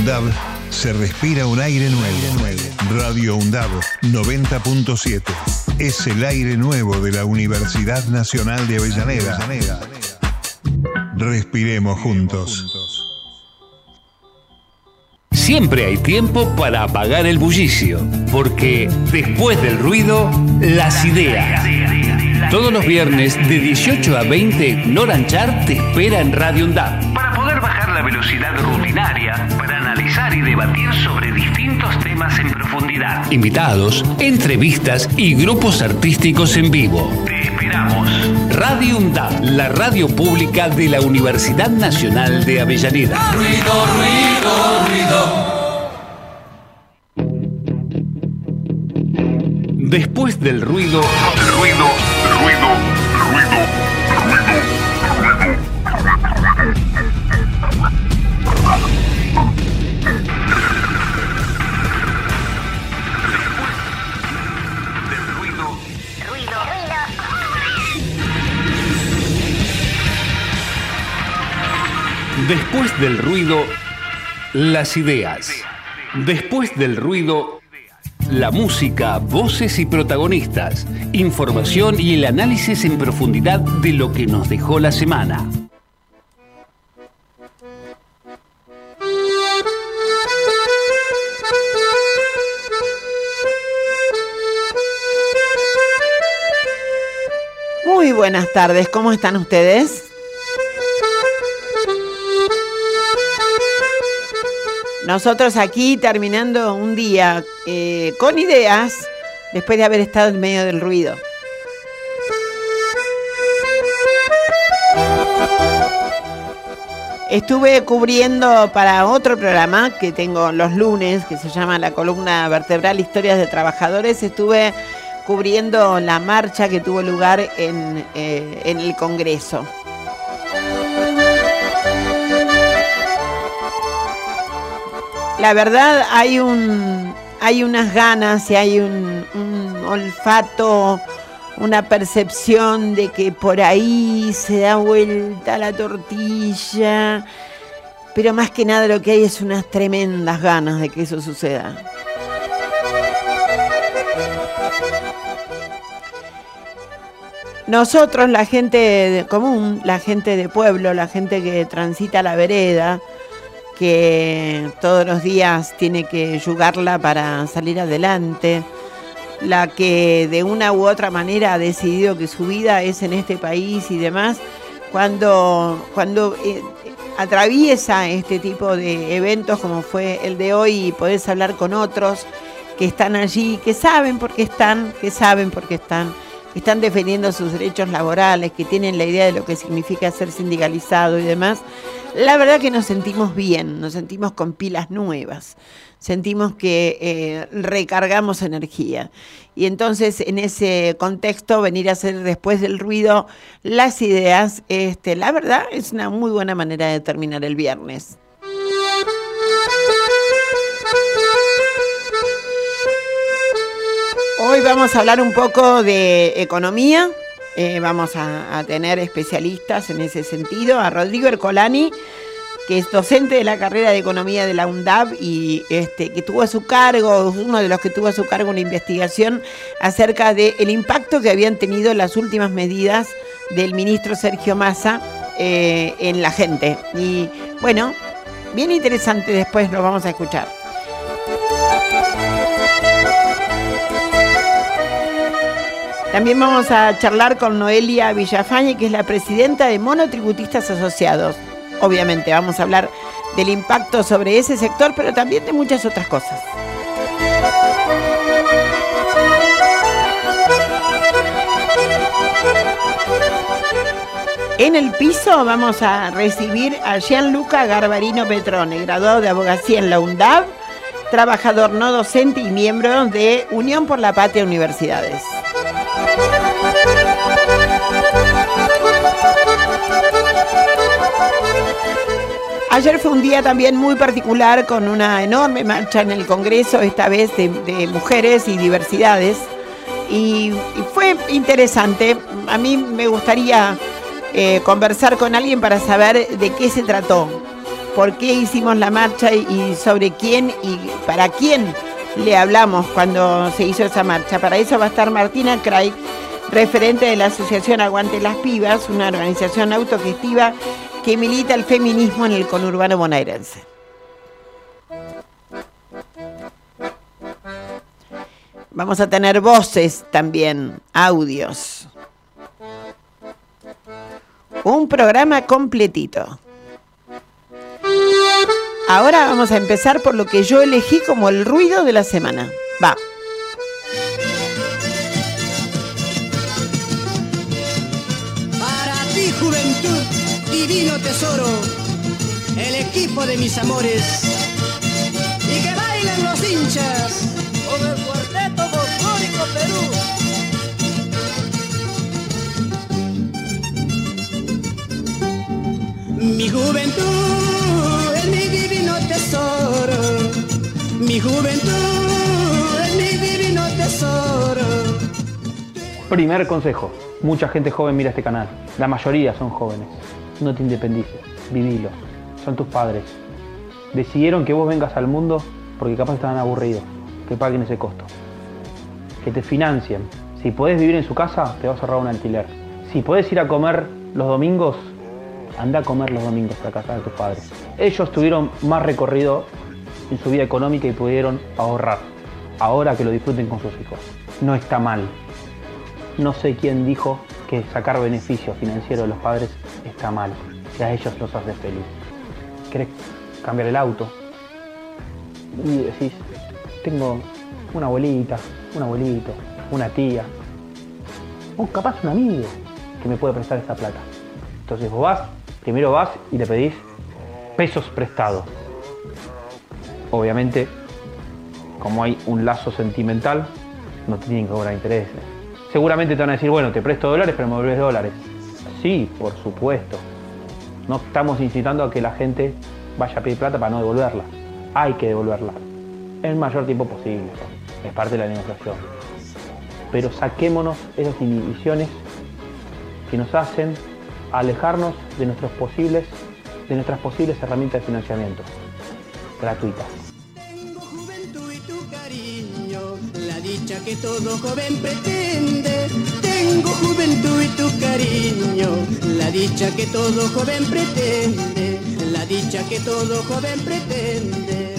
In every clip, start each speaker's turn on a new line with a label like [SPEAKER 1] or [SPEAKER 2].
[SPEAKER 1] UNDAB se respira un aire nuevo. Radio UNDAB 90.7 es el aire nuevo de la Universidad Nacional de Avellaneda. Respiremos juntos.
[SPEAKER 2] Siempre hay tiempo para apagar el bullicio, porque después del ruido, las ideas. Todos los viernes de 18 a 20, Noranchar te espera en Radio UNDAB. Para poder bajar la velocidad rutinaria, y debatir sobre distintos temas en profundidad. Invitados, entrevistas y grupos artísticos en vivo. Te esperamos. Radio UNDAB, la radio pública de la Universidad Nacional de Avellaneda.
[SPEAKER 3] Ruido, ruido, ruido.
[SPEAKER 2] Después del ruido,
[SPEAKER 3] Ruido, ruido,
[SPEAKER 2] Después del ruido, las ideas. Después del ruido, la música, voces y protagonistas. Información y el análisis en profundidad de lo que nos dejó la semana.
[SPEAKER 4] Muy buenas tardes, ¿cómo están ustedes? Nosotros aquí terminando un día eh, con ideas después de haber estado en medio del ruido. Estuve cubriendo para otro programa que tengo los lunes, que se llama la columna vertebral Historias de Trabajadores. Estuve cubriendo la marcha que tuvo lugar en, eh, en el Congreso. La verdad hay un hay unas ganas y hay un, un olfato, una percepción de que por ahí se da vuelta la tortilla, pero más que nada lo que hay es unas tremendas ganas de que eso suceda. Nosotros, la gente común, la gente de pueblo, la gente que transita la vereda, que todos los días tiene que yugarla para salir adelante, la que de una u otra manera ha decidido que su vida es en este país y demás, cuando, cuando eh, atraviesa este tipo de eventos como fue el de hoy y podés hablar con otros que están allí, que saben por qué están, que saben por qué están, que están defendiendo sus derechos laborales, que tienen la idea de lo que significa ser sindicalizado y demás, la verdad que nos sentimos bien, nos sentimos con pilas nuevas, sentimos que eh, recargamos energía. Y entonces en ese contexto venir a hacer después del ruido las ideas, este, la verdad es una muy buena manera de terminar el viernes. Hoy vamos a hablar un poco de economía. Eh, vamos a, tener especialistas en ese sentido. A Rodrigo Ercolani, que es docente de la carrera de economía de la UNDAB y este, que tuvo a su cargo, uno de los que tuvo a su cargo una investigación acerca del impacto que habían tenido las últimas medidas del ministro Sergio Massa eh, en la gente. Y bueno, bien interesante, después lo vamos a escuchar. También vamos a charlar con Noelia Villafañe, que es la presidenta de Monotributistas Asociados. Obviamente vamos a hablar del impacto sobre ese sector, pero también de muchas otras cosas. En el piso vamos a recibir a Gianluca Garbarino Petrone, graduado de abogacía en la UNDAV, trabajador no docente y miembro de Unión por la Patria Universidades. Ayer fue un día también muy particular con una enorme marcha en el Congreso, esta vez de, mujeres y diversidades. Y, y fue interesante. A mí me gustaría eh, conversar con alguien para saber de qué se trató. por qué hicimos la marcha y sobre quién y para quién le hablamos cuando se hizo esa marcha. Para eso va a estar Martina Craig, referente de la Asociación Aguante las Pibas, una organización autogestiva que milita el feminismo en el conurbano bonaerense. Vamos a tener voces también, audios. Un programa completito. Ahora vamos a empezar por lo que yo elegí como el ruido de la semana. Va.
[SPEAKER 5] Para ti, juventud, divino tesoro, el equipo de mis amores. Y que bailen los hinchas con el cuarteto folclórico Perú. Mi juventud es mi divino tesoro. Mi juventud es mi divino tesoro.
[SPEAKER 6] Primer consejo. Mucha gente joven mira este canal. La mayoría son jóvenes. No te independices. Vivilo. Son tus padres. Decidieron que vos vengas al mundo porque capaz estaban aburridos. Que paguen ese costo. Que te financien. Si podés vivir en su casa, te vas a ahorrar un alquiler. Si podés ir a comer los domingos, anda a comer los domingos a la casa de tus padres. Ellos tuvieron más recorrido en su vida económica y pudieron ahorrar. Ahora que lo disfruten con sus hijos. No está mal. No sé quién dijo que sacar beneficio financiero de los padres está mal, si a ellos los hace feliz. ¿Querés cambiar el auto? Y decís, tengo una abuelita, un abuelito, una tía, o capaz un amigo que me puede prestar esa plata. Entonces vos vas, primero vas y le pedís pesos prestados. Obviamente, como hay un lazo sentimental, no tienen que cobrar intereses. Seguramente te van a decir, bueno, te presto dólares, pero me devolvés dólares. Sí, por supuesto. No estamos incitando a que la gente vaya a pedir plata para no devolverla. Hay que devolverla. El mayor tiempo posible. Es parte de la negociación. Pero saquémonos esas inhibiciones que nos hacen alejarnos de nuestros posibles, de nuestras posibles herramientas de financiamiento. Gratuitas.
[SPEAKER 5] Que todo joven pretende. Tengo juventud y tu cariño, la dicha que todo joven pretende. La dicha que todo joven pretende.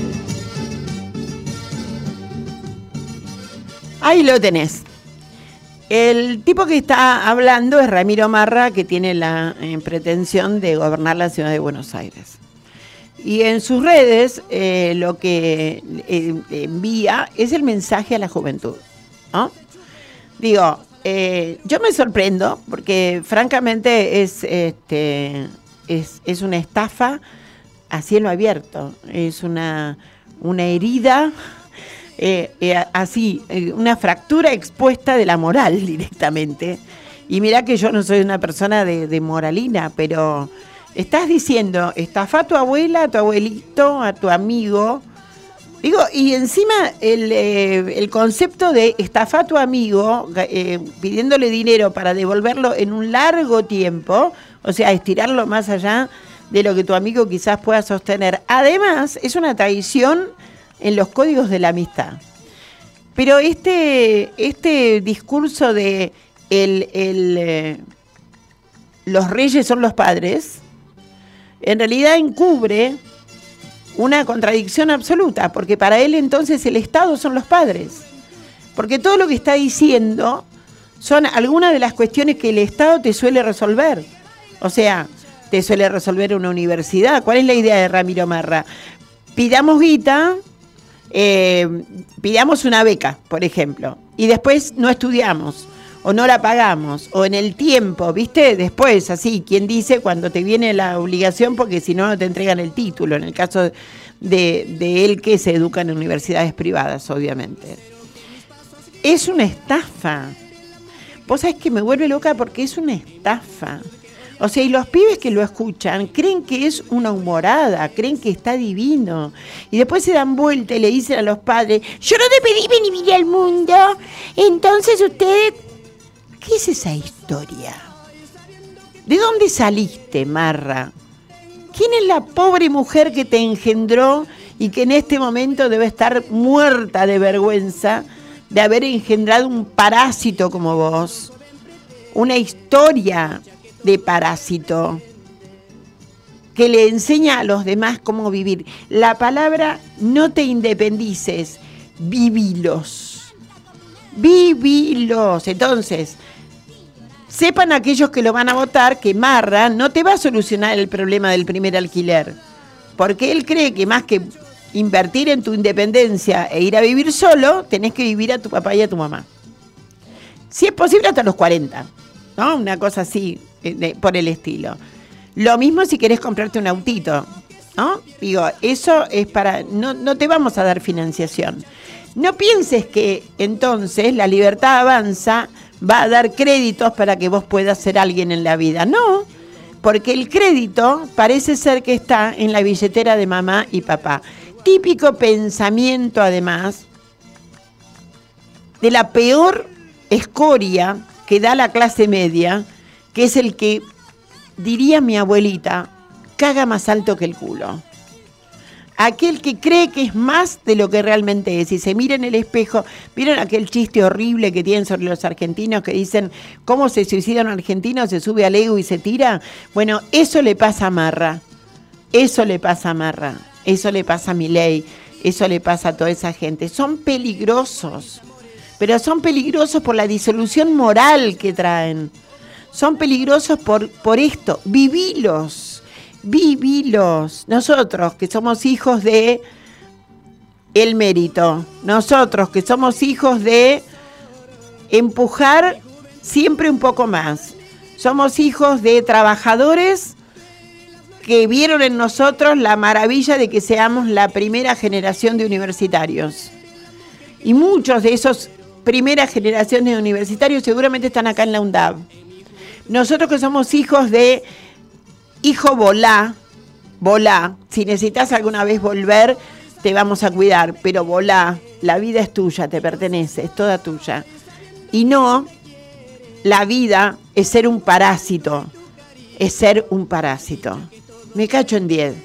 [SPEAKER 4] Ahí lo tenés. El tipo que está hablando es Ramiro Marra, que tiene la eh, pretensión de gobernar la ciudad de Buenos Aires. Y en sus redes eh, lo que eh, envía es el mensaje a la juventud. Digo, eh, yo me sorprendo porque francamente es, este, es, es una estafa a cielo abierto, es una, una herida eh, eh, así, una fractura expuesta de la moral directamente. Y mira que yo no soy una persona de, de moralina, pero estás diciendo, estafa a tu abuela, a tu abuelito, a tu amigo. Digo, y encima el, eh, el concepto de estafa a tu amigo eh, pidiéndole dinero para devolverlo en un largo tiempo, o sea, estirarlo más allá de lo que tu amigo quizás pueda sostener. Además, es una traición en los códigos de la amistad. Pero este, este discurso de el, el, eh, los reyes son los padres, en realidad encubre una contradicción absoluta, porque para él entonces el Estado son los padres. Porque todo lo que está diciendo son algunas de las cuestiones que el Estado te suele resolver. O sea, te suele resolver una universidad. ¿Cuál es la idea de Ramiro Marra? Pidamos guita, eh, pidamos una beca, por ejemplo, y después no estudiamos o no la pagamos, o en el tiempo, ¿viste? Después, así, quien dice cuando te viene la obligación, porque si no, no te entregan el título, en el caso de, de él que se educa en universidades privadas, obviamente. Es una estafa. Vos sabés que me vuelve loca porque es una estafa. O sea, y los pibes que lo escuchan creen que es una humorada, creen que está divino. Y después se dan vuelta y le dicen a los padres, yo no te pedí venir al mundo, entonces ustedes... ¿Qué es esa historia? ¿De dónde saliste, Marra? ¿Quién es la pobre mujer que te engendró y que en este momento debe estar muerta de vergüenza de haber engendrado un parásito como vos? Una historia de parásito que le enseña a los demás cómo vivir. La palabra no te independices, vivilos. Vivilos. Entonces, sepan aquellos que lo van a votar que Marra no te va a solucionar el problema del primer alquiler. Porque él cree que más que invertir en tu independencia e ir a vivir solo, tenés que vivir a tu papá y a tu mamá. Si es posible hasta los 40, ¿no? Una cosa así, eh, por el estilo. Lo mismo si querés comprarte un autito, ¿no? Digo, eso es para, no, no te vamos a dar financiación. No pienses que entonces la libertad avanza va a dar créditos para que vos puedas ser alguien en la vida. No, porque el crédito parece ser que está en la billetera de mamá y papá. Típico pensamiento además de la peor escoria que da la clase media, que es el que diría mi abuelita, caga más alto que el culo. Aquel que cree que es más de lo que realmente es y se mira en el espejo, ¿vieron aquel chiste horrible que tienen sobre los argentinos que dicen cómo se suicida un argentino, se sube al ego y se tira? Bueno, eso le pasa a Marra, eso le pasa a Marra, eso le pasa a ley, eso le pasa a toda esa gente. Son peligrosos, pero son peligrosos por la disolución moral que traen. Son peligrosos por, por esto. Vivilos, vivilos. Nosotros que somos hijos de el mérito, nosotros que somos hijos de empujar siempre un poco más. Somos hijos de trabajadores que vieron en nosotros la maravilla de que seamos la primera generación de universitarios. Y muchos de esos primeras generaciones de universitarios seguramente están acá en la UNDAV. Nosotros que somos hijos de hijo volá, volá, si necesitas alguna vez volver, te vamos a cuidar, pero volá, la vida es tuya, te pertenece, es toda tuya. Y no, la vida es ser un parásito, es ser un parásito. Me cacho en 10,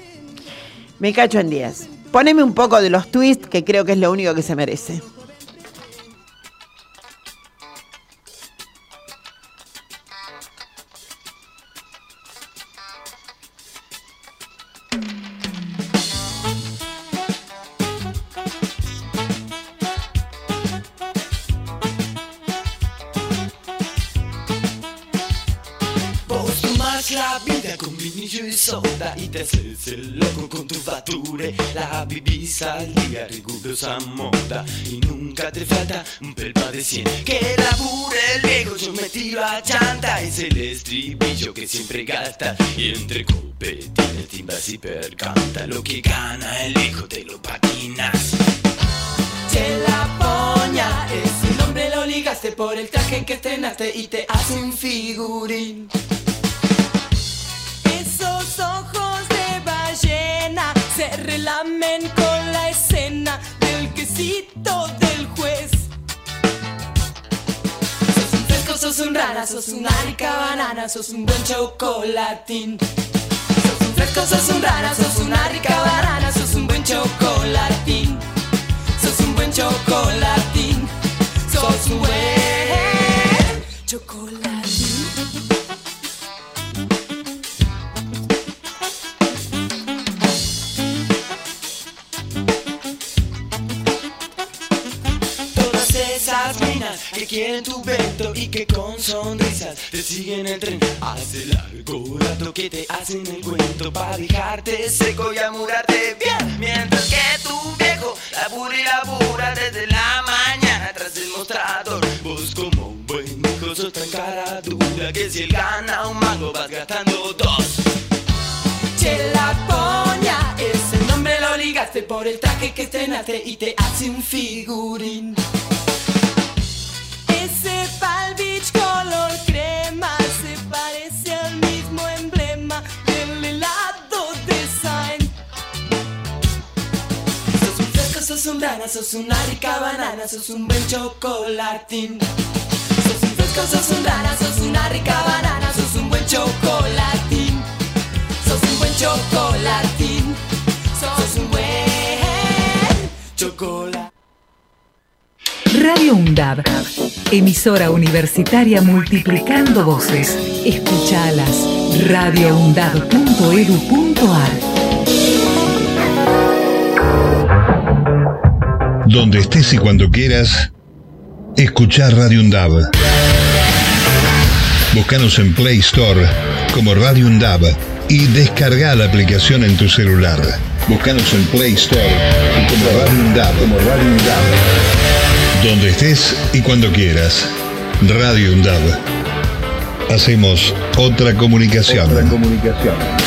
[SPEAKER 4] me cacho en 10. Poneme un poco de los twists, que creo que es lo único que se merece.
[SPEAKER 7] Te haces el loco con tus fatture La vivís al día rigurosa moda Y nunca te falta un pelpa de cien. Que labure el viejo, yo me tiro a chanta Es el estribillo que siempre gasta. Y entre copetines, timbas y percanta Lo que gana el hijo te lo patinas. Che la poña, ese nombre lo ligaste por el traje que estrenaste Y te hace un figurín. Ojos se relamen con la escena del quesito del juez. Sos un fresco, sos un rana, sos una rica banana, sos un buen chocolatín. Sos un fresco, sos un rana, sos una rica banana, sos un buen chocolatín. Sos un buen chocolatín. Sos un buen chocolatín. Que quieren tu vento y que con sonrisas te siguen el tren. Hace largo rato que te hacen el cuento para dejarte seco y amurarte bien. Mientras que tu viejo labura y labura desde la mañana tras el mostrador. Vos como un buen hijo sos tan cara dura que si él gana un mango vas gastando dos. Che la poña, ese nombre lo ligaste por el traje que estrenaste y te hace un figurín. Ese Palm Beach color crema se parece al mismo emblema del helado design. Sos un fresco, sos un rana, sos una rica banana, sos un buen chocolatín. Sos un fresco, sos un rana, sos una rica banana, sos un buen chocolatín. Sos un buen chocolatín. Sos un buen chocolate.
[SPEAKER 8] Radio UNDAB, emisora universitaria multiplicando voces. Escuchalas. radioundab.edu.ar
[SPEAKER 1] Donde estés y cuando quieras, escuchar Radio Undab. Búscanos en Play Store como Radio Undab y descarga la aplicación en tu celular. Búscanos en Play Store como Radio Undab. Como Radio Undab. Donde estés y cuando quieras. Radio Undab. Hacemos otra comunicación. Otra comunicación.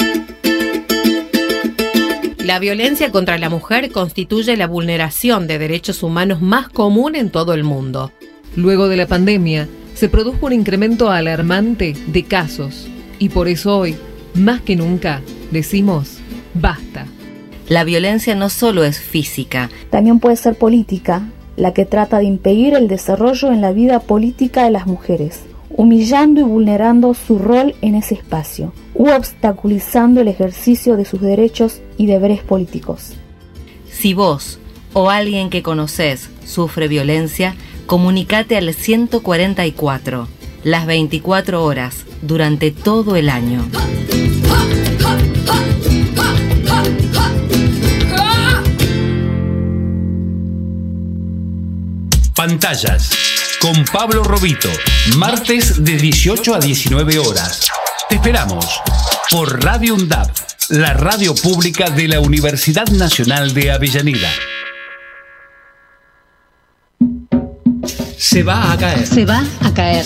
[SPEAKER 9] La violencia contra la mujer constituye la vulneración de derechos humanos más común en todo el mundo.
[SPEAKER 8] Luego de la pandemia, se produjo un incremento alarmante de casos y por eso hoy, más que nunca, decimos basta.
[SPEAKER 10] La violencia no solo es física,
[SPEAKER 11] También puede ser política, la que trata de impedir el desarrollo en la vida política de las mujeres, humillando y vulnerando su rol en ese espacio, u obstaculizando el ejercicio de sus derechos y deberes políticos.
[SPEAKER 10] si vos o alguien que conoces sufre violencia, comunicate al 144, las 24 horas, durante todo el año.
[SPEAKER 2] Pantallas con Pablo Robito, martes de 18 a 19 horas. Te esperamos por Radio UNDAP, la radio pública de la Universidad Nacional de Avellaneda. Se va a caer.
[SPEAKER 12] Se va a caer.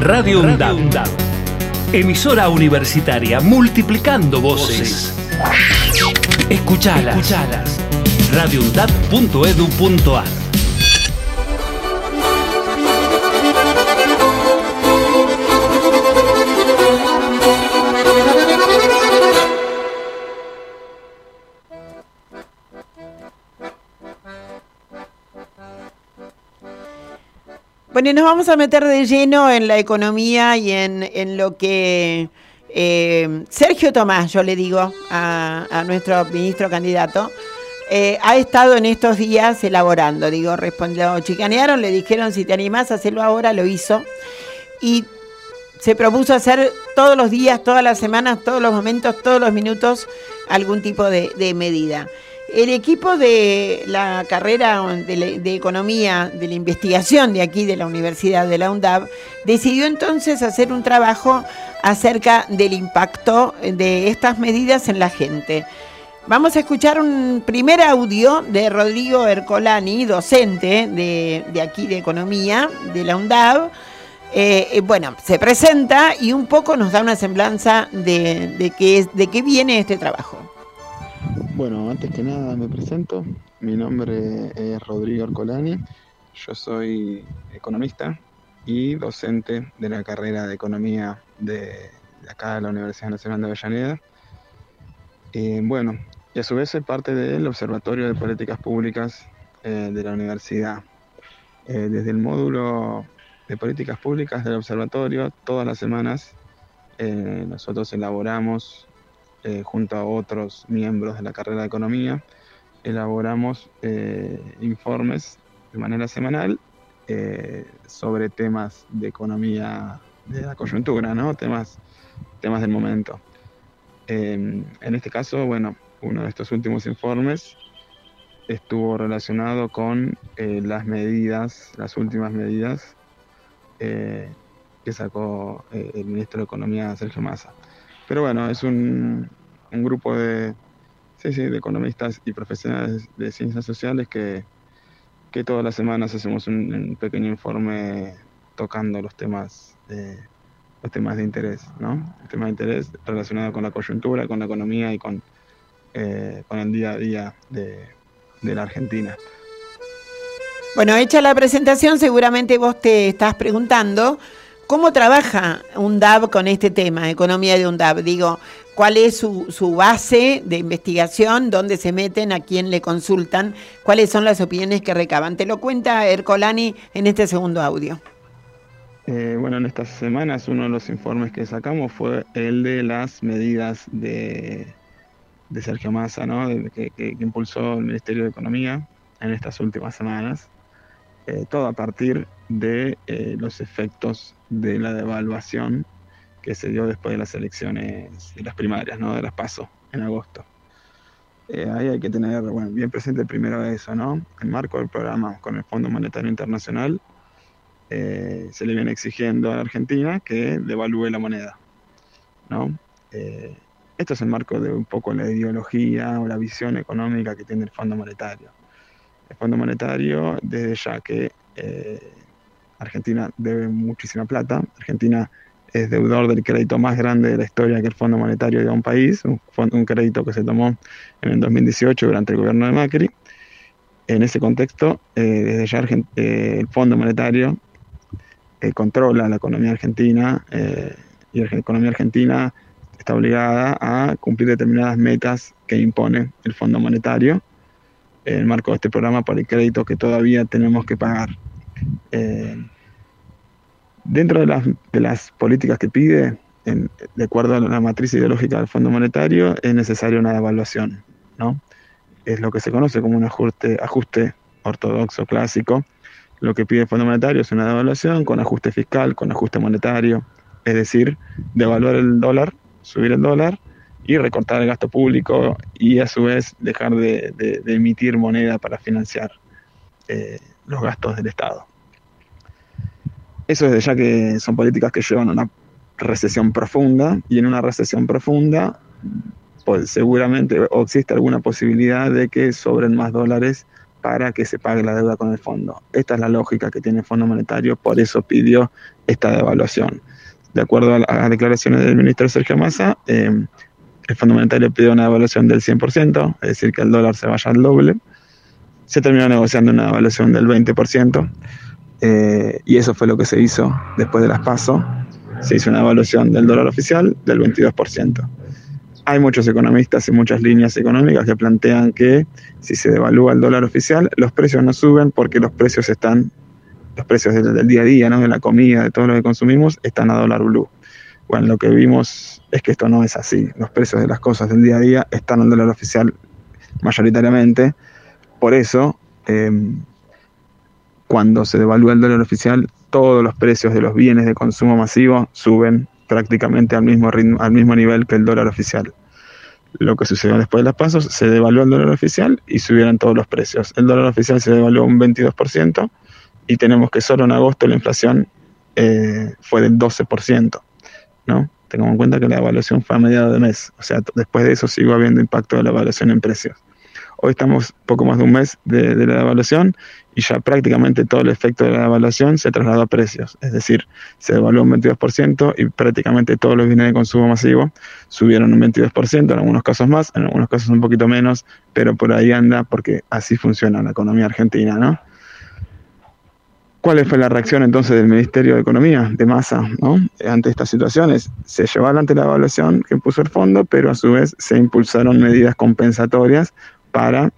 [SPEAKER 2] Radio UNDAP. Emisora universitaria multiplicando voces. Escuchalas. Escuchalas. radioundap.edu.ar
[SPEAKER 4] Bueno, y nos vamos a meter de lleno en la economía y en, en lo que eh, Sergio Tomás, yo le digo a, a nuestro ministro candidato, eh, ha estado en estos días elaborando. Digo, respondió, chicanearon, le dijeron si te animás a hacerlo ahora, lo hizo. Y se propuso hacer todos los días, todas las semanas, todos los momentos, todos los minutos algún tipo de, de medida. El equipo de la carrera de, economía, de la investigación de aquí, de la Universidad de la UNDAB, decidió entonces hacer un trabajo acerca del impacto de estas medidas en la gente. Vamos a escuchar un primer audio de Rodrigo Ercolani, docente de, aquí de economía, de la UNDAB. Eh, eh, bueno, se presenta y un poco nos da una semblanza de, de, qué, de qué viene este trabajo.
[SPEAKER 13] Bueno, antes que nada me presento. Mi nombre es Rodrigo Arcolani. Yo soy economista y docente de la carrera de economía de acá de la Universidad Nacional de Avellaneda. Eh, bueno, y a su vez soy parte del Observatorio de Políticas Públicas eh, de la universidad. Eh, desde el módulo de Políticas Públicas del Observatorio, todas las semanas nosotros elaboramos, junto a otros miembros de la carrera de Economía, elaboramos informes de manera semanal sobre temas de economía de la coyuntura, ¿no? Temas, temas del momento. en este caso, bueno, uno de estos últimos informes estuvo relacionado con eh, las medidas, las últimas medidas eh, que sacó eh, el ministro de Economía, Sergio Massa. Pero bueno, es un, grupo de, de economistas y profesionales de ciencias sociales que, que todas las semanas hacemos un, pequeño informe tocando los temas, los temas de interés, ¿no? El tema de interés relacionado con la coyuntura, con la economía y con eh, con el día a día de, la Argentina.
[SPEAKER 4] Bueno, hecha la presentación, seguramente vos te estás preguntando cómo trabaja un DAB con este tema, economía de un DAB. Digo, cuál es su, base de investigación, dónde se meten, a quién le consultan, cuáles son las opiniones que recaban. Te lo cuenta Ercolani en este segundo audio.
[SPEAKER 13] Eh, bueno, en estas semanas uno de los informes que sacamos fue el de las medidas de de Sergio Massa, ¿no? que, impulsó el Ministerio de Economía en estas últimas semanas, eh, todo a partir de eh, los efectos de la devaluación que se dio después de las elecciones de las primarias, ¿no? de las PASO en agosto. Eh, ahí hay que tener bien presente primero eso, ¿no? En marco del programa con el Fondo Monetario Internacional, se le viene exigiendo a la Argentina que devalúe la moneda, ¿no? Esto es el marco de un poco la ideología o la visión económica que tiene el Fondo Monetario. El Fondo Monetario, desde ya que eh, Argentina debe muchísima plata, Argentina es deudor del crédito más grande de la historia que el Fondo Monetario dio a un país, un, crédito que se tomó en el 2018 durante el gobierno de Macri. En ese contexto, eh, desde ya eh, el Fondo Monetario controla la economía argentina y la economía argentina está obligada a cumplir determinadas metas que impone el Fondo Monetario en el marco de este programa para el crédito que todavía tenemos que pagar. Eh, dentro de las, de las, políticas que pide, de acuerdo a la matriz ideológica del Fondo Monetario, es necesaria una devaluación, ¿no? Es lo que se conoce como un ajuste, ajuste ortodoxo clásico. Lo que pide el Fondo Monetario es una devaluación con ajuste fiscal, con ajuste monetario, es decir, devaluar el dólar subir el dólar y recortar el gasto público y a su vez dejar de, emitir moneda para financiar eh, los gastos del Estado. Eso es ya que son políticas que llevan a una recesión profunda y en una recesión profunda pues seguramente existe alguna posibilidad de que sobren más dólares para que se pague la deuda con el fondo. Esta es la lógica que tiene el Fondo Monetario, por eso pidió esta devaluación de acuerdo a las declaraciones del ministro Sergio Massa, eh, el Fondo Monetario pidió una devaluación del 100%, es decir, que el dólar se vaya al doble. Se terminó negociando una devaluación del 20%, eh, y eso fue lo que se hizo después de las PASO. Se hizo una devaluación del dólar oficial del 22%. Hay muchos economistas y muchas líneas económicas que plantean que si se devalúa el dólar oficial, los precios no suben porque los precios están los precios del, día a día, ¿no? de la comida, de todo lo que consumimos, están a dólar blue. Bueno, lo que vimos es que esto no es así. Los precios de las cosas del día a día están al dólar oficial mayoritariamente. Por eso, em, cuando se devalúa el dólar oficial, todos los precios de los bienes de consumo masivo suben prácticamente al mismo, ritmo, al mismo nivel que el dólar oficial. Lo que sucedió después de las pasos, se devaluó el dólar oficial y subieron todos los precios. El dólar oficial se devaluó un 22%, y tenemos que solo en agosto la inflación eh, fue del 12%, ¿no? Tengamos en cuenta que la evaluación fue a mediados de mes, o sea, después de eso sigo habiendo impacto de la evaluación en precios. Hoy estamos poco más de un mes de, la evaluación y ya prácticamente todo el efecto de la evaluación se trasladó a precios, es decir, se devaluó un 22% y prácticamente todos los bienes de consumo masivo subieron un 22%, en algunos casos más, en algunos casos un poquito menos, pero por ahí anda porque así funciona la economía argentina, ¿no? ¿Cuál fue la reacción entonces del Ministerio de Economía, de Massa, ¿no? ante estas situaciones? Se llevó adelante la evaluación que puso el fondo, pero a su vez se impulsaron medidas compensatorias para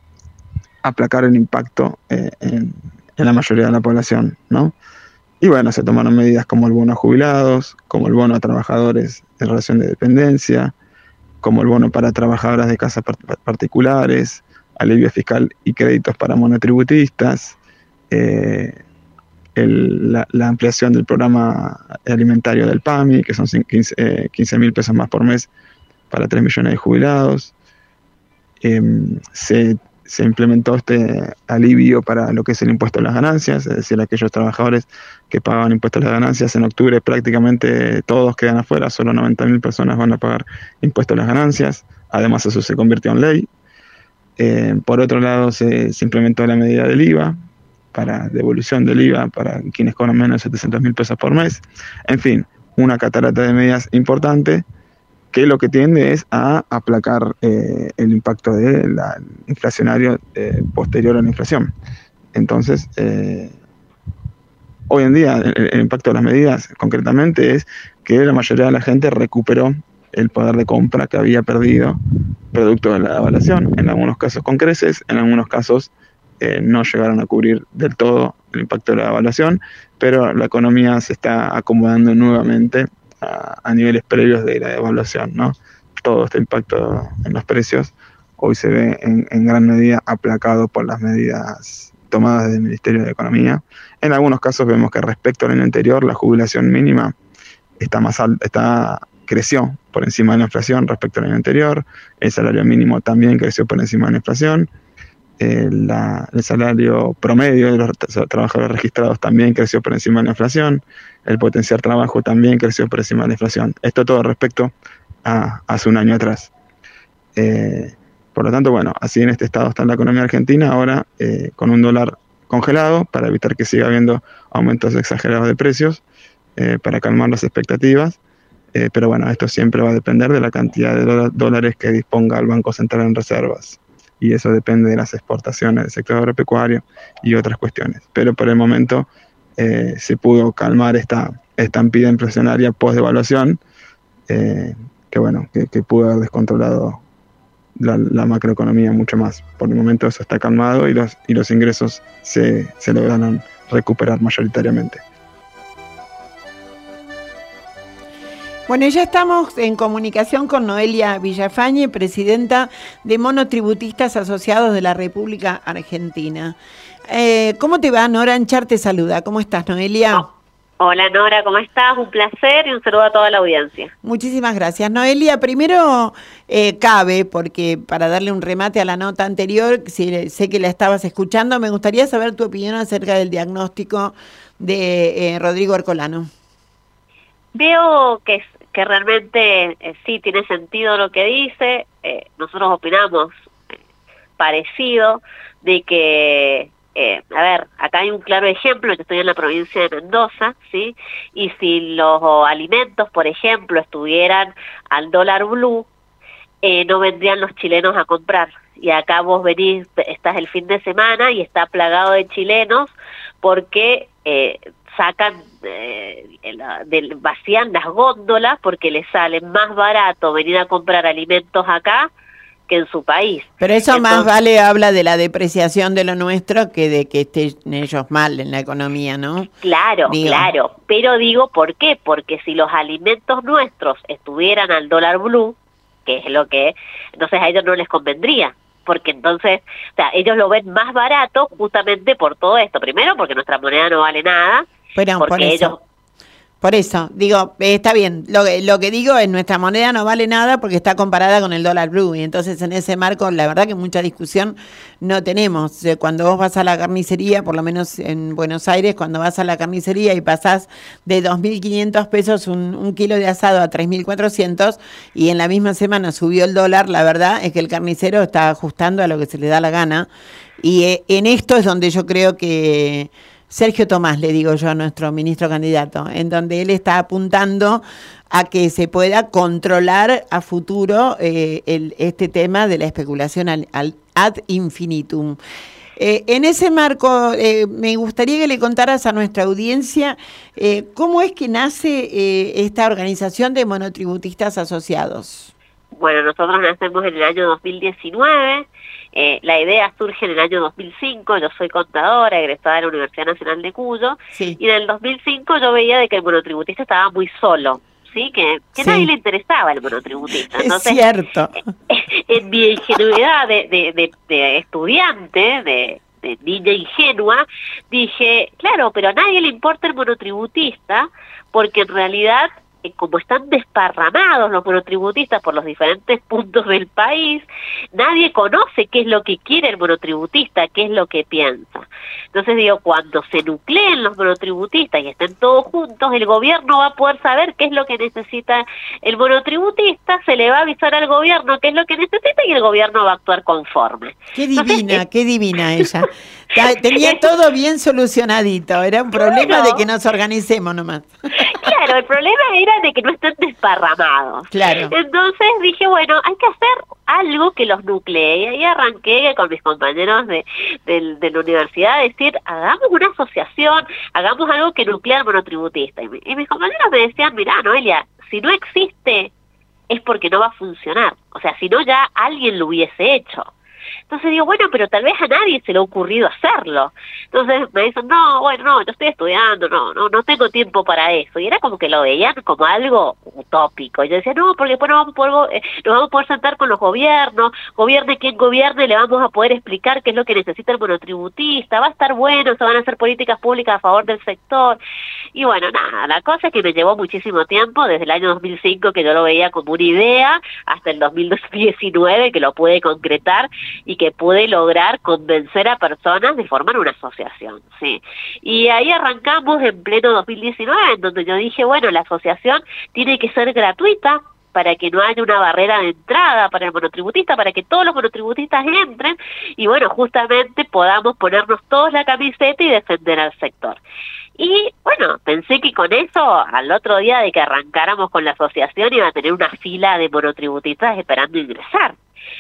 [SPEAKER 13] aplacar el impacto eh, en, la mayoría de la población. ¿no? Y bueno, se tomaron medidas como el bono a jubilados, como el bono a trabajadores en relación de dependencia, como el bono para trabajadoras de casas particulares, alivio fiscal y créditos para monotributistas. Eh, la, ampliación del programa alimentario del PAMI, que son 15 eh, mil pesos más por mes para 3 millones de jubilados. Em, se, implementó este alivio para lo que es el impuesto a las ganancias, es decir, aquellos trabajadores que pagaban impuestos a las ganancias en octubre prácticamente todos quedan afuera, solo 90 mil personas van a pagar impuestos a las ganancias, además eso se convirtió en ley. Eh, por otro lado, se, se implementó la medida del IVA, para devolución del IVA para quienes cobran menos de 700 mil pesos por mes. En fin, una catarata de medidas importante que lo que tiende es a aplacar eh, el impacto del inflacionario eh, posterior a la inflación. Entonces, eh, hoy en día el, impacto de las medidas concretamente es que la mayoría de la gente recuperó el poder de compra que había perdido producto de la evaluación, en algunos casos con creces, en algunos casos no llegaron a cubrir del todo el impacto de la evaluación, pero la economía se está acomodando nuevamente a, niveles previos de la evaluación. ¿no? Todo este impacto en los precios hoy se ve en, gran medida aplacado por las medidas tomadas desde el Ministerio de Economía. En algunos casos vemos que respecto al año anterior la jubilación mínima está más alta, está creció por encima de la inflación respecto al año anterior, el salario mínimo también creció por encima de la inflación, el, salario promedio de los trabajadores registrados también creció por encima de la inflación, el potencial trabajo también creció por encima de la inflación. Esto todo respecto a hace un año atrás. Eh, por lo tanto, bueno, así en este estado está la economía argentina, ahora eh, con un dólar congelado para evitar que siga habiendo aumentos exagerados de precios, eh, para calmar las expectativas. pero bueno, esto siempre va a depender de la cantidad de dólares que disponga el Banco Central en reservas y eso depende de las exportaciones del sector agropecuario y otras cuestiones. Pero por el momento eh, se pudo calmar esta estampida inflacionaria post-devaluación, eh, que bueno, que, pudo haber descontrolado la, macroeconomía mucho más. Por el momento eso está calmado y los, y los ingresos se, se lograron recuperar mayoritariamente.
[SPEAKER 4] Bueno, ya estamos en comunicación con Noelia Villafañe, presidenta de Monotributistas Asociados de la República Argentina. Eh, ¿Cómo te va? Nora Anchar te saluda. ¿Cómo estás, Noelia?
[SPEAKER 14] Oh, hola, Nora, ¿cómo estás? Un placer y un saludo a toda la audiencia.
[SPEAKER 4] Muchísimas gracias. Noelia, primero eh, cabe, porque para darle un remate a la nota anterior, si sé que la estabas escuchando, me gustaría saber tu opinión acerca del diagnóstico de eh, Rodrigo Ercolano.
[SPEAKER 14] Veo que que realmente eh, sí tiene sentido lo que dice. Eh, nosotros opinamos eh, parecido de que, a ver, acá hay un claro ejemplo, que estoy en la provincia de Mendoza, ¿sí? Y si los alimentos, por ejemplo, estuvieran al dólar blue, no vendrían los chilenos a comprar. Y acá vos venís, estás el fin de semana y está plagado de chilenos porque sacan, eh, vacían las góndolas porque les sale más barato venir a comprar alimentos acá que en su país.
[SPEAKER 4] Pero eso más vale habla de la depreciación de lo nuestro que de que estén ellos mal en la economía, ¿no?
[SPEAKER 14] Claro, claro. Pero digo, ¿por qué? Porque si los alimentos nuestros estuvieran al dólar blue, que es lo que, entonces a ellos no les convendría porque entonces, o sea, ellos lo ven más barato justamente por todo esto. Primero, porque nuestra moneda no vale nada
[SPEAKER 4] pero por eso. Por eso, digo, está bien, lo lo que digo es nuestra moneda no vale nada porque está comparada con el dólar blue y entonces en ese marco la verdad que mucha discusión no tenemos. Cuando vos vas a la carnicería, por lo menos en Buenos Aires, cuando vas a la carnicería y pasás de 2.500 pesos un, un kilo de asado a 3.400 y en la misma semana subió el dólar, la verdad es que el carnicero está ajustando a lo que se le da la gana y eh, en esto es donde yo creo que Sergio Tomás, le digo yo a nuestro ministro candidato, en donde él está apuntando a que se pueda controlar a futuro eh, el, este tema de la especulación al, ad infinitum. Eh, en ese marco, eh, me gustaría que le contaras a nuestra audiencia eh, cómo es que nace esta organización de monotributistas asociados.
[SPEAKER 14] Bueno, nosotros nacemos en el año 2019, la idea surge en el año 2005, yo soy contadora, egresada de la Universidad Nacional de Cuyo, y en el 2005 yo veía de que el monotributista estaba muy solo. ¿sí? Que, que nadie le interesaba el monotributista. Entonces,
[SPEAKER 4] es cierto.
[SPEAKER 14] En mi ingenuidad de, de, de, estudiante, de, de niña ingenua, dije, claro, pero a nadie le importa el monotributista porque en realidad como están desparramados los monotributistas por los diferentes puntos del país, nadie conoce qué es lo que quiere el monotributista, qué es lo que piensa. Entonces digo, cuando se nucleen los monotributistas y estén todos juntos, el gobierno va a poder saber qué es lo que necesita el monotributista, se le va a avisar al gobierno qué es lo que necesita y el gobierno va a actuar conforme.
[SPEAKER 4] Qué divina, eh, qué divina ella. Tenía todo bien solucionadito, era un problema de que nos organicemos nomás.
[SPEAKER 14] Claro, el problema era de que no estén desparramados.
[SPEAKER 4] Claro.
[SPEAKER 14] Entonces dije, bueno, hay que hacer algo que los nuclee. Y ahí arranqué con mis compañeros de, de, la universidad a hagamos una asociación, hagamos algo que nuclea al monotributista. Y, y mis compañeros me decían, mira, Noelia, si no existe es porque no va a funcionar. O sea, si no ya alguien lo hubiese hecho. Entonces digo, bueno, pero tal vez a nadie se le ha ocurrido hacerlo. Entonces me dicen, no, bueno, no, yo estoy estudiando, no, no, no tengo tiempo para eso. Y era como que lo veían como algo utópico. Y yo decía, no, porque después nos vamos, a poder, eh, nos vamos a poder sentar con los gobiernos, gobierne quien gobierne, le vamos a poder explicar qué es lo que necesita el monotributista, va a estar bueno, se van a hacer políticas públicas a favor del sector. Y bueno, nada, la cosa es que me llevó muchísimo tiempo, desde el año 2005 que yo lo veía como una idea, hasta el 2019 que lo pude concretar y que pude lograr convencer a personas de formar una asociación, sí. Y ahí arrancamos en pleno 2019, en donde yo dije, bueno, la asociación tiene que ser gratuita, para que no haya una barrera de entrada para el monotributista, para que todos los monotributistas entren y bueno, justamente podamos ponernos todos la camiseta y defender al sector. Y bueno, pensé que con eso, al otro día de que arrancáramos con la asociación, iba a tener una fila de monotributistas esperando ingresar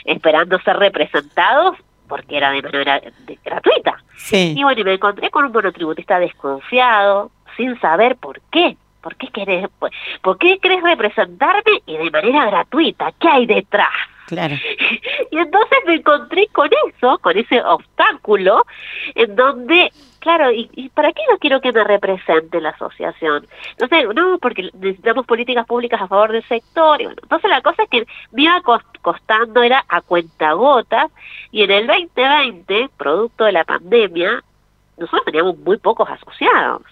[SPEAKER 14] esperando ser representados porque era de manera gratuita. Y bueno, y me encontré con un monotributista desconfiado, sin saber por qué. ¿Por qué querés, por qué querés representarme y de manera gratuita? ¿Qué hay detrás?
[SPEAKER 4] Claro.
[SPEAKER 14] Y entonces me encontré con eso, con ese obstáculo, en donde claro, ¿y, para qué no quiero que me represente la asociación? Entonces, no, porque necesitamos políticas públicas a favor del sector. Y bueno, entonces la cosa es que me iba costando, era a cuentagotas, y en el 2020, producto de la pandemia, nosotros teníamos muy pocos asociados.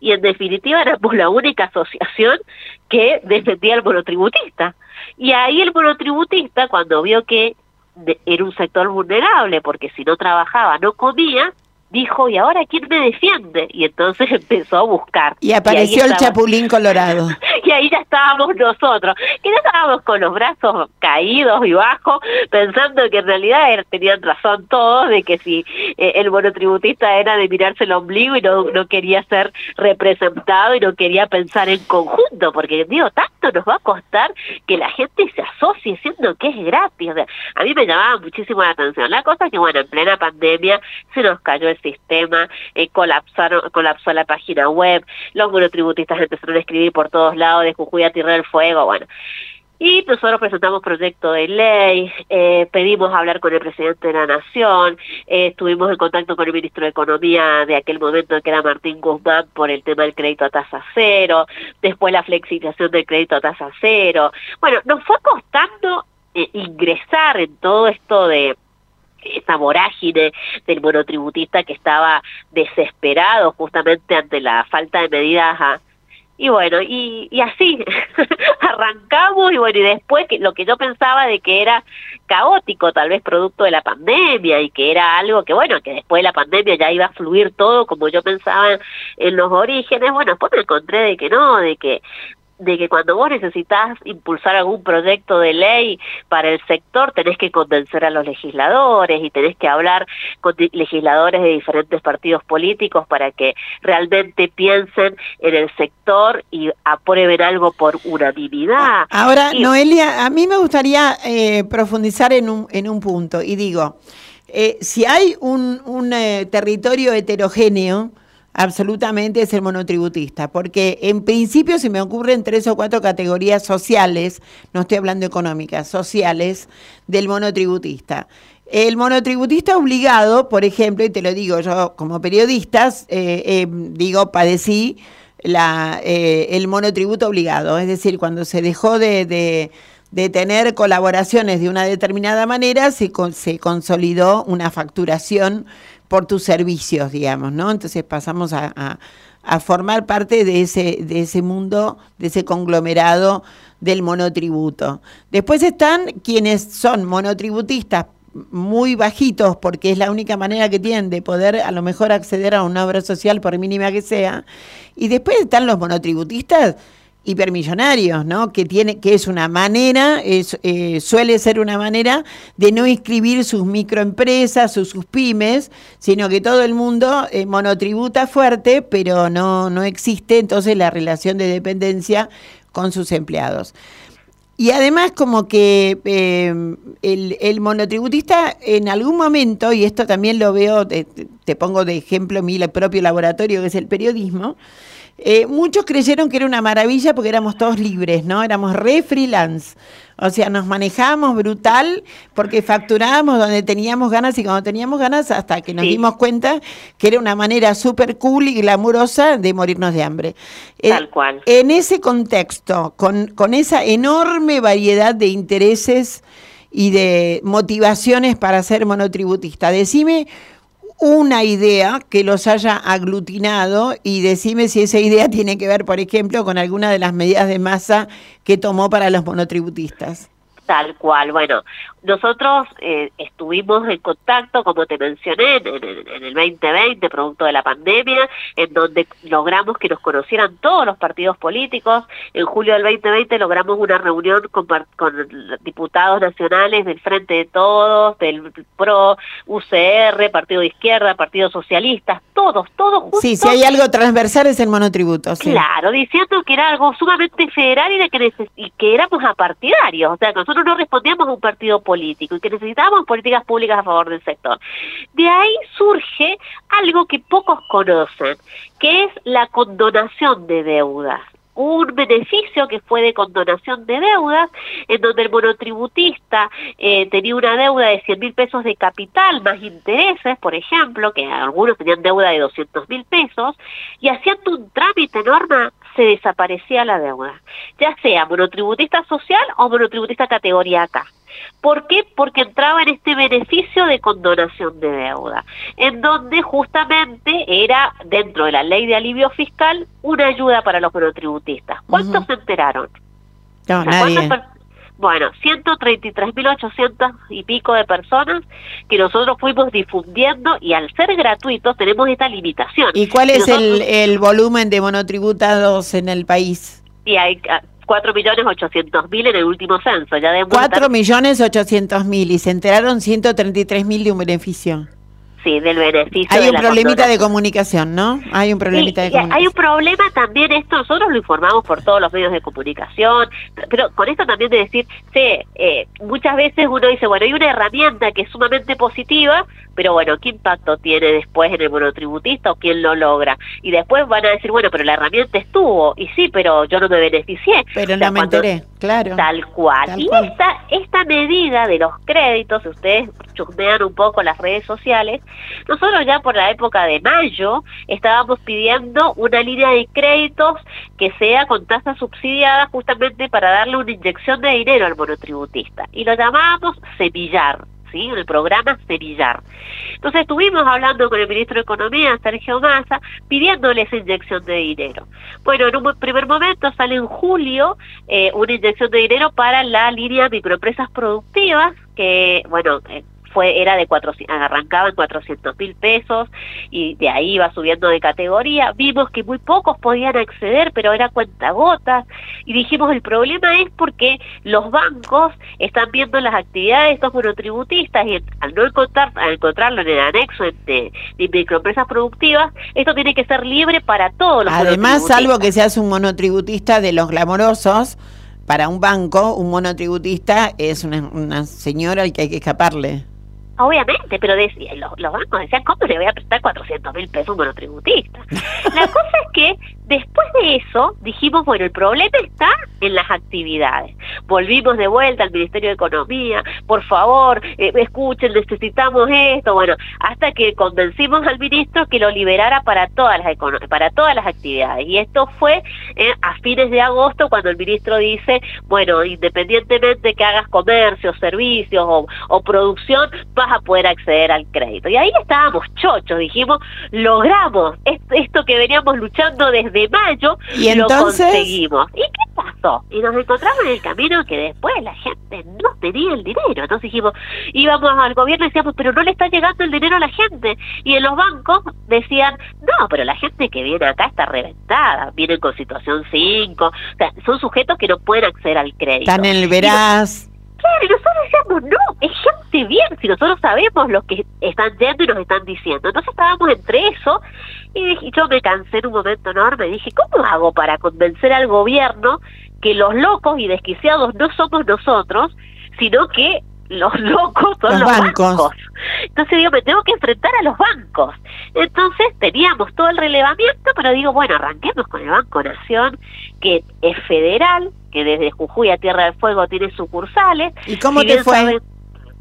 [SPEAKER 14] Y en definitiva éramos la única asociación que defendía al monotributista. Y ahí el monotributista, cuando vio que era un sector vulnerable, porque si no trabajaba no comía, dijo, ¿y ahora quién me defiende? Y entonces empezó a buscar.
[SPEAKER 4] Y apareció el Chapulín Colorado.
[SPEAKER 14] y ahí ya estábamos nosotros, que ya estábamos con los brazos caídos y bajos, pensando que en realidad er, tenían razón todos, de que si eh, el monotributista era de mirarse el ombligo y no, no quería ser representado y no quería pensar en conjunto, porque digo, tanto nos va a costar que la gente se asocie siendo que es gratis. a mí me llamaba muchísimo la atención. La cosa es que, bueno, en plena pandemia se nos cayó el sistema, eh, colapsaron, colapsó la página web, los monotributistas empezaron a escribir por todos lados de Jujuy a Tierra del Fuego, bueno. Y nosotros presentamos proyecto de ley, eh, pedimos hablar con el presidente de la Nación, eh, estuvimos en contacto con el ministro de Economía de aquel momento que era Martín Guzmán por el tema del crédito a tasa cero, después la flexibilización del crédito a tasa cero. Bueno, nos fue costando eh, ingresar en todo esto de esa vorágine del monotributista que estaba desesperado justamente ante la falta de medidas y bueno, y, así arrancamos y bueno, y después que lo que yo pensaba de que era caótico, tal vez producto de la pandemia y que era algo que bueno, que después de la pandemia ya iba a fluir todo como yo pensaba en los orígenes, bueno, después me encontré de que no, de que de que cuando vos necesitas impulsar algún proyecto de ley para el sector, tenés que convencer a los legisladores y tenés que hablar con legisladores de diferentes partidos políticos para que realmente piensen en el sector y aprueben algo por unanimidad.
[SPEAKER 4] Ahora, Noelia, a mí me gustaría eh, profundizar en un, en un punto y digo, Eh, si hay un, un, eh, territorio heterogéneo, absolutamente es el monotributista, porque en principio se me ocurren tres o cuatro categorías sociales, no estoy hablando económicas, sociales del monotributista. El monotributista obligado, por ejemplo, y te lo digo yo como periodista, eh, eh, digo, padecí la, eh, el monotributo obligado, es decir, cuando se dejó de, tener colaboraciones de una determinada manera, se, se consolidó una facturación por tus servicios, digamos, ¿no? Entonces pasamos a, a, formar parte de ese, de ese mundo, de ese conglomerado del monotributo. Después están quienes son monotributistas muy bajitos, porque es la única manera que tienen de poder a lo mejor acceder a una obra social, por mínima que sea. Y después están los monotributistas hipermillonarios, ¿no? Que tiene, que es una manera, eh, suele ser una manera de no inscribir sus microempresas o sus pymes, sino que todo el mundo eh, monotributa fuerte, pero no, no existe entonces la relación de dependencia con sus empleados. Y además como que el, el, monotributista en algún momento, y esto también lo veo, te, te pongo de ejemplo mi propio laboratorio que es el periodismo, eh, muchos creyeron que era una maravilla porque éramos todos libres, ¿no? Éramos re freelance. O sea, nos manejábamos brutal porque facturábamos donde teníamos ganas y cuando teníamos ganas hasta que nos sí. dimos cuenta que era una manera súper cool y glamurosa de morirnos de hambre.
[SPEAKER 14] Eh, Tal cual.
[SPEAKER 4] En ese contexto, con, con esa enorme variedad de intereses y de motivaciones para ser monotributista, decime una idea que los haya aglutinado y decime si esa idea tiene que ver, por ejemplo, con alguna de las medidas de masa que tomó para los monotributistas.
[SPEAKER 14] Tal cual. Bueno, nosotros eh, estuvimos en contacto, como te mencioné, en, en, en, el 2020, producto de la pandemia, en donde logramos que nos conocieran todos los partidos políticos. En julio del 2020 logramos una reunión con, con diputados nacionales del Frente de Todos, del PRO, UCR, Partido de Izquierda, Partido Socialista, todos, todos juntos.
[SPEAKER 4] Sí, si hay algo transversal es el monotributo. Sí.
[SPEAKER 14] Claro, diciendo que era algo sumamente federal y, de que, y que éramos apartidarios. O sea, nosotros no respondíamos a un partido político y que necesitábamos políticas públicas a favor del sector. De ahí surge algo que pocos conocen, que es la condonación de deudas un beneficio que fue de condonación de deudas, en donde el monotributista eh, tenía una deuda de 100 mil pesos de capital más intereses, por ejemplo, que algunos tenían deuda de 200 mil pesos, y haciendo un trámite norma se desaparecía la deuda, ya sea monotributista social o monotributista categoría K. ¿Por qué? Porque entraba en este beneficio de condonación de deuda, en donde justamente era, dentro de la ley de alivio fiscal, una ayuda para los monotributistas. ¿Cuántos uh -huh. se enteraron?
[SPEAKER 4] No, nadie.
[SPEAKER 14] Bueno, 133.800 y pico de personas que nosotros fuimos difundiendo y al ser gratuitos tenemos esta limitación.
[SPEAKER 4] ¿Y cuál es nosotros, el, el volumen de monotributados en el país?
[SPEAKER 14] Y hay 4 millones 800 mil en el último censo. Ya
[SPEAKER 4] 4 millones 800 mil y se enteraron 133 mil de un beneficio.
[SPEAKER 14] Sí, del beneficio.
[SPEAKER 4] Hay un problemita de comunicación, ¿no? Hay un problemita
[SPEAKER 14] sí,
[SPEAKER 4] de comunicación.
[SPEAKER 14] Hay un problema también, esto nosotros lo informamos por todos los medios de comunicación, pero con esto también de decir, sí, eh, muchas veces uno dice, bueno, hay una herramienta que es sumamente positiva, pero bueno, ¿qué impacto tiene después en el monotributista o quién lo logra? Y después van a decir, bueno, pero la herramienta estuvo, y sí, pero yo no me beneficié.
[SPEAKER 4] Pero o sea, no me enteré, claro.
[SPEAKER 14] Tal cual. Tal y cual. Esta, esta medida de los créditos, si ustedes chusmean un poco las redes sociales, nosotros ya por la época de mayo estábamos pidiendo una línea de créditos que sea con tasa subsidiada justamente para darle una inyección de dinero al monotributista. Y lo llamábamos semillar. ¿Sí? el programa Semillar. Entonces estuvimos hablando con el ministro de Economía, Sergio Massa, pidiéndole esa inyección de dinero. Bueno, en un primer momento sale en julio eh, una inyección de dinero para la línea microempresas productivas, que, bueno, eh, fue era de 400, arrancaba en 400 mil pesos y de ahí iba subiendo de categoría. Vimos que muy pocos podían acceder, pero era cuentagotas. Y dijimos, el problema es porque los bancos están viendo las actividades de estos monotributistas y al no encontrar, al encontrarlo en el anexo de, de microempresas productivas, esto tiene que ser libre para todos los
[SPEAKER 4] Además, salvo que seas un monotributista de los glamorosos, para un banco, un monotributista es una, una señora al que hay que escaparle.
[SPEAKER 14] Obviamente, pero decía, los, los bancos decían, ¿cómo le voy a prestar 400 mil pesos a un monotributista? La cosa es que después de eso dijimos, bueno, el problema está en las actividades. Volvimos de vuelta al Ministerio de Economía, por favor, eh, escuchen, necesitamos esto, bueno, hasta que convencimos al ministro que lo liberara para todas las, para todas las actividades. Y esto fue eh, a fines de agosto cuando el ministro dice, bueno, independientemente que hagas comercio, servicios o, o producción, vas a poder acceder al crédito. Y ahí estábamos chochos, dijimos, logramos est- esto que veníamos luchando desde mayo,
[SPEAKER 4] ¿Y
[SPEAKER 14] lo
[SPEAKER 4] entonces?
[SPEAKER 14] conseguimos. ¿Y qué pasó? Y nos encontramos en el camino que después la gente no tenía el dinero. Entonces dijimos, íbamos al gobierno y decíamos, pero no le está llegando el dinero a la gente. Y en los bancos decían, no, pero la gente que viene acá está reventada, vienen con situación 5, o sea, son sujetos que no pueden acceder al crédito.
[SPEAKER 4] Están en el veraz.
[SPEAKER 14] Claro, y nosotros decíamos, no, es gente bien, si nosotros sabemos lo que están yendo y nos están diciendo. Entonces estábamos entre eso y yo me cansé en un momento enorme. Dije, ¿cómo hago para convencer al gobierno que los locos y desquiciados no somos nosotros, sino que los locos son
[SPEAKER 4] Los
[SPEAKER 14] los,
[SPEAKER 4] bancos.
[SPEAKER 14] bancos? Entonces digo, me tengo que enfrentar a los bancos. Entonces teníamos todo el relevamiento, pero digo, bueno, arranquemos con el Banco Nación, que es federal, que desde Jujuy a Tierra del Fuego tiene sucursales.
[SPEAKER 4] ¿Y cómo
[SPEAKER 14] Si
[SPEAKER 4] te fue?
[SPEAKER 14] saben-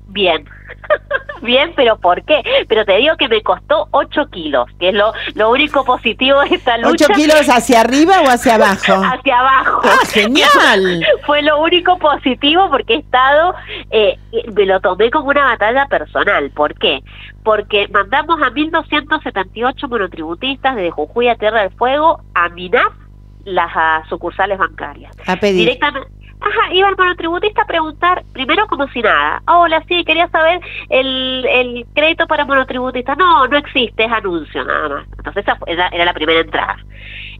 [SPEAKER 14] Bien. Bien, pero ¿por qué? Pero te digo que me costó 8 kilos, que es lo, lo único positivo de esta lucha.
[SPEAKER 4] ¿Ocho kilos hacia arriba o hacia abajo?
[SPEAKER 14] Hacia abajo.
[SPEAKER 4] ¡Ah, genial!
[SPEAKER 14] Fue lo único positivo porque he estado, eh, me lo tomé como una batalla personal. ¿Por qué? Porque mandamos a 1.278 monotributistas desde Jujuy a Tierra del Fuego a minar las ah, sucursales bancarias.
[SPEAKER 4] A pedir.
[SPEAKER 14] Directamente. Ajá, iba el monotributista a preguntar, primero como si nada. Hola, sí, quería saber el, el crédito para monotributistas. No, no existe, es anuncio nada más. Entonces esa era la primera entrada.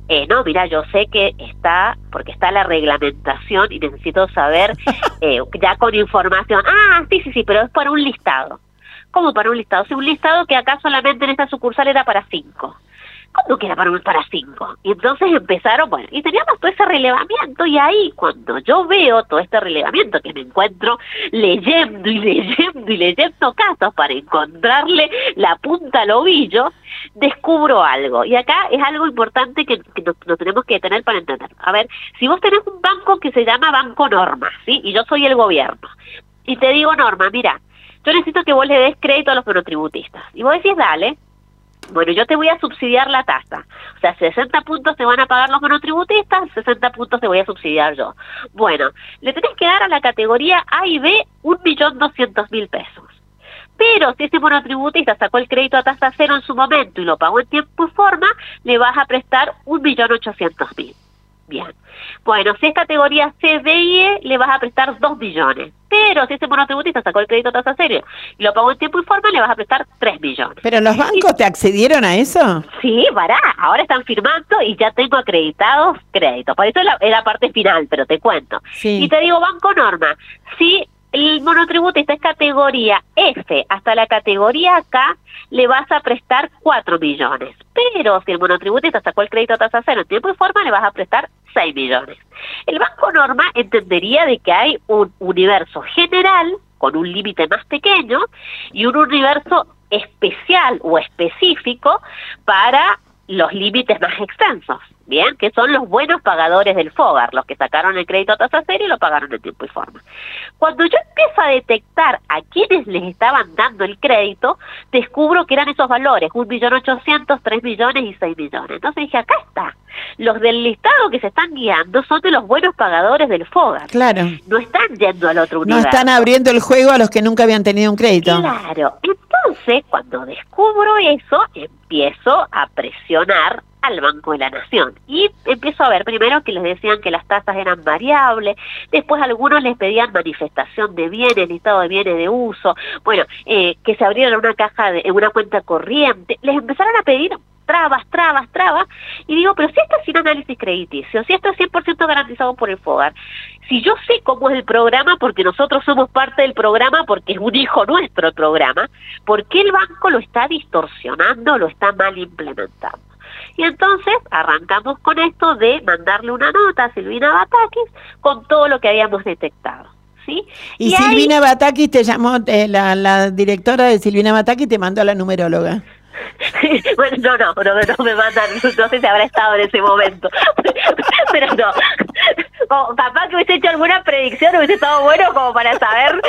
[SPEAKER 14] Eh, no, mira, yo sé que está, porque está la reglamentación y necesito saber eh, ya con información. Ah, sí, sí, sí, pero es para un listado. ¿Cómo para un listado? Sí, un listado que acá solamente en esta sucursal era para cinco. ¿Cómo que era para, un- para cinco? Y entonces empezaron, bueno, y teníamos todo ese relevamiento y ahí cuando yo veo todo este relevamiento que me encuentro leyendo y leyendo y leyendo casos para encontrarle la punta al ovillo, descubro algo. Y acá es algo importante que, nos tenemos que detener para entender. A ver, si vos tenés un banco que se llama Banco Norma, ¿sí? Y yo soy el gobierno. Y te digo, Norma, mira, yo necesito que vos le des crédito a los monotributistas. Y vos decís, dale, bueno, yo te voy a subsidiar la tasa. O sea, 60 puntos te van a pagar los monotributistas, 60 puntos te voy a subsidiar yo. Bueno, le tenés que dar a la categoría A y B un millón doscientos mil pesos. Pero si ese monotributista sacó el crédito a tasa cero en su momento y lo pagó en tiempo y forma, le vas a prestar un millón ochocientos mil. Bien. Bueno, si es categoría C, D y E, le vas a prestar 2 millones. Pero si ese monotributista sacó el crédito a tasa cero y lo pagó en tiempo y forma, le vas a prestar 3 millones.
[SPEAKER 4] ¿Pero los bancos te accedieron a eso?
[SPEAKER 14] Sí, pará, ahora están firmando y ya tengo acreditados créditos. Por eso es la, es la parte final, pero te cuento.
[SPEAKER 4] Sí.
[SPEAKER 14] Y te digo, Banco Norma, si el monotributista es categoría F hasta la categoría K, le vas a prestar 4 millones. Pero si el monotributista sacó el crédito a tasa cero en tiempo y forma, le vas a prestar 6 millones. El Banco Norma entendería de que hay un universo general con un límite más pequeño y un universo especial o específico para los límites más extensos, ¿bien? Que son los buenos pagadores del FOGAR, los que sacaron el crédito a tasa cero y lo pagaron en tiempo y forma. Cuando yo empiezo a detectar a quienes les estaban dando el crédito, descubro que eran esos valores, un millón ochocientos, tres millones y seis millones. Entonces dije, acá está. Los del listado que se están guiando son de los buenos pagadores del FOGAR.
[SPEAKER 4] Claro.
[SPEAKER 14] No están yendo al otro
[SPEAKER 4] No
[SPEAKER 14] universo.
[SPEAKER 4] están abriendo el juego a los que nunca habían tenido un crédito.
[SPEAKER 14] Claro, entonces cuando descubro eso, empiezo a presionar al Banco de la Nación. Y empiezo a ver primero que les decían que las tasas eran variables, después algunos les pedían manifestación de bienes, listado de bienes de uso, bueno, eh, que se abrieran una caja, de, una cuenta corriente, les empezaron a pedir trabas, trabas, trabas, y digo, pero si esto es sin análisis crediticio, si esto es 100% garantizado por el FOGAR, si yo sé cómo es el programa, porque nosotros somos parte del programa, porque es un hijo nuestro el programa, ¿por qué el banco lo está distorsionando, lo está mal implementando? Y entonces arrancamos con esto de mandarle una nota a Silvina Batakis con todo lo que habíamos detectado. ¿sí?
[SPEAKER 4] Y,
[SPEAKER 14] ahí-
[SPEAKER 4] Silvina Bataki te llamó, eh, la, la directora de Silvina Bataki te mandó a la numeróloga.
[SPEAKER 14] bueno, no, no, no, no me mandan, no sé si habrá estado en ese momento, pero no. O capaz que hubiese hecho alguna predicción, hubiese estado bueno como para saber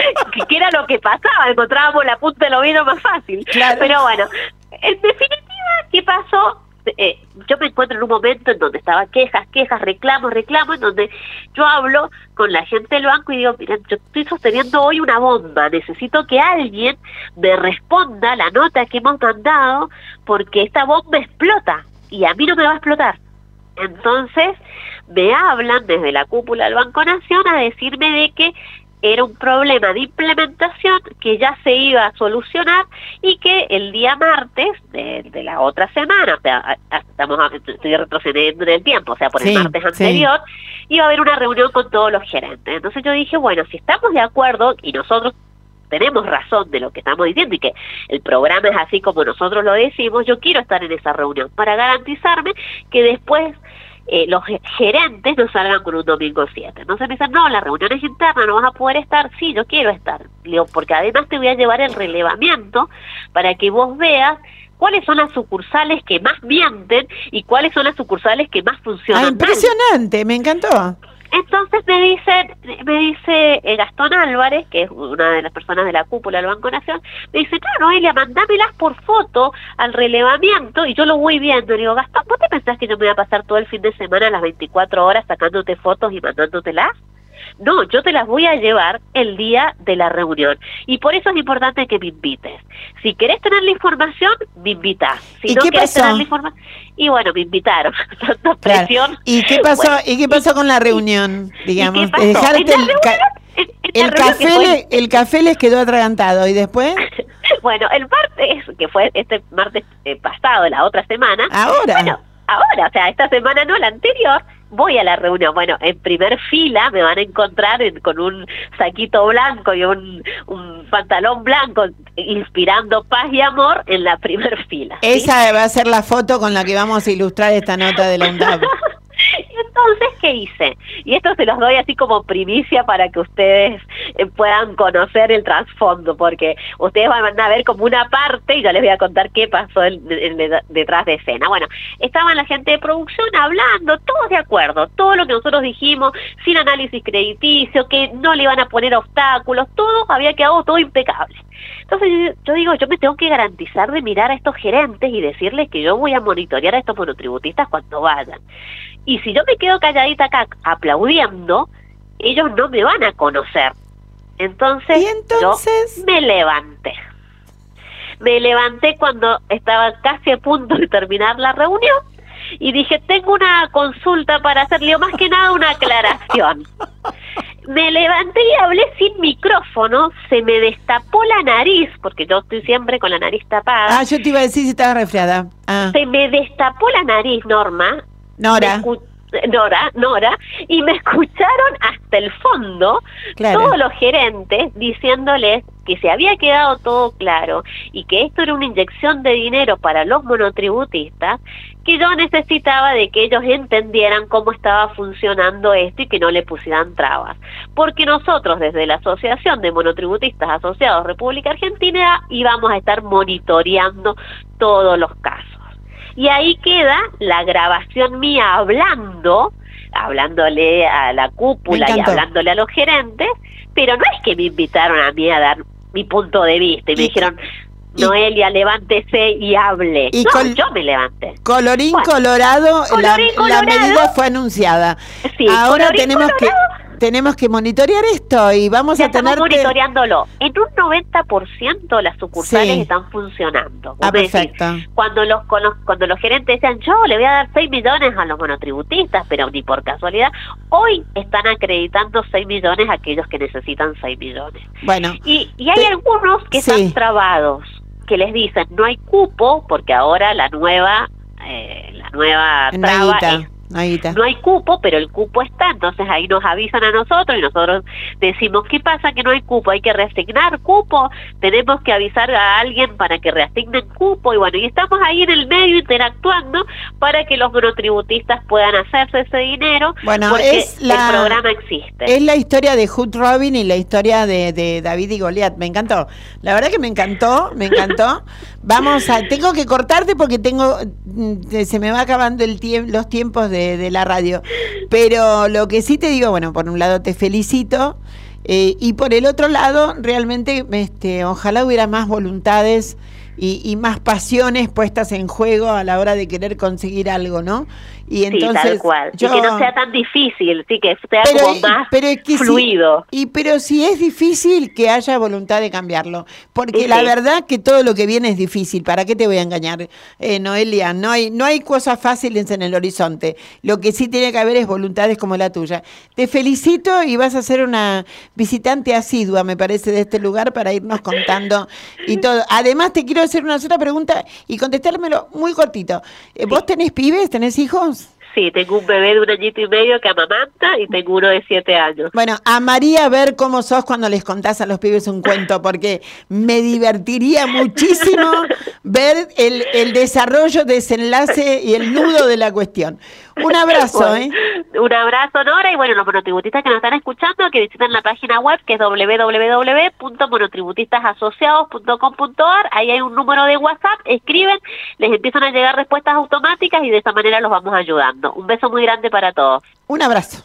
[SPEAKER 14] qué, era lo que pasaba, encontrábamos la punta del oído más fácil. Pero bueno, en definitiva, ¿qué pasó? Eh, yo me encuentro en un momento en donde estaba quejas, quejas, reclamos, reclamos, en donde yo hablo con la gente del banco y digo, miren, yo estoy sosteniendo hoy una bomba, necesito que alguien me responda la nota que hemos mandado porque esta bomba explota y a mí no me va a explotar. Entonces me hablan desde la cúpula del Banco Nación a decirme de que era un problema de implementación que ya se iba a solucionar y que el día martes de, de la otra semana, o sea, estamos estoy retrocediendo en el tiempo, o sea, por
[SPEAKER 4] Sí,
[SPEAKER 14] el martes
[SPEAKER 4] sí.
[SPEAKER 14] anterior, iba a haber una reunión con todos los gerentes. Entonces yo dije, bueno, si estamos de acuerdo y nosotros tenemos razón de lo que estamos diciendo y que el programa es así como nosotros lo decimos, yo quiero estar en esa reunión para garantizarme que después eh, los ge- gerentes no salgan con un domingo 7. Entonces me dicen, no, la reunión es interna, no vas a poder estar. Sí, yo quiero estar. Le digo, porque además te voy a llevar el relevamiento para que vos veas cuáles son las sucursales que más mienten y cuáles son las sucursales que más funcionan.
[SPEAKER 4] Ah,
[SPEAKER 14] mal.
[SPEAKER 4] impresionante, me encantó.
[SPEAKER 14] Entonces me dicen, me dice eh, Gastón Álvarez, que es una de las personas de la cúpula del Banco Nación, me dice, no, Noelia, mandámelas por foto al relevamiento y yo lo voy viendo. Le digo, Gastón, ¿vos te pensás que yo me voy a pasar todo el fin de semana las 24 horas sacándote fotos y mandándotelas? No, yo te las voy a llevar el día de la reunión. Y por eso es importante que me invites. Si querés tener la información, me invitas. Si
[SPEAKER 4] ¿Y
[SPEAKER 14] no
[SPEAKER 4] qué
[SPEAKER 14] querés
[SPEAKER 4] pasó?
[SPEAKER 14] tener la información... Y bueno, me invitaron. Tanta
[SPEAKER 4] Claro.
[SPEAKER 14] presión.
[SPEAKER 4] ¿Y qué pasó?
[SPEAKER 14] Bueno,
[SPEAKER 4] ¿Y qué pasó con la reunión? Digamos,
[SPEAKER 14] pasó?
[SPEAKER 4] dejarte
[SPEAKER 14] En la
[SPEAKER 4] el, café,
[SPEAKER 14] que fue-
[SPEAKER 4] le- el café les quedó atragantado y después
[SPEAKER 14] Bueno, el martes, que fue este martes eh, pasado, la otra semana.
[SPEAKER 4] Ahora.
[SPEAKER 14] Bueno, ahora, o sea, esta semana no, la anterior, voy a la reunión. Bueno, en primer fila me van a encontrar en- con un saquito blanco y un, un pantalón blanco inspirando paz y amor en la primer fila. ¿sí?
[SPEAKER 4] esa va a ser la foto con la que vamos a ilustrar esta nota de la UNDAB.
[SPEAKER 14] Entonces, ¿qué hice? Y esto se los doy así como primicia para que ustedes eh, puedan conocer el trasfondo, porque ustedes van a ver como una parte y yo les voy a contar qué pasó detrás de escena. Bueno, estaban la gente de producción hablando, todos de acuerdo, todo lo que nosotros dijimos, sin análisis crediticio, que no le iban a poner obstáculos, todo había quedado todo impecable. Entonces yo digo, yo me tengo que garantizar de mirar a estos gerentes y decirles que yo voy a monitorear a estos monotributistas cuando vayan. Y si yo me quedo calladita acá aplaudiendo, ellos no me van a conocer. Entonces, yo me levanté. Me levanté cuando estaba casi a punto de terminar la reunión y dije, tengo una consulta para hacerle, o más que nada una aclaración. Me levanté y hablé sin micrófono, se me destapó la nariz, porque yo estoy siempre con la nariz tapada.
[SPEAKER 4] Ah, yo te iba a decir si estaba resfriada. Ah,
[SPEAKER 14] Se me destapó la nariz, Norma.
[SPEAKER 4] Nora.
[SPEAKER 14] Nora, Nora, y me escucharon hasta el fondo
[SPEAKER 4] Claro.
[SPEAKER 14] todos los gerentes diciéndoles que se había quedado todo claro y que esto era una inyección de dinero para los monotributistas, que yo necesitaba de que ellos entendieran cómo estaba funcionando esto y que no le pusieran trabas. Porque nosotros desde la Asociación de Monotributistas Asociados República Argentina íbamos a estar monitoreando todos los casos. Y ahí queda la grabación mía hablando, hablándole a la cúpula y hablándole a los gerentes, pero no es que me invitaron a mí a dar mi punto de vista y me dijeron, Noelia, levántese y hable.
[SPEAKER 4] Y
[SPEAKER 14] no,
[SPEAKER 4] col-
[SPEAKER 14] yo me levanté.
[SPEAKER 4] Colorín
[SPEAKER 14] Bueno,
[SPEAKER 4] colorado, la,
[SPEAKER 14] colorín
[SPEAKER 4] la
[SPEAKER 14] colorado.
[SPEAKER 4] medida fue anunciada.
[SPEAKER 14] Sí,
[SPEAKER 4] Ahora tenemos que tenemos que monitorear esto y vamos
[SPEAKER 14] Ya
[SPEAKER 4] a tener
[SPEAKER 14] estamos monitoreándolo. En un 90% las sucursales
[SPEAKER 4] Sí.
[SPEAKER 14] están funcionando.
[SPEAKER 4] Ah,
[SPEAKER 14] decís,
[SPEAKER 4] perfecto.
[SPEAKER 14] cuando los, cuando los gerentes decían yo le voy a dar 6 millones a los monotributistas, pero ni por casualidad, hoy están acreditando 6 millones a aquellos que necesitan 6 millones.
[SPEAKER 4] Bueno,
[SPEAKER 14] Y, y hay algunos que
[SPEAKER 4] Sí.
[SPEAKER 14] están trabados, que les dicen no hay cupo porque ahora la nueva eh, la nueva traba es
[SPEAKER 4] no hay guita.
[SPEAKER 14] No hay cupo, pero el cupo está, entonces ahí nos avisan a nosotros y nosotros decimos, ¿qué pasa que no hay cupo? Hay que reasignar cupo, tenemos que avisar a alguien para que reasignen cupo y bueno, y estamos ahí en el medio interactuando para que los monotributistas puedan hacerse ese dinero
[SPEAKER 4] Bueno,
[SPEAKER 14] porque
[SPEAKER 4] es la-
[SPEAKER 14] el programa existe.
[SPEAKER 4] Es la historia de Hood Robin y la historia de, de David y Goliat. Me encantó. La verdad que me encantó, me encantó. Vamos a, tengo que cortarte porque tengo, mm, se me va acabando el los tiempos de, de la radio. Pero lo que sí te digo, bueno, por un lado te felicito. eh, y por el otro lado, realmente, este, ojalá hubiera más voluntades y, y más pasiones puestas en juego a la hora de querer conseguir algo, ¿no? Y entonces,
[SPEAKER 14] sí, tal cual.
[SPEAKER 4] yo-
[SPEAKER 14] Y que no sea tan difícil, sí, que sea
[SPEAKER 4] pero,
[SPEAKER 14] como más
[SPEAKER 4] pero es que sí,
[SPEAKER 14] fluido.
[SPEAKER 4] y pero si es difícil que haya voluntad de cambiarlo, porque la
[SPEAKER 14] sí.
[SPEAKER 4] verdad que todo lo que viene es difícil. ¿Para qué te voy a engañar, eh, Noelia? No hay no hay cosas fáciles en el horizonte. Lo que sí tiene que haber es voluntades como la tuya. Te felicito y vas a ser una visitante asidua, me parece, de este lugar para irnos contando y todo. Además te quiero hacer una sola pregunta y contestármelo muy cortito. Eh, ¿Vos tenés pibes? ¿Tenés hijos?
[SPEAKER 14] Sí, tengo un bebé de un añito y medio que amamanta y tengo uno de siete años.
[SPEAKER 4] Bueno, amaría ver cómo sos cuando les contás a los pibes un cuento, porque me divertiría muchísimo ver el, el desarrollo, desenlace y el nudo de la cuestión. Un abrazo,
[SPEAKER 14] Bueno,
[SPEAKER 4] ¿eh?
[SPEAKER 14] Un abrazo, Nora, y bueno, los monotributistas que nos están escuchando, que visiten la página web que es www.monotributistasasociados.com.ar, ahí hay un número de WhatsApp, escriben, les empiezan a llegar respuestas automáticas y de esa manera los vamos ayudando. Un beso muy grande para todos.
[SPEAKER 4] Un abrazo.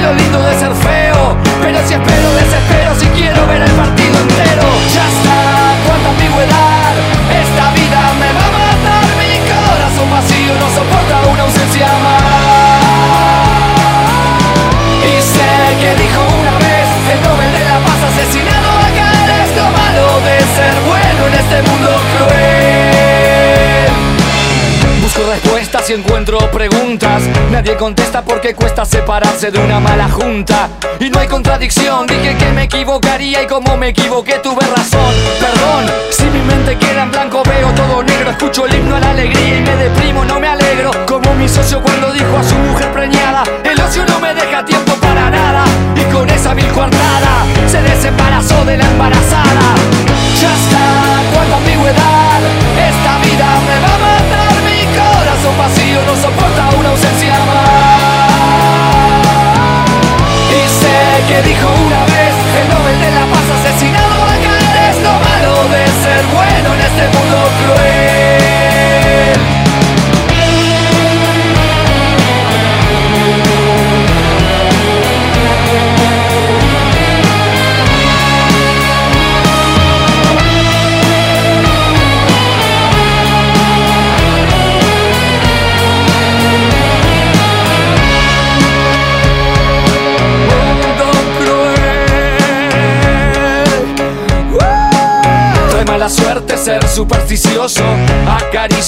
[SPEAKER 15] Lo lindo de ser feo. Pero si espero, desespero si quiero ver el partido entero. Ya está, cuánta ambigüedad. Esta vida me va a matar. Mi corazón vacío no soporta una ausencia más. Y sé que dijo una vez el Nobel de la Paz asesinado acá es lo malo de ser bueno en este mundo cruel. Busco respuestas y encuentro preguntas. Nadie contesta porque cuesta separarse de una mala junta. Y no hay contradicción, dije que me equivocaría y como me equivoqué tuve razón. Perdón, si mi mente queda en blanco veo todo negro. Escucho el himno a la alegría y me deprimo, no me alegro. Como mi socio cuando dijo a su mujer preñada: El ocio no me deja tiempo para nada. Y con esa vil coartada se desembarazó de la embarazada. Ya está, cuánta ambigüedad. Esta vida me va a matar. Corazón vacío no soporta una ausencia más. Y sé que dijo una vez el Nobel de la Paz asesinado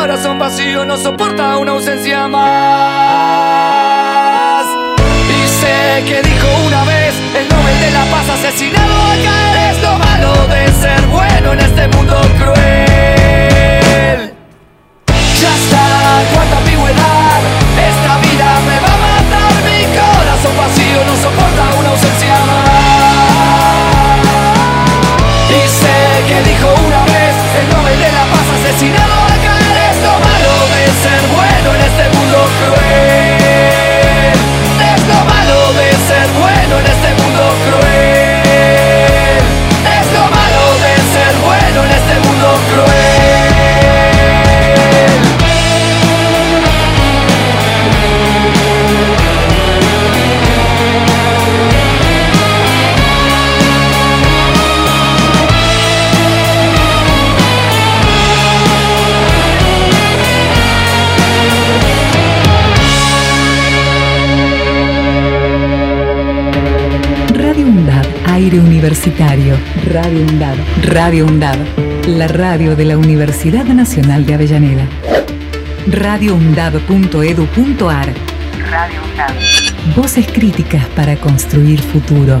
[SPEAKER 15] corazón vacío no soporta una ausencia más. Y sé que dijo una vez el Nobel de la Paz asesinado acá es lo malo de ser bueno en este mundo cruel. Ya está, cuánta ambigüedad, esta vida me va a matar, mi corazón vacío no soporta una ausencia más. Y sé que dijo una vez el Nobel de la Paz asesinado ser bueno en este mundo cruel.
[SPEAKER 8] Aire Universitario. Radio UNDAB. Radio UNDAB. La radio de la Universidad Nacional de Avellaneda. radioundab.edu.ar Radio UNDAB. Voces críticas para construir futuro.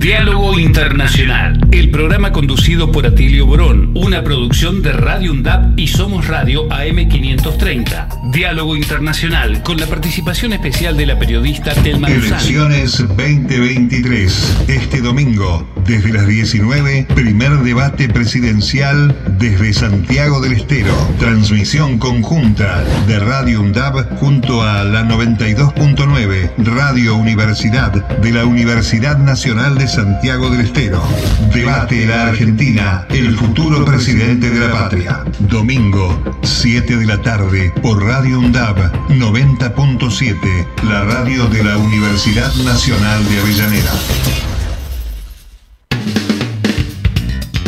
[SPEAKER 2] Diálogo Internacional, el programa conducido por Atilio Borón, una producción de Radio UNDAP y Somos Radio AM530. Diálogo Internacional, con la participación especial de la periodista Telma.
[SPEAKER 1] Elecciones 2023. Este domingo, desde las 19, primer debate presidencial desde Santiago del Estero. Transmisión conjunta de Radio UNDAB junto a la 92.9 Radio Universidad de la Universidad Nacional de Santiago del Estero. Debate la Argentina, el futuro presidente de la patria. Domingo, 7 de la tarde, por Radio UNDAB 90.7, la radio de la Universidad Nacional de Avellaneda.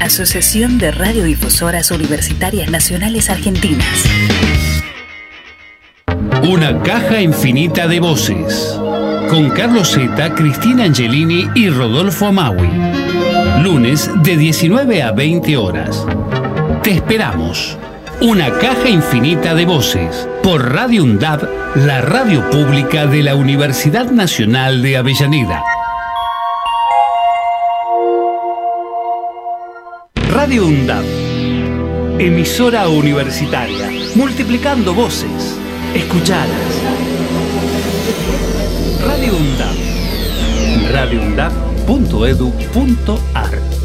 [SPEAKER 16] Asociación de Radiodifusoras Universitarias Nacionales Argentinas.
[SPEAKER 2] Una caja infinita de voces. Con Carlos Zeta, Cristina Angelini y Rodolfo Amaui. Lunes de 19 a 20 horas. Te esperamos. Una caja infinita de voces. Por Radio UNDAB, la radio pública de la Universidad Nacional de Avellaneda. Radio UNDAB. Emisora universitaria. Multiplicando voces. Escuchadas. Radio UNDAB. radioundab.edu.ar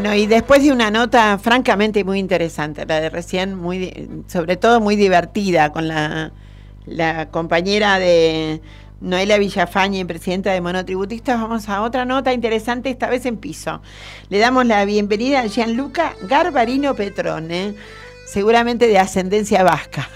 [SPEAKER 4] Bueno, y después de una nota francamente muy interesante, la de recién, muy, sobre todo muy divertida, con la, compañera de Noelia Villafañe, presidenta de Monotributistas, vamos a otra nota interesante, esta vez en piso. Le damos la bienvenida a Gianluca Garbarino Petrone, seguramente de ascendencia vasca.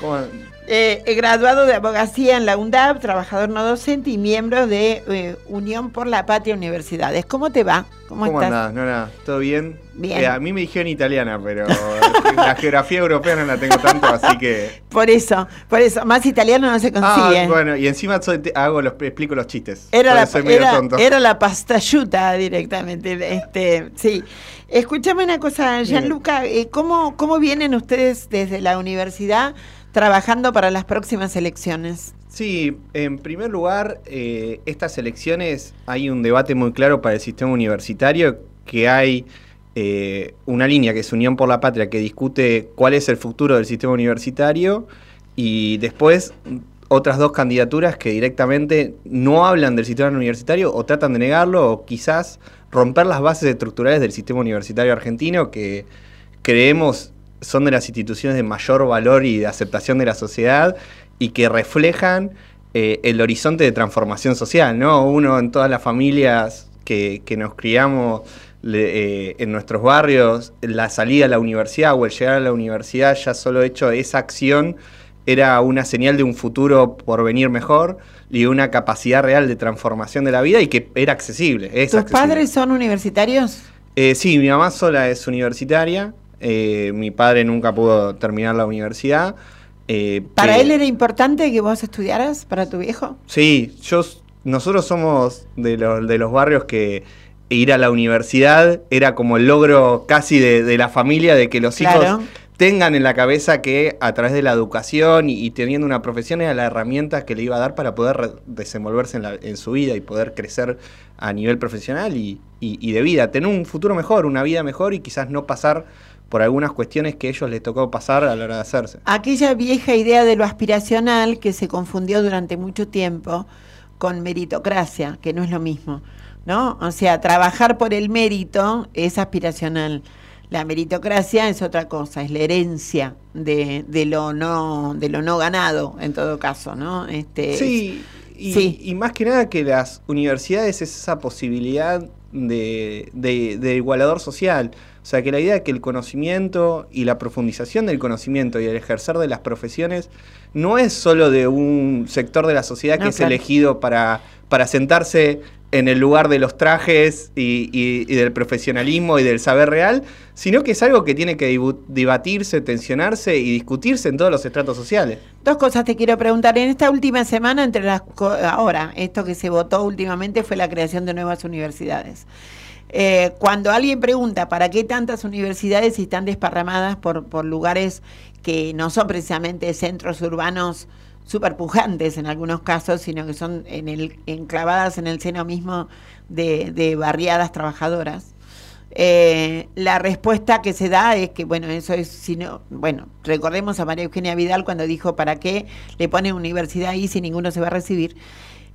[SPEAKER 4] Eh, graduado de abogacía en la UNDAP, trabajador no docente y miembro de eh, Unión por la Patria Universidades. ¿Cómo te va?
[SPEAKER 17] ¿Cómo, estás? andás? No, nada, ¿todo bien?
[SPEAKER 4] Bien.
[SPEAKER 17] Eh, a mí me dijeron italiana, pero la geografía europea no la tengo tanto, así que...
[SPEAKER 4] Por eso, por eso, más italiano no se consigue.
[SPEAKER 17] Ah, bueno, y encima soy, hago los, explico los chistes.
[SPEAKER 4] Era la, era, era la pastalluta directamente, este, sí. Escúchame una cosa, Gianluca, ¿cómo, ¿cómo vienen ustedes desde la universidad trabajando para las próximas elecciones?
[SPEAKER 17] Sí, en primer lugar, eh, estas elecciones hay un debate muy claro para el sistema universitario, que hay eh, una línea que es Unión por la Patria, que discute cuál es el futuro del sistema universitario, y después otras dos candidaturas que directamente no hablan del sistema universitario o tratan de negarlo o quizás romper las bases estructurales del sistema universitario argentino que creemos son de las instituciones de mayor valor y de aceptación de la sociedad y que reflejan eh, el horizonte de transformación social, ¿no? Uno en todas las familias que, que nos criamos le- eh, en nuestros barrios, la salida a la universidad o el llegar a la universidad, ya solo hecho esa acción era una señal de un futuro por venir mejor y una capacidad real de transformación de la vida y que era accesible. Es
[SPEAKER 4] ¿Tus
[SPEAKER 17] accesible.
[SPEAKER 4] padres son universitarios?
[SPEAKER 17] Eh, sí, mi mamá sola es universitaria, eh, mi padre nunca pudo terminar la universidad. eh,
[SPEAKER 4] ¿Para él era importante que vos estudiaras? ¿Para tu viejo?
[SPEAKER 17] Sí, yo, nosotros somos de los, de los barrios que ir a la universidad era como el logro casi de, de la familia, de que los
[SPEAKER 4] Claro.
[SPEAKER 17] hijos tengan en la cabeza que a través de la educación y, y teniendo una profesión era la herramienta que le iba a dar para poder desenvolverse en, la- en su vida y poder crecer a nivel profesional y, y- y de vida, tener un futuro mejor, una vida mejor y quizás no pasar por algunas cuestiones que a ellos les tocó pasar a la hora de hacerse.
[SPEAKER 4] Aquella vieja idea de lo aspiracional que se confundió durante mucho tiempo con meritocracia, que no es lo mismo, ¿no? O sea, trabajar por el mérito es aspiracional. La meritocracia es otra cosa, es la herencia de, de lo no de lo no ganado en todo caso, ¿no? Este,
[SPEAKER 17] Sí, y,
[SPEAKER 4] sí.
[SPEAKER 17] y más que nada que las universidades es esa posibilidad de, de- de igualador social. O sea, que la idea de que el conocimiento y la profundización del conocimiento y el ejercer de las profesiones no es solo de un sector de la sociedad
[SPEAKER 4] No,
[SPEAKER 17] que es elegido para, para sentarse en el lugar de los trajes y, y- y del profesionalismo y del saber real, sino que es algo que tiene que debatirse, tensionarse y discutirse en todos los estratos sociales.
[SPEAKER 4] Dos cosas te quiero preguntar. En esta última semana, entre las ahora, esto que se votó últimamente fue la creación de nuevas universidades. Eh, cuando alguien pregunta para qué tantas universidades si están desparramadas por, por lugares que no son precisamente centros urbanos superpujantes en algunos casos, sino que son en el, enclavadas en el seno mismo de, barriadas trabajadoras. Eh, la respuesta que se da es que, bueno, eso es, si no, bueno, recordemos a María Eugenia Vidal cuando dijo, ¿para qué le ponen universidad ahí si ninguno se va a recibir?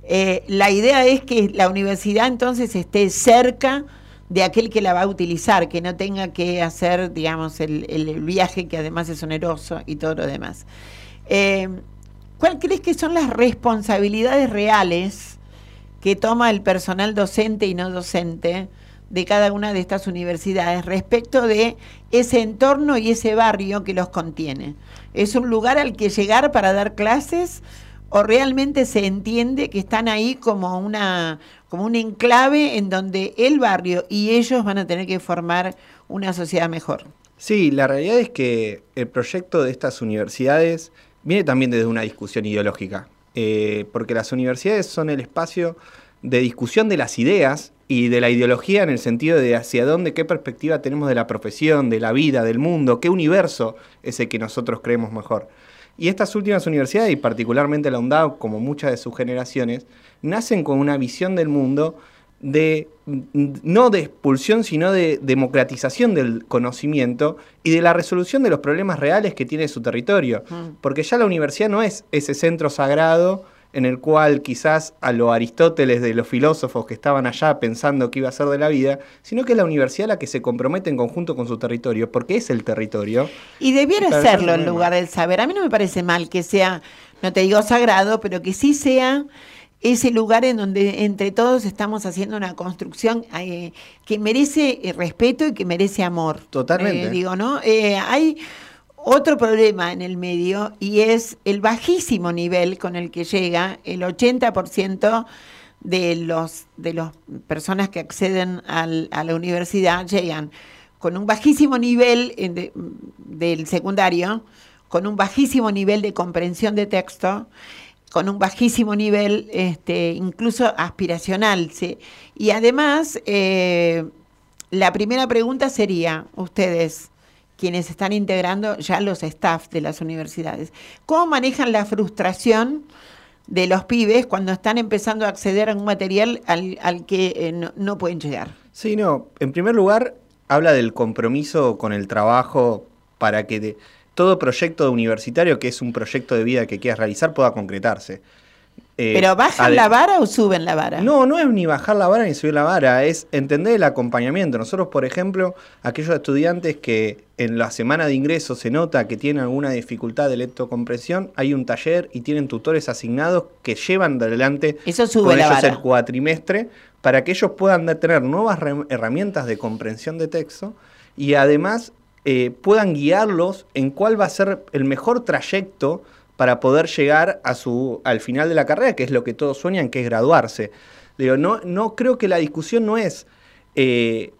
[SPEAKER 4] Eh, la idea es que la universidad entonces esté cerca de aquel que la va a utilizar, que no tenga que hacer, digamos, el, el viaje que además es oneroso y todo lo demás. Eh, ¿Cuál crees que son las responsabilidades reales que toma el personal docente y no docente de cada una de estas universidades respecto de ese entorno y ese barrio que los contiene? ¿Es un lugar al que llegar para dar clases o realmente se entiende que están ahí como una como un enclave en donde el barrio y ellos van a tener que formar una sociedad mejor?
[SPEAKER 17] Sí, la realidad es que el proyecto de estas universidades viene también desde una discusión ideológica, eh, porque las universidades son el espacio de discusión de las ideas y de la ideología en el sentido de hacia dónde, qué perspectiva tenemos de la profesión, de la vida, del mundo, qué universo es el que nosotros creemos mejor. Y estas últimas universidades, y particularmente la UNDAV, como muchas de sus generaciones, nacen con una visión del mundo de no de expulsión, sino de democratización del conocimiento y de la resolución de los problemas reales que tiene su territorio. Porque ya la universidad no es ese centro sagrado en el cual quizás a lo Aristóteles de los filósofos que estaban allá pensando qué iba a ser de la vida, sino que es la universidad la que se compromete en conjunto con su territorio, porque es el territorio.
[SPEAKER 4] Y debiera serlo en lugar del saber. A mí no me parece mal que sea, no te digo sagrado, pero que sí sea ese lugar en donde entre todos estamos haciendo una construcción eh, que merece eh, respeto y que merece amor.
[SPEAKER 17] Totalmente.
[SPEAKER 4] Eh, digo, ¿no? Eh, hay otro problema en el medio y es el bajísimo nivel con el que llega el 80% de los de las personas que acceden al- a la universidad llegan con un bajísimo nivel del secundario, con un bajísimo nivel de comprensión de texto, con un bajísimo nivel este, incluso aspiracional. ¿sí? Y además, eh, la primera pregunta sería, ustedes, quienes están integrando ya los staff de las universidades, ¿cómo manejan la frustración de los pibes cuando están empezando a acceder a un material al, al que eh, no, no pueden llegar?
[SPEAKER 17] Sí, no. En primer lugar, habla del compromiso con el trabajo para que todo proyecto universitario que es un proyecto de vida que quieras realizar pueda concretarse. Eh,
[SPEAKER 4] ¿Pero bajan la vara o suben la vara?
[SPEAKER 17] no, no es ni bajar la vara ni subir la vara, es entender el acompañamiento. Nosotros, por ejemplo, aquellos estudiantes que en la semana de ingreso se nota que tienen alguna dificultad de lectocompresión, hay un taller y tienen tutores asignados que llevan adelante
[SPEAKER 4] Eso sube
[SPEAKER 17] con
[SPEAKER 4] la
[SPEAKER 17] ellos
[SPEAKER 4] vara.
[SPEAKER 17] el cuatrimestre para que ellos puedan tener nuevas herramientas de comprensión de texto y además eh, puedan guiarlos en cuál va a ser el mejor trayecto para poder llegar a su, al final de la carrera, que es lo que todos sueñan, que es graduarse. Digo, no, no creo que la discusión no es eh,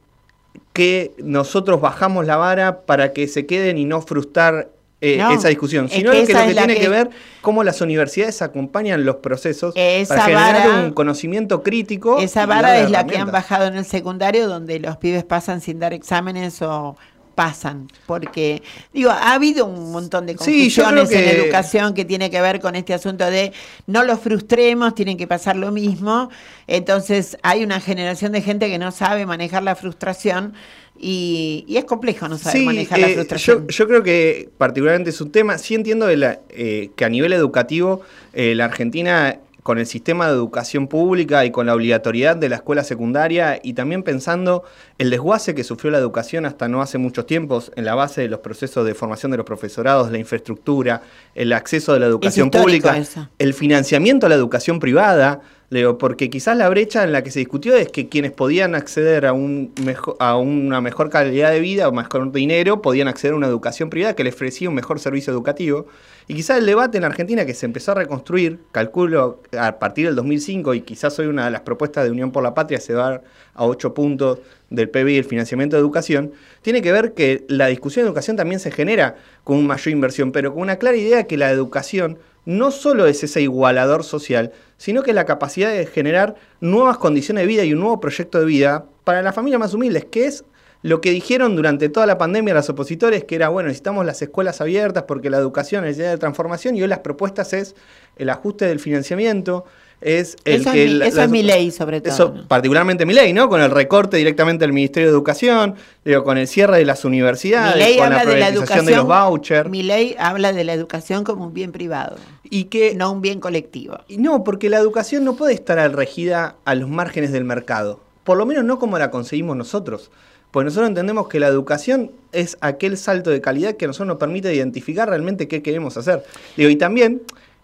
[SPEAKER 17] que nosotros bajamos la vara para que se queden y no frustrar eh,
[SPEAKER 4] No,
[SPEAKER 17] esa discusión,
[SPEAKER 4] es
[SPEAKER 17] sino
[SPEAKER 4] que
[SPEAKER 17] que, lo que
[SPEAKER 4] es
[SPEAKER 17] tiene que,
[SPEAKER 4] que-
[SPEAKER 17] ver cómo las universidades acompañan los procesos
[SPEAKER 4] Esa
[SPEAKER 17] para generar
[SPEAKER 4] vara-
[SPEAKER 17] un conocimiento crítico.
[SPEAKER 4] Esa vara es la que han bajado en el secundario, donde los pibes pasan sin dar exámenes o pasan. Porque, digo, ha habido un montón de
[SPEAKER 17] Sí,
[SPEAKER 4] confusiones en educación que tiene que ver con este asunto de no los frustremos, tienen que pasar lo mismo. Entonces, hay una generación de gente que no sabe manejar la frustración y, y es complejo no saber
[SPEAKER 17] Sí,
[SPEAKER 4] manejar la
[SPEAKER 17] eh,
[SPEAKER 4] frustración.
[SPEAKER 17] yo, yo creo que particularmente es un tema, sí entiendo de la- eh, que a nivel educativo eh, la Argentina con el sistema de educación pública y con la obligatoriedad de la escuela secundaria y también pensando el desguace que sufrió la educación hasta no hace muchos tiempos en la base de los procesos de formación de los profesorados, la infraestructura, el acceso de la educación pública,
[SPEAKER 4] eso.
[SPEAKER 17] el financiamiento a la educación privada, Leo, porque quizás la brecha en la que se discutió es que quienes podían acceder a, un mejo- a una mejor calidad de vida o mejor dinero podían acceder a una educación privada que les ofrecía un mejor servicio educativo. Y quizás el debate en Argentina que se empezó a reconstruir, calculo a partir del 2005, y quizás hoy una de las propuestas de Unión por la Patria se va a 8 puntos del PBI, el financiamiento de educación, tiene que ver que la discusión de educación también se genera con una mayor inversión, pero con una clara idea que la educación no solo es ese igualador social, sino que es la capacidad de generar nuevas condiciones de vida y un nuevo proyecto de vida para las familias más humildes, que es lo que dijeron durante toda la pandemia los opositores, que era, bueno, necesitamos las escuelas abiertas porque la educación es idea de transformación, y hoy las propuestas es el ajuste del financiamiento, es el
[SPEAKER 4] Eso es mi-
[SPEAKER 17] la-
[SPEAKER 4] eso
[SPEAKER 17] la-
[SPEAKER 4] es mi ley, sobre todo,
[SPEAKER 17] Eso,
[SPEAKER 4] ¿no?
[SPEAKER 17] particularmente mi ley, ¿no? Con el recorte directamente del Ministerio de Educación, digo, con el cierre de las
[SPEAKER 4] Mi
[SPEAKER 17] universidades,
[SPEAKER 4] ley
[SPEAKER 17] con la
[SPEAKER 4] de la
[SPEAKER 17] privatización
[SPEAKER 4] educación.
[SPEAKER 17] de los vouchers.
[SPEAKER 4] Mi ley habla de la educación como un bien privado.
[SPEAKER 17] Y que.
[SPEAKER 4] No un bien colectivo.
[SPEAKER 17] Y no, porque la educación no puede estar regida a los márgenes del mercado. Por lo menos no como la conseguimos nosotros. Porque nosotros entendemos que la educación es aquel salto de calidad que a nosotros nos permite identificar realmente qué queremos hacer. Digo, y también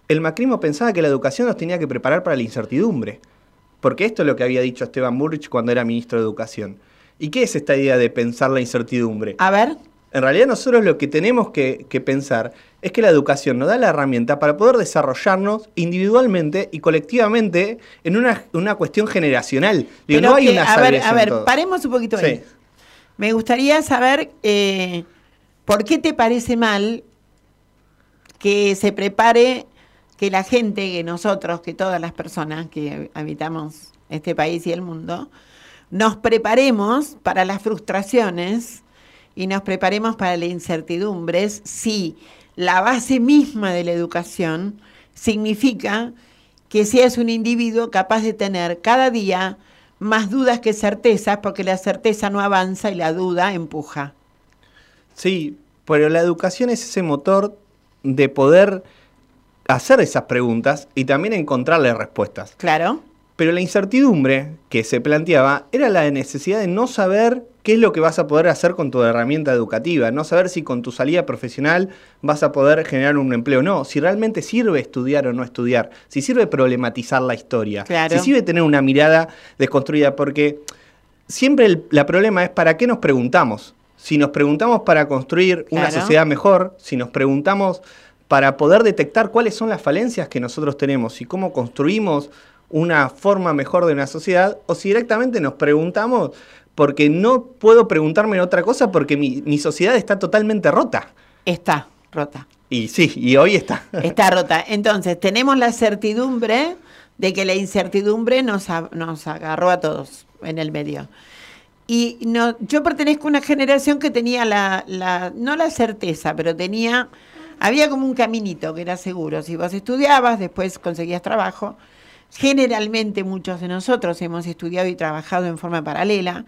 [SPEAKER 17] el macrismo pensaba que la educación nos tenía que preparar para la incertidumbre. Porque esto es lo que había dicho Esteban Burrich cuando era ministro de Educación. ¿Y qué es esta idea de pensar la incertidumbre?
[SPEAKER 4] A ver.
[SPEAKER 17] En realidad nosotros lo que tenemos que, que pensar es que la educación nos da la herramienta para poder desarrollarnos individualmente y colectivamente en una, una cuestión generacional. Digo,
[SPEAKER 4] Pero
[SPEAKER 17] no hay una
[SPEAKER 4] a ver, a ver,
[SPEAKER 17] todo.
[SPEAKER 4] paremos un poquito ahí.
[SPEAKER 17] Sí.
[SPEAKER 4] Me gustaría saber eh, por qué te parece mal que se prepare, que la gente, que nosotros, que todas las personas que habitamos este país y el mundo, nos preparemos para las frustraciones y nos preparemos para las incertidumbres si la base misma de la educación significa que seas un individuo capaz de tener cada día más dudas que certezas, porque la certeza no avanza y la duda empuja.
[SPEAKER 17] Sí, pero la educación es ese motor de poder hacer esas preguntas y también encontrarle respuestas.
[SPEAKER 4] Claro.
[SPEAKER 17] Pero la incertidumbre que se planteaba era la necesidad de no saber qué es lo que vas a poder hacer con tu herramienta educativa, no saber si con tu salida profesional vas a poder generar un empleo o no, si realmente sirve estudiar o no estudiar, si sirve problematizar la historia,
[SPEAKER 4] Claro.
[SPEAKER 17] si sirve tener una mirada desconstruida, porque siempre el la problema es para qué nos preguntamos. Si nos preguntamos para construir una sociedad mejor, si nos preguntamos para poder detectar cuáles son las falencias que nosotros tenemos y cómo construimos una forma mejor de una sociedad, o si directamente nos preguntamos porque no puedo preguntarme otra cosa porque mi, mi sociedad está totalmente rota.
[SPEAKER 4] Está rota.
[SPEAKER 17] Y sí, y hoy está.
[SPEAKER 4] Está rota. Entonces, tenemos la certidumbre de que la incertidumbre nos, a- nos agarró a todos en el medio. Y no, yo pertenezco a una generación que tenía la, la, no la certeza, pero tenía, había como un caminito que era seguro. Si vos estudiabas, después conseguías trabajo. Generalmente muchos de nosotros hemos estudiado y trabajado en forma paralela.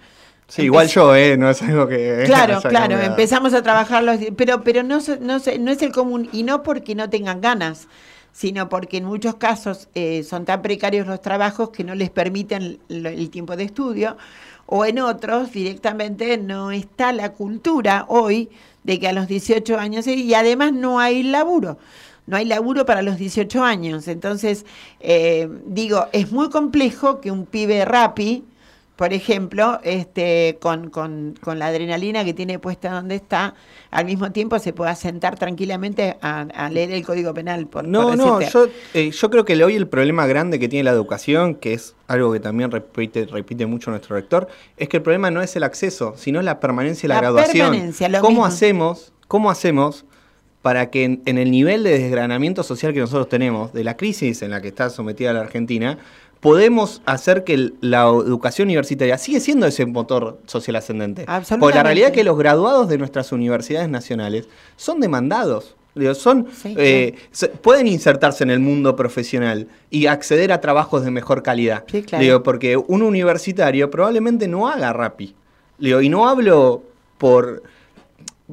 [SPEAKER 17] Sí, igual yo, ¿eh? No es algo que...
[SPEAKER 4] Claro, claro,
[SPEAKER 17] cambiado.
[SPEAKER 4] empezamos a trabajar los pero pero no no no es el común y no porque no tengan ganas, sino porque en muchos casos eh, son tan precarios los trabajos que no les permiten lo- el tiempo de estudio o en otros directamente no está la cultura hoy de que a los 18 años y además no hay laburo. No hay laburo para los 18 años. Entonces, eh, digo, es muy complejo que un pibe rapi, por ejemplo, este, con, con, con la adrenalina que tiene puesta donde está, al mismo tiempo se pueda sentar tranquilamente a, a leer el Código Penal. Por,
[SPEAKER 17] No,
[SPEAKER 4] por
[SPEAKER 17] no, yo, eh, yo creo que hoy el problema grande que tiene la educación, que es algo que también repite, repite mucho nuestro rector, es que el problema no es el acceso, sino la permanencia y la,
[SPEAKER 4] La
[SPEAKER 17] graduación.
[SPEAKER 4] permanencia, lo
[SPEAKER 17] ¿Cómo
[SPEAKER 4] mismo.
[SPEAKER 17] hacemos, cómo hacemos para que en, en el nivel de desgranamiento social que nosotros tenemos, de la crisis en la que está sometida la Argentina, podemos hacer que la educación universitaria sigue siendo ese motor social ascendente? Porque la realidad es que los graduados de nuestras universidades nacionales son demandados. Son, eh, pueden insertarse en el mundo profesional y acceder a trabajos de mejor calidad.
[SPEAKER 4] claro.
[SPEAKER 17] Digo, porque un universitario probablemente no haga rapi. Digo, y no hablo por,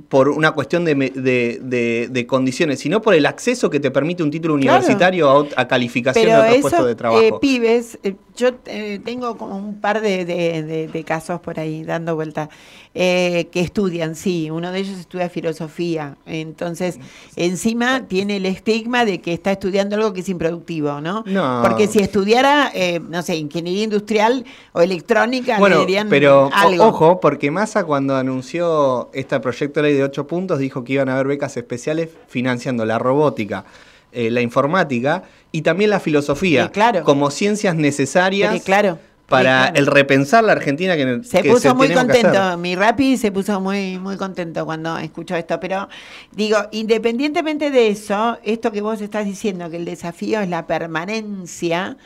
[SPEAKER 17] por una cuestión de, de- de- de condiciones, sino por el acceso que te permite un título
[SPEAKER 4] Claro.
[SPEAKER 17] universitario a, a calificación de otros puestos de trabajo.
[SPEAKER 4] eh, pibes, eh, yo eh, tengo como un par de, de- de- de casos por ahí dando vuelta, eh, que estudian, sí, uno de ellos estudia filosofía, entonces encima tiene el estigma de que está estudiando algo que es improductivo, ¿no?
[SPEAKER 17] No.
[SPEAKER 4] Porque si estudiara, eh, no sé, ingeniería industrial o electrónica, le
[SPEAKER 17] Bueno,
[SPEAKER 4] dirían
[SPEAKER 17] pero
[SPEAKER 4] algo.
[SPEAKER 17] ojo, porque Massa cuando anunció este proyecto de ley de 8 puntos dijo que iban a haber becas especiales financiando la robótica, eh, la informática y también la filosofía,
[SPEAKER 4] Sí, claro.
[SPEAKER 17] como ciencias necesarias
[SPEAKER 4] claro.
[SPEAKER 17] para
[SPEAKER 4] claro.
[SPEAKER 17] el repensar la Argentina que
[SPEAKER 4] Se
[SPEAKER 17] que
[SPEAKER 4] puso muy
[SPEAKER 17] que hacer.
[SPEAKER 4] contento, mi Rappi se puso muy, muy contento cuando escuchó esto, pero digo, independientemente de eso, esto que vos estás diciendo, que el desafío es la permanencia,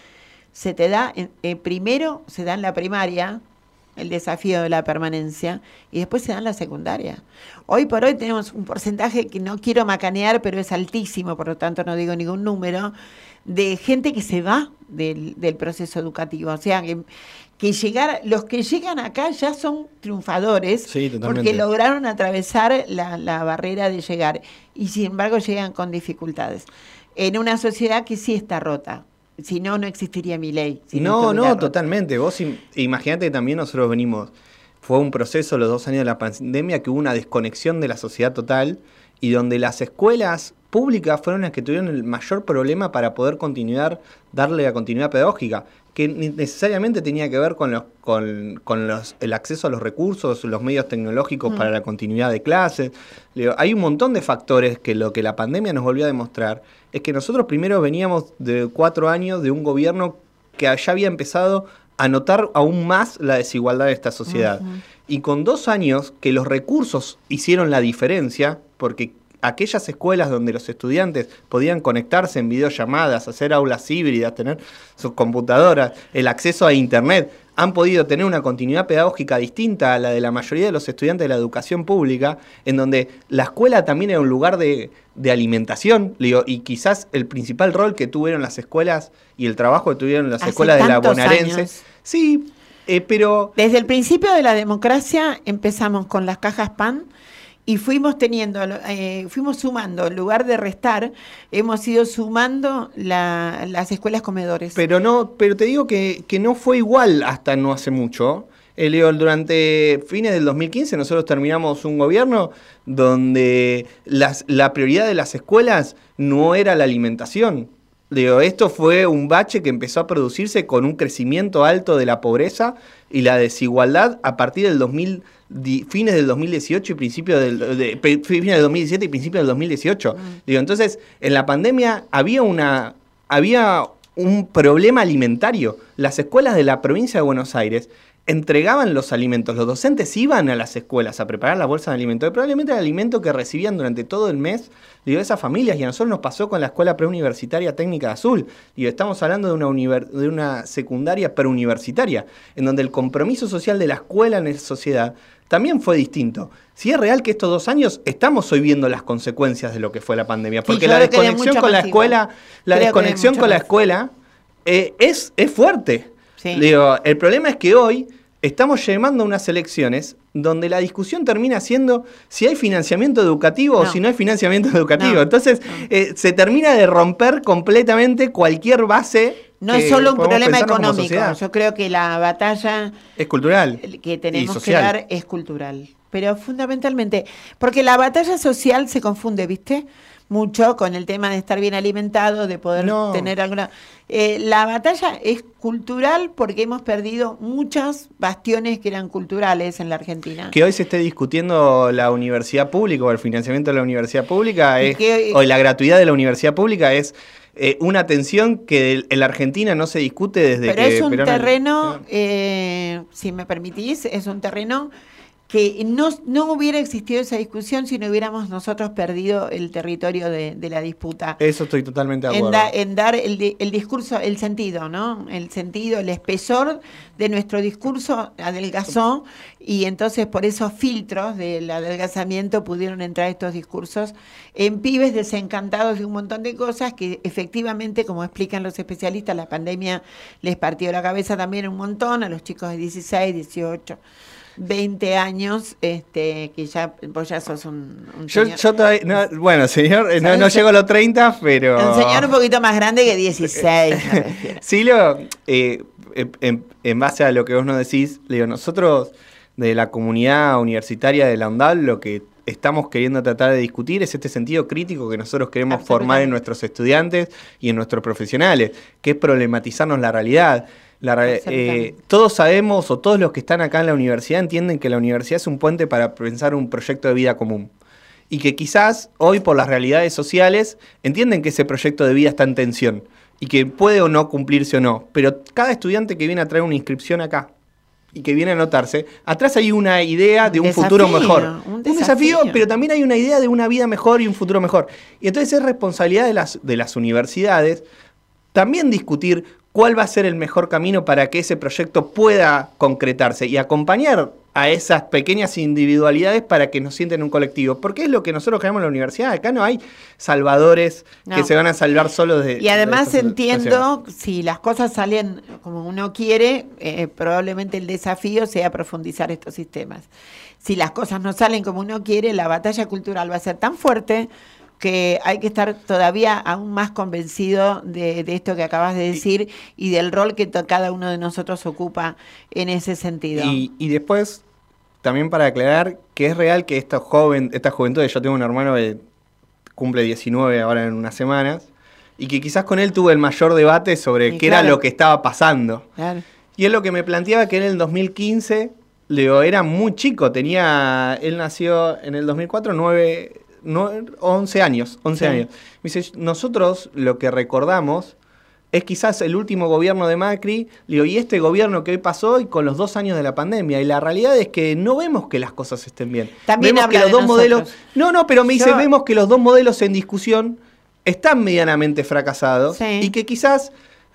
[SPEAKER 4] se te da, en- eh, primero se da en la primaria, el desafío de la permanencia, y después se da en la secundaria. Hoy por hoy tenemos un porcentaje que no quiero macanear, pero es altísimo, por lo tanto no digo ningún número, de gente que se va del, del proceso educativo. O sea, que, que llegar, los que llegan acá ya son triunfadores
[SPEAKER 17] Sí,
[SPEAKER 4] porque lograron atravesar la, la barrera de llegar y sin embargo llegan con dificultades. En una sociedad que sí está rota. Si no, no existiría mi ley. si
[SPEAKER 17] no, no,
[SPEAKER 4] rota.
[SPEAKER 17] totalmente. Vos im- imagínate que también nosotros venimos, fue un proceso los dos años de la pandemia que hubo una desconexión de la sociedad total y donde las escuelas públicas fueron las que tuvieron el mayor problema para poder continuar, darle la continuidad pedagógica, que necesariamente tenía que ver con, los, con, con los, el acceso a los recursos, los medios tecnológicos
[SPEAKER 18] Mm.
[SPEAKER 17] para la continuidad de clases. Hay un montón de factores que lo que la pandemia nos volvió a demostrar es que nosotros primero veníamos de cuatro años de un gobierno que ya había empezado a notar aún más la desigualdad de esta sociedad. Y con dos años que los recursos hicieron la diferencia, porque aquellas escuelas donde los estudiantes podían conectarse en videollamadas, hacer aulas híbridas, tener sus computadoras, el acceso a Internet, han podido tener una continuidad pedagógica distinta a la de la mayoría de los estudiantes de la educación pública, en donde la escuela también era un lugar de, de alimentación, digo, y quizás el principal rol que tuvieron las escuelas y el trabajo que tuvieron las
[SPEAKER 4] Hace
[SPEAKER 17] escuelas de la bonaerense.
[SPEAKER 4] años.
[SPEAKER 17] Sí, eh, pero...
[SPEAKER 4] Desde el principio de la democracia empezamos con las cajas PAN y fuimos teniendo, eh, fuimos sumando, en lugar de restar, hemos ido sumando la- las escuelas comedores.
[SPEAKER 17] Pero no, pero te digo que, que no fue igual hasta no hace mucho. Eh, Leo, durante fines del 2015 nosotros terminamos un gobierno donde las, la prioridad de las escuelas no era la alimentación. Leo, esto fue un bache que empezó a producirse con un crecimiento alto de la pobreza y la desigualdad a partir del 2000, di- fines del 2018 y principios del de- fines del 2017 y principios del 2018. Digo, entonces, en la pandemia había una había un problema alimentario. Las escuelas de la provincia de Buenos Aires entregaban los alimentos, los docentes iban a las escuelas a preparar la bolsa de alimentos, y probablemente el alimento que recibían durante todo el mes digo, esas familias, y a nosotros nos pasó con la Escuela Preuniversitaria Técnica de Azul, y estamos hablando de una, de una secundaria preuniversitaria, en donde el compromiso social de la escuela en la sociedad también fue distinto. Si es real que estos dos años estamos hoy viendo las consecuencias de lo que fue la pandemia, porque la desconexión con la escuela, la desconexión con la escuela eh, es, es fuerte. Digo, el problema es que hoy estamos llamando a unas elecciones donde la discusión termina siendo si hay financiamiento educativo o si no hay financiamiento educativo.
[SPEAKER 4] No.
[SPEAKER 17] Entonces, eh, se termina de romper completamente cualquier base.
[SPEAKER 4] No es solo un problema económico. Yo creo que la batalla
[SPEAKER 17] Es cultural.
[SPEAKER 4] que tenemos que dar es cultural. Pero fundamentalmente, porque la batalla social se confunde, ¿viste? Mucho con el tema de estar bien alimentado, de poder
[SPEAKER 17] No.
[SPEAKER 4] tener alguna... Eh, la batalla es cultural porque hemos perdido muchas bastiones que eran culturales en la Argentina.
[SPEAKER 17] Que hoy se esté discutiendo la universidad pública o el financiamiento de la universidad pública es,
[SPEAKER 4] que-
[SPEAKER 17] o la gratuidad de la universidad pública es eh, una tensión que en la Argentina no se discute desde
[SPEAKER 4] Pero
[SPEAKER 17] que
[SPEAKER 4] es un
[SPEAKER 17] Perón-
[SPEAKER 4] terreno, eh, si me permitís, es un terreno que no, no hubiera existido esa discusión si no hubiéramos nosotros perdido el territorio de, de la disputa.
[SPEAKER 17] Eso estoy totalmente de
[SPEAKER 4] En,
[SPEAKER 17] acuerdo.
[SPEAKER 4] da- en dar el, el discurso, el sentido, ¿no? El sentido, el espesor de nuestro discurso adelgazó y entonces por esos filtros del adelgazamiento pudieron entrar estos discursos en pibes desencantados de un montón de cosas que efectivamente, como explican los especialistas, la pandemia les partió la cabeza también un montón a los chicos de 16, 18. 20 años, este, que ya vos ya sos un, un
[SPEAKER 17] Yo,
[SPEAKER 4] señor.
[SPEAKER 17] yo todavía, no, bueno, señor, no, no llego a los 30, pero...
[SPEAKER 4] Un señor un poquito más grande que 16. me refiero.
[SPEAKER 17] Sí, lo, eh, en, base a lo que vos nos decís, digo, nosotros de la comunidad universitaria de la UNDAL lo que estamos queriendo tratar de discutir es este sentido crítico que nosotros queremos formar en nuestros estudiantes y en nuestros profesionales, que es problematizarnos la realidad. La eh, todos sabemos o todos los que están acá en la universidad entienden que la universidad es un puente para pensar un proyecto de vida común. Y que quizás hoy por las realidades sociales entienden que ese proyecto de vida está en tensión y que puede o no cumplirse o no. Pero cada estudiante que viene a traer una inscripción acá y que viene a anotarse, atrás hay una idea de un futuro mejor.
[SPEAKER 4] un
[SPEAKER 17] Un desafío,
[SPEAKER 4] desafío.
[SPEAKER 17] pero también hay una idea de una vida mejor y un futuro mejor. Y entonces es responsabilidad de las, de las universidades también discutir cuál va a ser el mejor camino para que ese proyecto pueda concretarse y acompañar a esas pequeñas individualidades para que nos sienten un colectivo. Porque es lo que nosotros creamos en la universidad. Acá no hay salvadores que se van a salvar solos de...
[SPEAKER 4] Y además
[SPEAKER 17] de
[SPEAKER 4] entiendo, si las cosas salen como uno quiere, eh, probablemente el desafío sea profundizar estos sistemas. Si las cosas no salen como uno quiere, la batalla cultural va a ser tan fuerte que hay que estar todavía aún más convencido de, de esto que acabas de decir y del rol que cada uno de nosotros ocupa en ese sentido.
[SPEAKER 17] Y, y después, también para aclarar que es real que esta joven, esta juventud, yo tengo un hermano que cumple 19 ahora en unas semanas, y que quizás con él tuve el mayor debate sobre
[SPEAKER 4] Y
[SPEAKER 17] qué era lo que estaba pasando.
[SPEAKER 4] Claro.
[SPEAKER 17] Y él lo que me planteaba que en el 2015, Leo era muy chico, tenía, él nació en el 2004, 9, 11 años, 11
[SPEAKER 4] Sí.
[SPEAKER 17] años. Me dice, nosotros lo que recordamos es quizás el último gobierno de Macri, digo, y este gobierno que hoy pasó y con los dos años de la pandemia. Y la realidad es que no vemos que las cosas estén bien.
[SPEAKER 4] También
[SPEAKER 17] vemos que los dos modelos. No, no, pero me dice,
[SPEAKER 4] Yo-
[SPEAKER 17] vemos que los dos modelos en discusión están medianamente fracasados y que quizás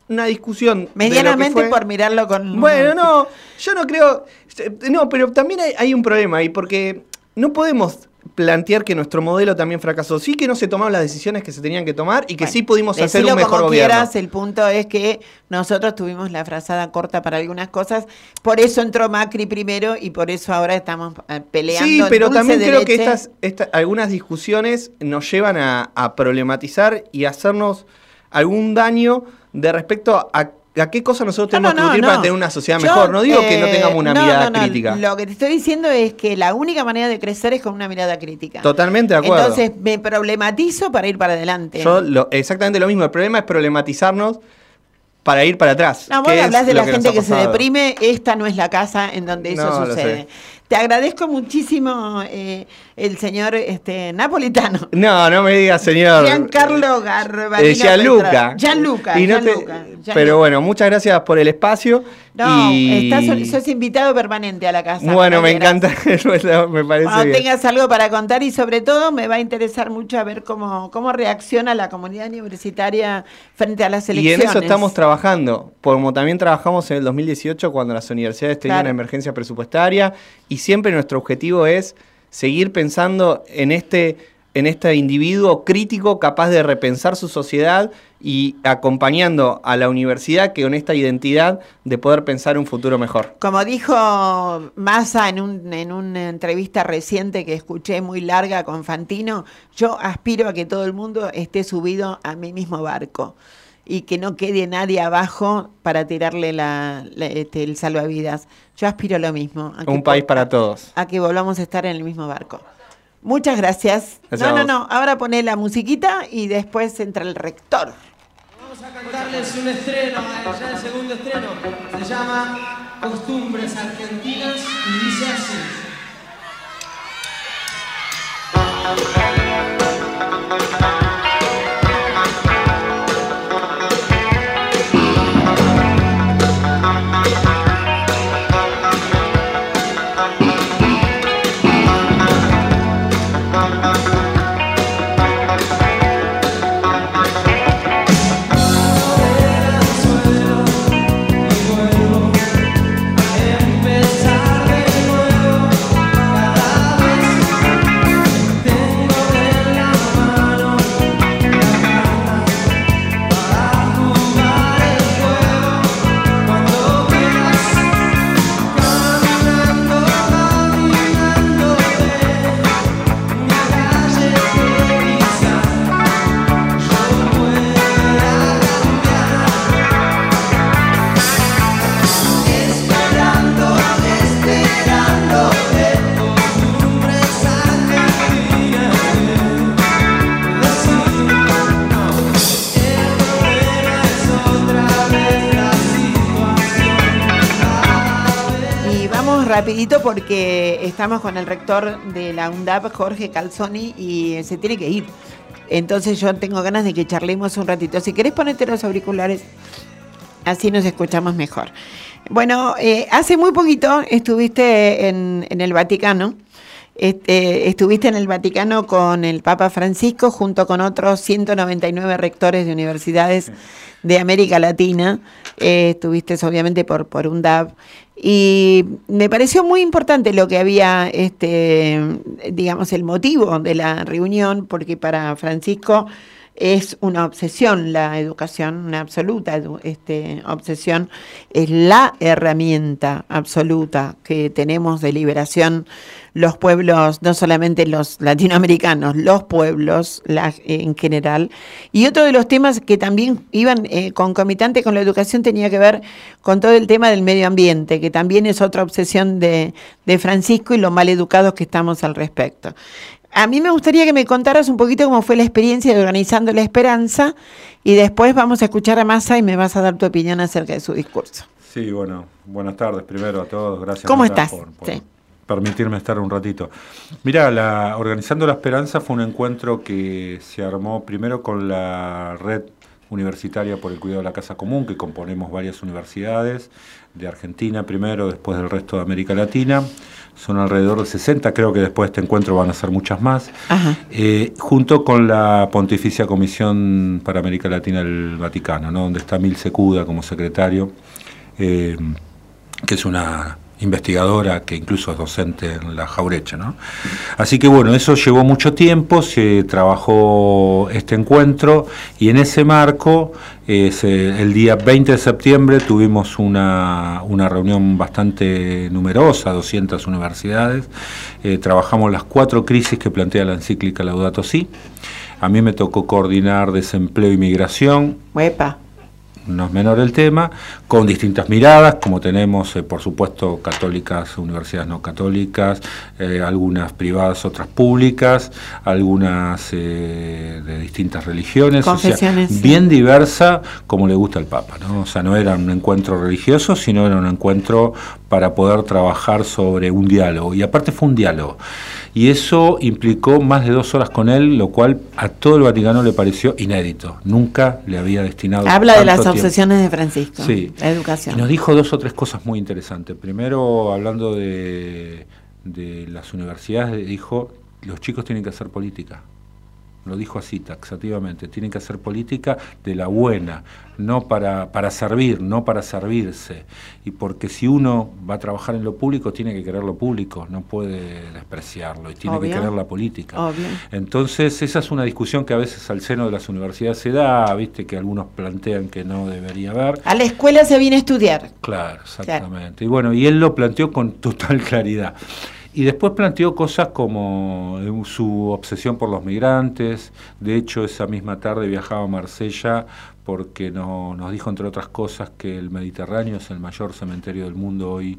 [SPEAKER 17] una discusión.
[SPEAKER 4] Medianamente por mirarlo con...
[SPEAKER 17] bueno, no, yo no creo. No, pero también hay, hay un problema ahí, porque no podemos plantear que nuestro modelo también fracasó. Sí que no se tomaron las decisiones que se tenían que tomar y que sí pudimos hacer un mejor
[SPEAKER 4] como
[SPEAKER 17] gobierno.
[SPEAKER 4] quieras, el punto es que nosotros tuvimos la frazada corta para algunas cosas, por eso entró Macri primero y por eso ahora estamos eh, peleando.
[SPEAKER 17] Sí, pero
[SPEAKER 4] dulce
[SPEAKER 17] también
[SPEAKER 4] de
[SPEAKER 17] creo que
[SPEAKER 4] leche.
[SPEAKER 17] estas, esta- algunas discusiones nos llevan a, a problematizar y a hacernos algún daño de respecto a, a qué cosas nosotros tenemos que discutir para tener una sociedad
[SPEAKER 4] Yo,
[SPEAKER 17] mejor. No digo que no
[SPEAKER 4] eh,
[SPEAKER 17] tengamos una
[SPEAKER 4] no,
[SPEAKER 17] mirada
[SPEAKER 4] no, no,
[SPEAKER 17] crítica.
[SPEAKER 4] Lo que te estoy diciendo es que la única manera de crecer es con una mirada crítica.
[SPEAKER 17] Totalmente de acuerdo.
[SPEAKER 4] Entonces me problematizo para ir para adelante.
[SPEAKER 17] Yo lo- exactamente lo mismo. El problema es problematizarnos para ir para atrás.
[SPEAKER 4] No, vos hablas de la
[SPEAKER 17] que
[SPEAKER 4] gente que se deprime, esta no es la casa en donde eso
[SPEAKER 17] No,
[SPEAKER 4] sucede. Te agradezco muchísimo eh, el señor este, napolitano.
[SPEAKER 17] No, no me digas, señor.
[SPEAKER 4] Giancarlo Garbarino.
[SPEAKER 17] Eh, Gianluca.
[SPEAKER 4] Gianluca.
[SPEAKER 17] Y no te-
[SPEAKER 4] Gianluca.
[SPEAKER 17] Pero bueno, muchas gracias por el espacio.
[SPEAKER 4] No,
[SPEAKER 17] y...
[SPEAKER 4] estás, sos invitado permanente a la casa.
[SPEAKER 17] Bueno, me encanta, me parece
[SPEAKER 4] Cuando
[SPEAKER 17] bien.
[SPEAKER 4] tengas algo para contar y sobre todo me va a interesar mucho a ver cómo, cómo reacciona la comunidad universitaria frente a las
[SPEAKER 17] Y en
[SPEAKER 4] elecciones.
[SPEAKER 17] eso estamos trabajando, como también trabajamos en el 2018 cuando las universidades tenían
[SPEAKER 4] Claro.
[SPEAKER 17] una emergencia presupuestaria y siempre nuestro objetivo es seguir pensando en este en este individuo crítico capaz de repensar su sociedad y acompañando a la universidad que con esta identidad de poder pensar un futuro mejor.
[SPEAKER 4] Como dijo Massa en, un, en una entrevista reciente que escuché muy larga con Fantino, yo aspiro a que todo el mundo esté subido a mi mismo barco y que no quede nadie abajo para tirarle la, la- este, el salvavidas. Yo aspiro a lo mismo. A que
[SPEAKER 17] Un país para todos.
[SPEAKER 4] a que volvamos a estar en el mismo barco. Muchas gracias.
[SPEAKER 17] Gracias
[SPEAKER 4] no,
[SPEAKER 17] a
[SPEAKER 4] no, no. Ahora poné la musiquita y después entra el rector.
[SPEAKER 18] darles un estreno, eh, ya el segundo estreno. Se llama Costumbres Argentinas y dice así.
[SPEAKER 4] Rapidito porque estamos con el rector de la UNDAP, Jorge Calzoni, y se tiene que ir. Entonces yo tengo ganas de que charlemos un ratito. Si querés ponerte los auriculares, así nos escuchamos mejor. Bueno, eh, hace muy poquito estuviste en, en el Vaticano. Este, estuviste en el Vaticano con el Papa Francisco junto con otros 199 rectores de universidades de América Latina. Eh, estuviste obviamente por, por UNDAP. Y me pareció muy importante lo que había, este, digamos, el motivo de la reunión, porque para Francisco es una obsesión la educación, una absoluta este, obsesión, es la herramienta absoluta que tenemos de liberación los pueblos, no solamente los latinoamericanos, los pueblos la- en general. Y otro de los temas que también iban eh, concomitante con la educación tenía que ver con todo el tema del medio ambiente, que también es otra obsesión de, de Francisco y lo mal educados que estamos al respecto. A mí me gustaría que me contaras un poquito cómo fue la experiencia de Organizando la Esperanza y después vamos a escuchar a Massa y me vas a dar tu opinión acerca de su discurso.
[SPEAKER 19] Sí, bueno, buenas tardes primero a todos. Gracias.
[SPEAKER 4] ¿Cómo estás?
[SPEAKER 19] por- por
[SPEAKER 4] Sí.
[SPEAKER 19] Permitirme estar un ratito. Mira, la, Organizando la Esperanza fue un encuentro que se armó primero con la red universitaria por el cuidado de la casa común, que componemos varias universidades de Argentina primero, después del resto de América Latina. Son alrededor de 60, creo que después de este encuentro van a ser muchas más. Eh, junto con la Pontificia Comisión para América Latina del Vaticano, ¿no? donde está Mil Secuda como secretario, eh, que es una investigadora que incluso es docente en la Jaureche. ¿no? Así que bueno, eso llevó mucho tiempo, se trabajó este encuentro y en ese marco, eh, se- el día 20 de septiembre tuvimos una, una reunión bastante numerosa, 200 universidades, Eh, trabajamos las cuatro crisis que plantea la encíclica Laudato Si. A mí me tocó coordinar desempleo y migración. No es menor el tema, con distintas miradas, como tenemos, eh, por supuesto, católicas, universidades no católicas, eh, algunas privadas, otras públicas, algunas eh, de distintas religiones, o sea, bien diversa como le gusta al Papa, ¿no? O sea, no era un encuentro religioso, sino era un encuentro para poder trabajar sobre un diálogo, y aparte fue un diálogo. Y eso implicó más de dos horas con él, lo cual a todo el Vaticano le pareció inédito. Nunca le había destinado.
[SPEAKER 4] Habla de las
[SPEAKER 19] tiempo.
[SPEAKER 4] obsesiones de Francisco.
[SPEAKER 19] Sí.
[SPEAKER 4] La educación.
[SPEAKER 19] Y nos dijo dos o tres cosas muy interesantes. Primero, hablando de, de las universidades, dijo, los chicos tienen que hacer política. Lo dijo así taxativamente, tienen que hacer política de la buena, no para, para servir, no para servirse. Y porque si uno va a trabajar en lo público, tiene que querer lo público, no puede despreciarlo y tiene
[SPEAKER 4] Obvio.
[SPEAKER 19] que querer la política.
[SPEAKER 4] Obvio.
[SPEAKER 19] Entonces, esa es una discusión que a veces al seno de las universidades se da, viste, que algunos plantean que no debería haber.
[SPEAKER 4] A la escuela se viene a estudiar.
[SPEAKER 19] Claro, exactamente. Y bueno, y él lo planteó con total claridad. Y después planteó cosas como eh, su obsesión por los migrantes. De hecho, esa misma tarde viajaba a Marsella porque no- nos dijo, entre otras cosas, que el Mediterráneo es el mayor cementerio del mundo hoy,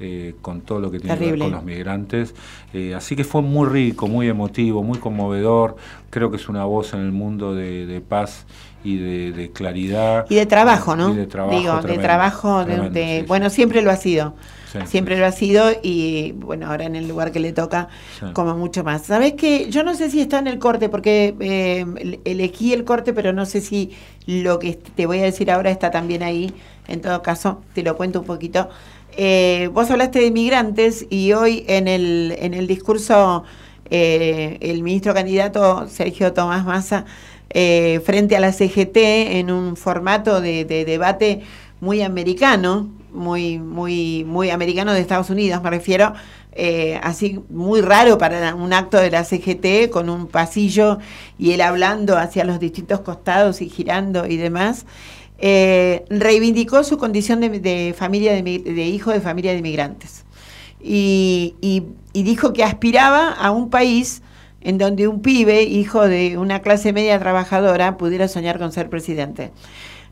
[SPEAKER 19] eh, con todo lo que tiene que ver con los migrantes. Eh, así que fue muy rico, muy emotivo, muy conmovedor. Creo que es una voz en el mundo de, de paz y de, de claridad.
[SPEAKER 4] Y de trabajo, ¿no?
[SPEAKER 19] Y de trabajo.
[SPEAKER 4] Digo, de trabajo, de,
[SPEAKER 19] tremendo,
[SPEAKER 4] de-
[SPEAKER 19] sí,
[SPEAKER 4] bueno, siempre lo ha sido.
[SPEAKER 19] Sí,
[SPEAKER 4] siempre lo ha sido y bueno, ahora en el lugar que le toca,
[SPEAKER 19] Sí.
[SPEAKER 4] como mucho más. ¿Sabes qué? Yo no sé si está en el corte, porque eh, ele- elegí el corte, pero no sé si lo que te voy a decir ahora está también ahí. En todo caso, te lo cuento un poquito. Eh, vos hablaste de migrantes y hoy en el, en el discurso eh, el ministro candidato Sergio Tomás Massa eh, frente a la CGT en un formato de, de debate muy americano, muy, muy, muy americano de Estados Unidos, me refiero, eh, así muy raro para un acto de la CGT con un pasillo y él hablando hacia los distintos costados y girando y demás. eh, reivindicó su condición de, de familia de, de hijo de familia de inmigrantes y, y- y dijo que aspiraba a un país en donde un pibe, hijo de una clase media trabajadora, pudiera soñar con ser presidente.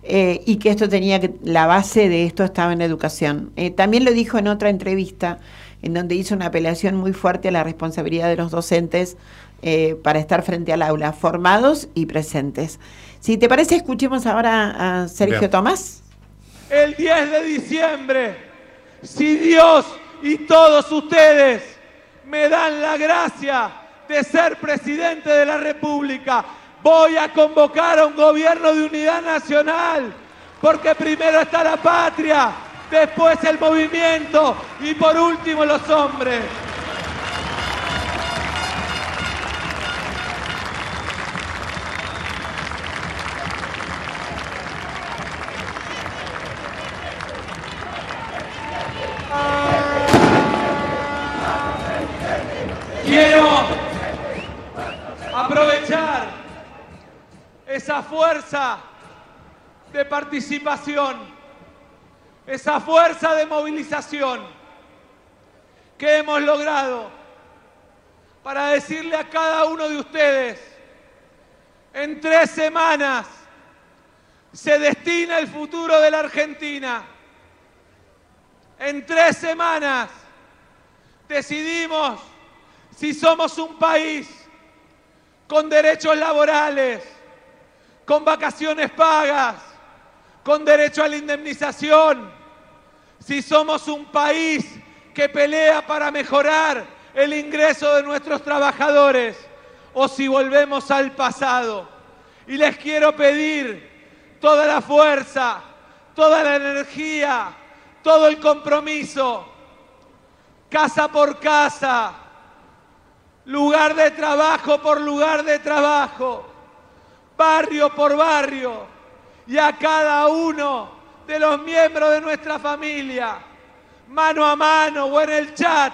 [SPEAKER 4] Eh, y que esto tenía que, la base de esto estaba en la educación. Eh, también lo dijo en otra entrevista, en donde hizo una apelación muy fuerte a la responsabilidad de los docentes eh, para estar frente al aula, formados y presentes. Si te parece, escuchemos ahora a Sergio
[SPEAKER 20] Bien.
[SPEAKER 4] Tomás.
[SPEAKER 20] el 10 de diciembre, si Dios y todos ustedes me dan la gracia de ser presidente de la República, voy a convocar a un gobierno de unidad nacional, porque primero está la patria, después el movimiento y por último los hombres. Quiero aprovechar esa fuerza de participación, esa fuerza de movilización que hemos logrado para decirle a cada uno de ustedes, en tres semanas se destina el futuro de la Argentina. En tres semanas decidimos si somos un país con derechos laborales, con vacaciones pagas, con derecho a la indemnización, si somos un país que pelea para mejorar el ingreso de nuestros trabajadores o si volvemos al pasado. Y les quiero pedir toda la fuerza, toda la energía, todo el compromiso, casa por casa, lugar de trabajo por lugar de trabajo, barrio por barrio, y a cada uno de los miembros de nuestra familia, mano a mano o en el chat,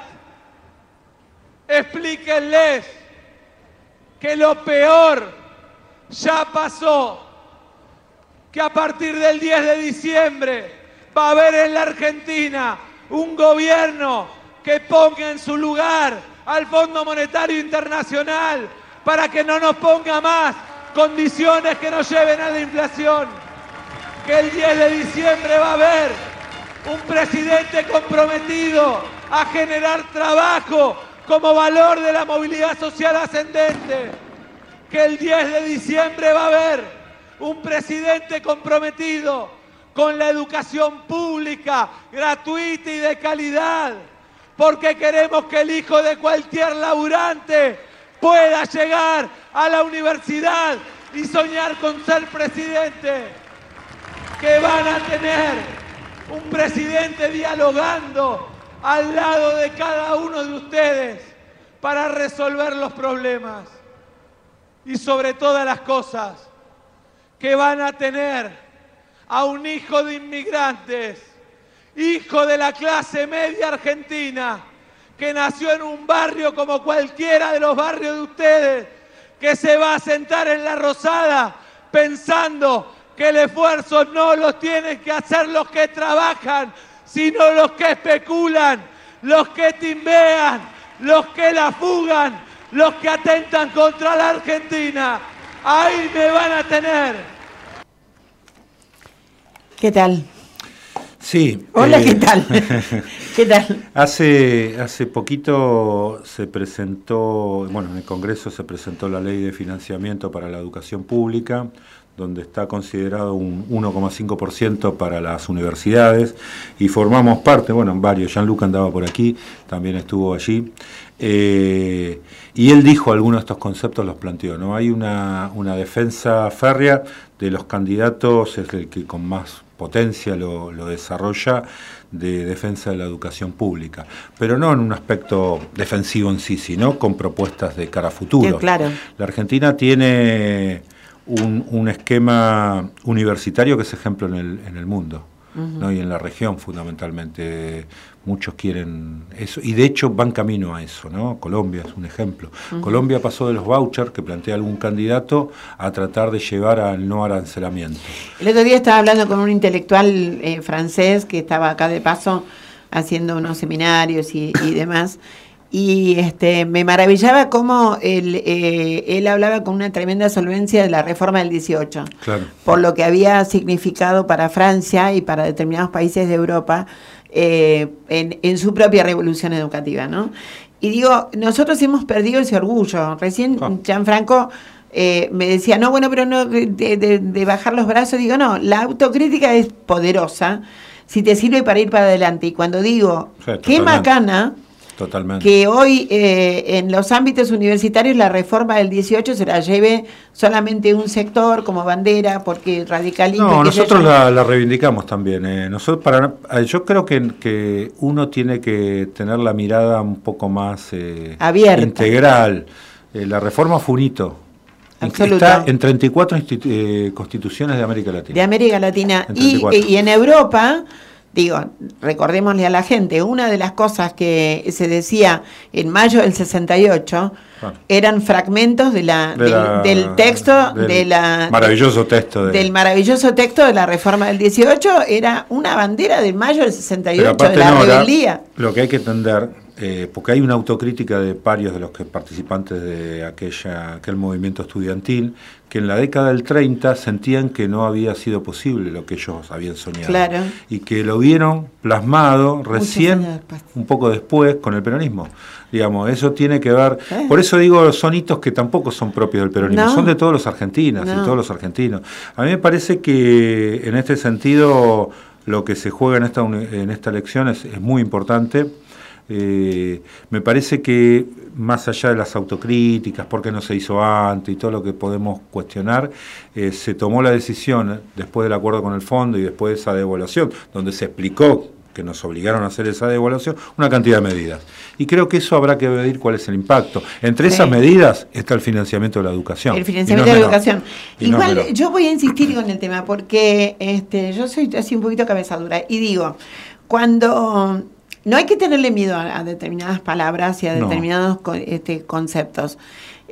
[SPEAKER 20] explíquenles que lo peor ya pasó, que a partir del 10 de diciembre va a haber en la Argentina un gobierno que ponga en su lugar al Fondo Monetario Internacional para que no nos ponga más condiciones que nos lleven a la inflación. Que el 10 de diciembre va a haber un presidente comprometido a generar trabajo como valor de la movilidad social ascendente. Que el 10 de diciembre va a haber un presidente comprometido con la educación pública, gratuita y de calidad, porque queremos que el hijo de cualquier laburante pueda llegar a la universidad y soñar con ser presidente, que van a tener un presidente dialogando al lado de cada uno de ustedes para resolver los problemas. y sobre todas las cosas que van a tener a un hijo de inmigrantes, hijo de la clase media argentina, que nació en un barrio como cualquiera de los barrios de ustedes, que se va a sentar en la rosada pensando que el esfuerzo no lo tienen que hacer los que trabajan, sino los que especulan, los que timbean, los que la fugan, los que atentan contra la Argentina. Ahí me van a tener.
[SPEAKER 4] ¿Qué tal?
[SPEAKER 19] Sí.
[SPEAKER 4] Hola,
[SPEAKER 19] eh,
[SPEAKER 4] ¿qué tal? ¿Qué tal?
[SPEAKER 19] Hace, hace poquito se presentó, bueno, en el Congreso se presentó la ley de financiamiento para la educación pública, donde está considerado un 1,5% para las universidades y formamos parte, bueno, varios, Jean-Luc andaba por aquí, también estuvo allí, eh, y él dijo algunos de estos conceptos, los planteó, ¿no? Hay una, una defensa férrea de los candidatos, es el que con más potencia lo, lo desarrolla, de defensa de la educación pública, pero no en un aspecto defensivo en sí, sino con propuestas de cara a futuro.
[SPEAKER 4] Sí, claro.
[SPEAKER 19] La Argentina tiene un, un esquema universitario que es ejemplo en el, en el mundo. Y en la región fundamentalmente muchos quieren eso. Y de hecho van camino a eso no Colombia es un ejemplo. Colombia pasó de los vouchers que plantea algún candidato a tratar de llevar al no arancelamiento.
[SPEAKER 4] El otro día estaba hablando con un intelectual eh, francés que estaba acá de paso haciendo unos seminarios y, y demás. Y este, me maravillaba cómo él, eh, él hablaba con una tremenda solvencia de la reforma del 18,
[SPEAKER 19] claro
[SPEAKER 4] por lo que había significado para Francia y para determinados países de Europa eh, en, en su propia revolución educativa. ¿no? Y digo, nosotros hemos perdido ese orgullo. Recién Gianfranco eh, me decía, no, bueno, pero no de, de- de bajar los brazos. Digo, no, la autocrítica es poderosa si te sirve para ir para adelante. Y cuando digo,
[SPEAKER 19] Sí,
[SPEAKER 4] qué
[SPEAKER 19] totalmente.
[SPEAKER 4] macana
[SPEAKER 19] totalmente
[SPEAKER 4] que hoy eh, en los ámbitos universitarios la reforma del 18 se la lleve solamente un sector como bandera, porque radicalismo...
[SPEAKER 19] No, nosotros
[SPEAKER 4] yo.
[SPEAKER 19] la, la reivindicamos también. eh. Nosotros para, eh, yo creo que, que uno tiene que tener la mirada un poco más eh,
[SPEAKER 4] Abierta.
[SPEAKER 19] integral. Eh, la reforma fue un hito. Está en 34 institu- eh, constituciones de América Latina.
[SPEAKER 4] de América Latina. Y,
[SPEAKER 19] 34.
[SPEAKER 4] y en Europa, digo, recordémosle a la gente, una de las cosas que se decía en mayo del 68
[SPEAKER 19] Ah.
[SPEAKER 4] eran fragmentos de la,
[SPEAKER 19] De
[SPEAKER 4] del,
[SPEAKER 19] la-
[SPEAKER 4] del texto
[SPEAKER 19] del
[SPEAKER 4] de la...
[SPEAKER 19] maravilloso texto de,
[SPEAKER 4] Del maravilloso texto de la reforma del 18 era una bandera de mayo del
[SPEAKER 19] Pero
[SPEAKER 4] 68
[SPEAKER 19] aparte
[SPEAKER 4] de la
[SPEAKER 19] no, la-
[SPEAKER 4] rebeldía.
[SPEAKER 19] lo que hay que entender, eh, porque hay una autocrítica de varios de los que participantes de aquella, aquel movimiento estudiantil, que en la década del 30 sentían que no había sido posible lo que ellos habían soñado.
[SPEAKER 4] Claro.
[SPEAKER 19] Y que lo vieron plasmado recién, un poco después, con el peronismo. Digamos, eso tiene que ver.
[SPEAKER 4] Eh.
[SPEAKER 19] Por eso digo, son hitos que tampoco son propios del peronismo,
[SPEAKER 4] No.
[SPEAKER 19] son de todos los argentinos
[SPEAKER 4] No.
[SPEAKER 19] y todos los argentinos. A mí me parece que en este sentido lo que se juega en esta, en esta elección es, es muy importante. Eh, me parece que más allá de las autocríticas, por qué no se hizo antes y todo lo que podemos cuestionar, eh, se tomó la decisión eh, después del acuerdo con el fondo y después de esa devaluación, donde se explicó que nos obligaron a hacer esa devaluación, una cantidad de medidas. Y creo que eso habrá que medir cuál es el impacto. Entre esas medidas está el financiamiento de la educación.
[SPEAKER 4] El financiamiento
[SPEAKER 19] no
[SPEAKER 4] de la educación.
[SPEAKER 19] Y
[SPEAKER 4] Igual yo voy a insistir con el tema porque este, yo soy así un poquito cabezadura y digo, cuando no hay que tenerle miedo a, a determinadas palabras y a
[SPEAKER 19] No.
[SPEAKER 4] determinados co- este, conceptos.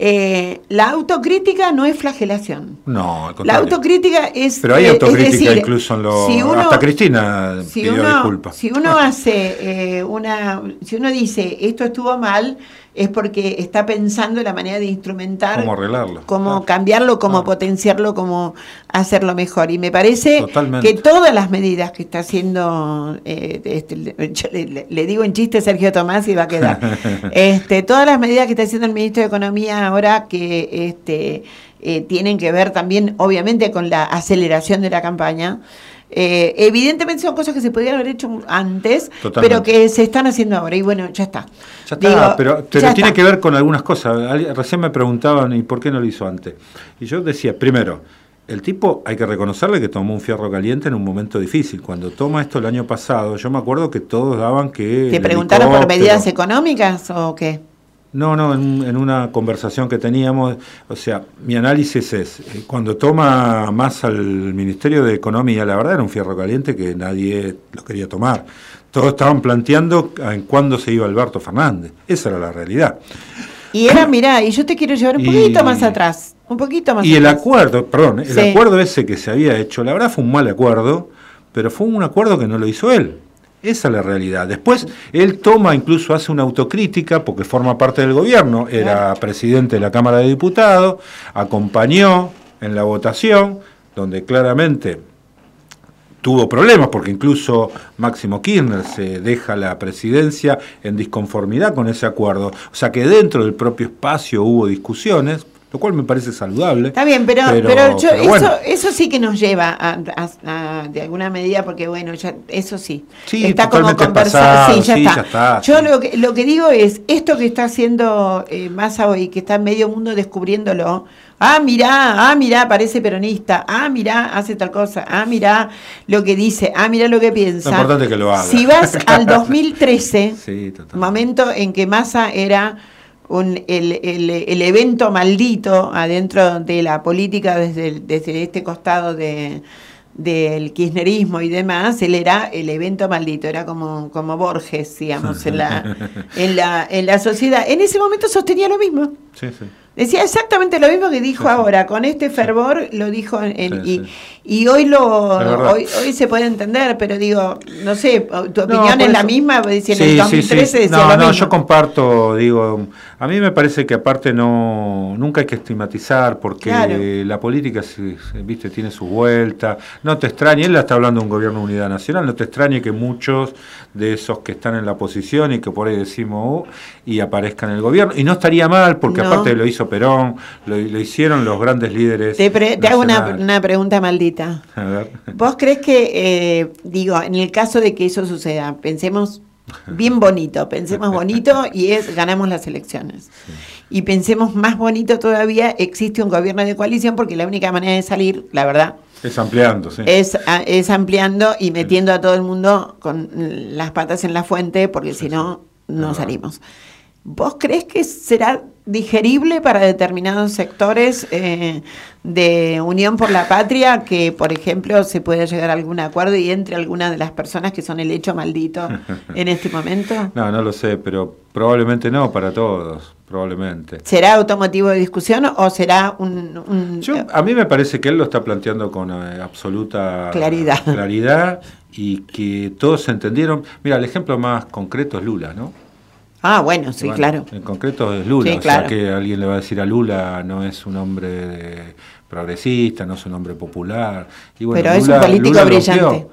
[SPEAKER 4] Eh, la autocrítica no es flagelación.
[SPEAKER 19] No, al
[SPEAKER 4] La autocrítica es.
[SPEAKER 19] Pero hay
[SPEAKER 4] eh,
[SPEAKER 19] autocrítica
[SPEAKER 4] decir,
[SPEAKER 19] incluso en lo...
[SPEAKER 4] si uno-
[SPEAKER 19] hasta Cristina
[SPEAKER 4] si
[SPEAKER 19] pidió
[SPEAKER 4] uno,
[SPEAKER 19] disculpas.
[SPEAKER 4] si uno hace eh, una, si uno dice esto estuvo mal, es porque está pensando en la manera de instrumentar
[SPEAKER 19] ¿Cómo arreglarlo?
[SPEAKER 4] cómo cambiarlo, cómo potenciarlo, cómo hacerlo mejor. Y me parece
[SPEAKER 19] Totalmente.
[SPEAKER 4] que todas las medidas que está haciendo, eh, este, yo le- le digo en chiste Sergio Tomás y va a quedar, este, todas las medidas que está haciendo el ministro de Economía ahora que este, eh, tienen que ver también, obviamente, con la aceleración de la campaña. Eh, evidentemente son cosas que se podrían haber hecho antes,
[SPEAKER 19] Totalmente.
[SPEAKER 4] pero que se están haciendo ahora. Y bueno, ya está.
[SPEAKER 19] Ya está,
[SPEAKER 4] Digo,
[SPEAKER 19] pero, pero
[SPEAKER 4] ya
[SPEAKER 19] tiene
[SPEAKER 4] está.
[SPEAKER 19] que ver con algunas cosas. Recién me preguntaban, ¿y por qué no lo hizo antes? Y yo decía, primero, el tipo hay que reconocerle que tomó un fierro caliente en un momento difícil. Cuando toma esto el año pasado, yo me acuerdo que todos daban que...
[SPEAKER 4] ¿Te preguntaron por medidas económicas o qué?
[SPEAKER 19] No, no, en, en una conversación que teníamos, o sea, mi análisis es, eh, cuando toma más al Ministerio de Economía, la verdad era un fierro caliente que nadie lo quería tomar. Todos estaban planteando en cuándo se iba Alberto Fernández. Esa era la realidad.
[SPEAKER 4] Y era, mirá, y yo te quiero llevar un
[SPEAKER 19] Y-
[SPEAKER 4] poquito más atrás. Un poquito más
[SPEAKER 19] Y el
[SPEAKER 4] atrás.
[SPEAKER 19] acuerdo, perdón, el
[SPEAKER 4] Sí.
[SPEAKER 19] acuerdo ese que se había hecho, la verdad fue un mal acuerdo, pero fue un acuerdo que no lo hizo él. Esa es la realidad. Después, él toma, incluso hace una autocrítica, porque forma parte del gobierno, era presidente de la Cámara de Diputados, acompañó en la votación, donde claramente tuvo problemas, porque incluso Máximo Kirchner se deja la presidencia en disconformidad con ese acuerdo. O sea que dentro del propio espacio hubo discusiones, lo cual me parece saludable.
[SPEAKER 4] Está bien, pero, pero,
[SPEAKER 19] pero-
[SPEAKER 4] yo,
[SPEAKER 19] pero
[SPEAKER 4] eso,
[SPEAKER 19] bueno.
[SPEAKER 4] eso sí que nos lleva a, a- a- de alguna medida, porque bueno, ya, eso sí.
[SPEAKER 19] Sí,
[SPEAKER 4] está como
[SPEAKER 19] pasado,
[SPEAKER 4] Sí, ya
[SPEAKER 19] sí,
[SPEAKER 4] está.
[SPEAKER 19] ya está,
[SPEAKER 4] yo lo, que, lo que digo es, esto que está haciendo eh, Massa hoy, que está medio mundo descubriéndolo, ah, mirá, ah, mirá, parece peronista, ah, mirá, hace tal cosa, ah, mirá lo que dice, ah, mirá lo que piensa.
[SPEAKER 19] Lo importante es que lo haga.
[SPEAKER 4] Si vas al 2013,
[SPEAKER 19] Sí,
[SPEAKER 4] momento en que Massa era un, el, el- el evento maldito adentro de la política desde, el- desde este costado de del kirchnerismo y demás, él era el evento maldito, era como, como Borges, digamos, en la, en la, en la sociedad. En ese momento sostenía lo mismo.
[SPEAKER 19] Sí, sí.
[SPEAKER 4] Decía exactamente lo mismo que dijo ahora, con este fervor lo dijo en,
[SPEAKER 19] Sí,
[SPEAKER 4] y, y hoy lo hoy, hoy se puede entender, pero digo, no sé, tu opinión es la misma, si en el
[SPEAKER 19] sí,
[SPEAKER 4] 2013
[SPEAKER 19] sí.
[SPEAKER 4] decía
[SPEAKER 19] No,
[SPEAKER 4] lo
[SPEAKER 19] no,
[SPEAKER 4] mismo.
[SPEAKER 19] yo comparto, digo, a mí me parece que aparte no, nunca hay que estigmatizar porque
[SPEAKER 4] Claro.
[SPEAKER 19] la política, viste, tiene su vuelta. No te extrañe, él está hablando de un gobierno de unidad nacional, no te extrañe que muchos de esos que están en la oposición y que por ahí decimos, "Uh", y aparezcan en el gobierno. Y no estaría mal porque
[SPEAKER 4] No.
[SPEAKER 19] aparte lo hizo Perón, lo, lo hicieron los grandes líderes.
[SPEAKER 4] Te, pre- te hago una, una pregunta maldita.
[SPEAKER 19] A ver.
[SPEAKER 4] ¿Vos crees que, eh, digo, en el caso de que eso suceda, pensemos bien bonito, pensemos bonito y es ganamos las elecciones. Y pensemos más bonito todavía, existe un gobierno de coalición porque la única manera de salir, la verdad,
[SPEAKER 19] Es ampliando, sí.
[SPEAKER 4] es ampliando y metiendo a todo el mundo con las patas en la fuente porque si no, no salimos. ¿Vos crees que será digerible para determinados sectores eh, de Unión por la Patria que, por ejemplo, se pueda llegar a algún acuerdo y entre algunas de las personas que son el hecho maldito en este momento?
[SPEAKER 19] No, no lo sé, pero probablemente no para todos, probablemente.
[SPEAKER 4] ¿Será automotivo de discusión o será un... un-
[SPEAKER 19] Yo, a mí me parece que él lo está planteando con eh, absoluta
[SPEAKER 4] Claridad.
[SPEAKER 19] claridad y que todos entendieron. Mira, el ejemplo más concreto es Lula, ¿no?
[SPEAKER 4] Ah, bueno, sí,
[SPEAKER 19] Bueno,
[SPEAKER 4] claro.
[SPEAKER 19] En concreto es Lula,
[SPEAKER 4] Sí,
[SPEAKER 19] o
[SPEAKER 4] claro.
[SPEAKER 19] sea que alguien le va a decir a Lula no es un hombre de- progresista, no es un hombre popular. Y bueno,
[SPEAKER 4] Pero es un político
[SPEAKER 19] Lula
[SPEAKER 4] brillante.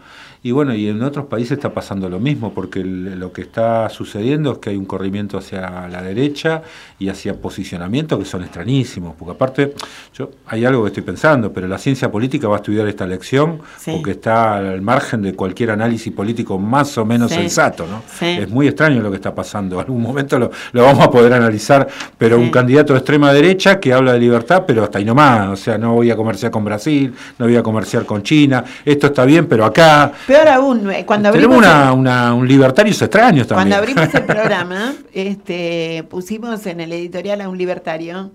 [SPEAKER 19] Y bueno, y en otros países está pasando lo mismo, porque el- lo que está sucediendo es que hay un corrimiento hacia la derecha y hacia posicionamientos que son extrañísimos, porque aparte, yo hay algo que estoy pensando, pero la ciencia política va a estudiar esta elección
[SPEAKER 4] Sí.
[SPEAKER 19] porque está al margen de cualquier análisis político más o menos
[SPEAKER 4] Sí.
[SPEAKER 19] sensato, ¿no?
[SPEAKER 4] Sí.
[SPEAKER 19] Es muy extraño lo que está pasando. En algún momento lo, lo vamos a poder analizar, pero un candidato de extrema derecha que habla de libertad, pero hasta ahí nomás. O sea, no voy a comerciar con Brasil, no voy a comerciar con China. Esto está bien, pero acá.
[SPEAKER 4] Peor aún, eh, cuando
[SPEAKER 19] Tenemos
[SPEAKER 4] abrimos...
[SPEAKER 19] una- un libertarios extraños también.
[SPEAKER 4] Cuando abrimos el programa, este, pusimos en el editorial a un libertario,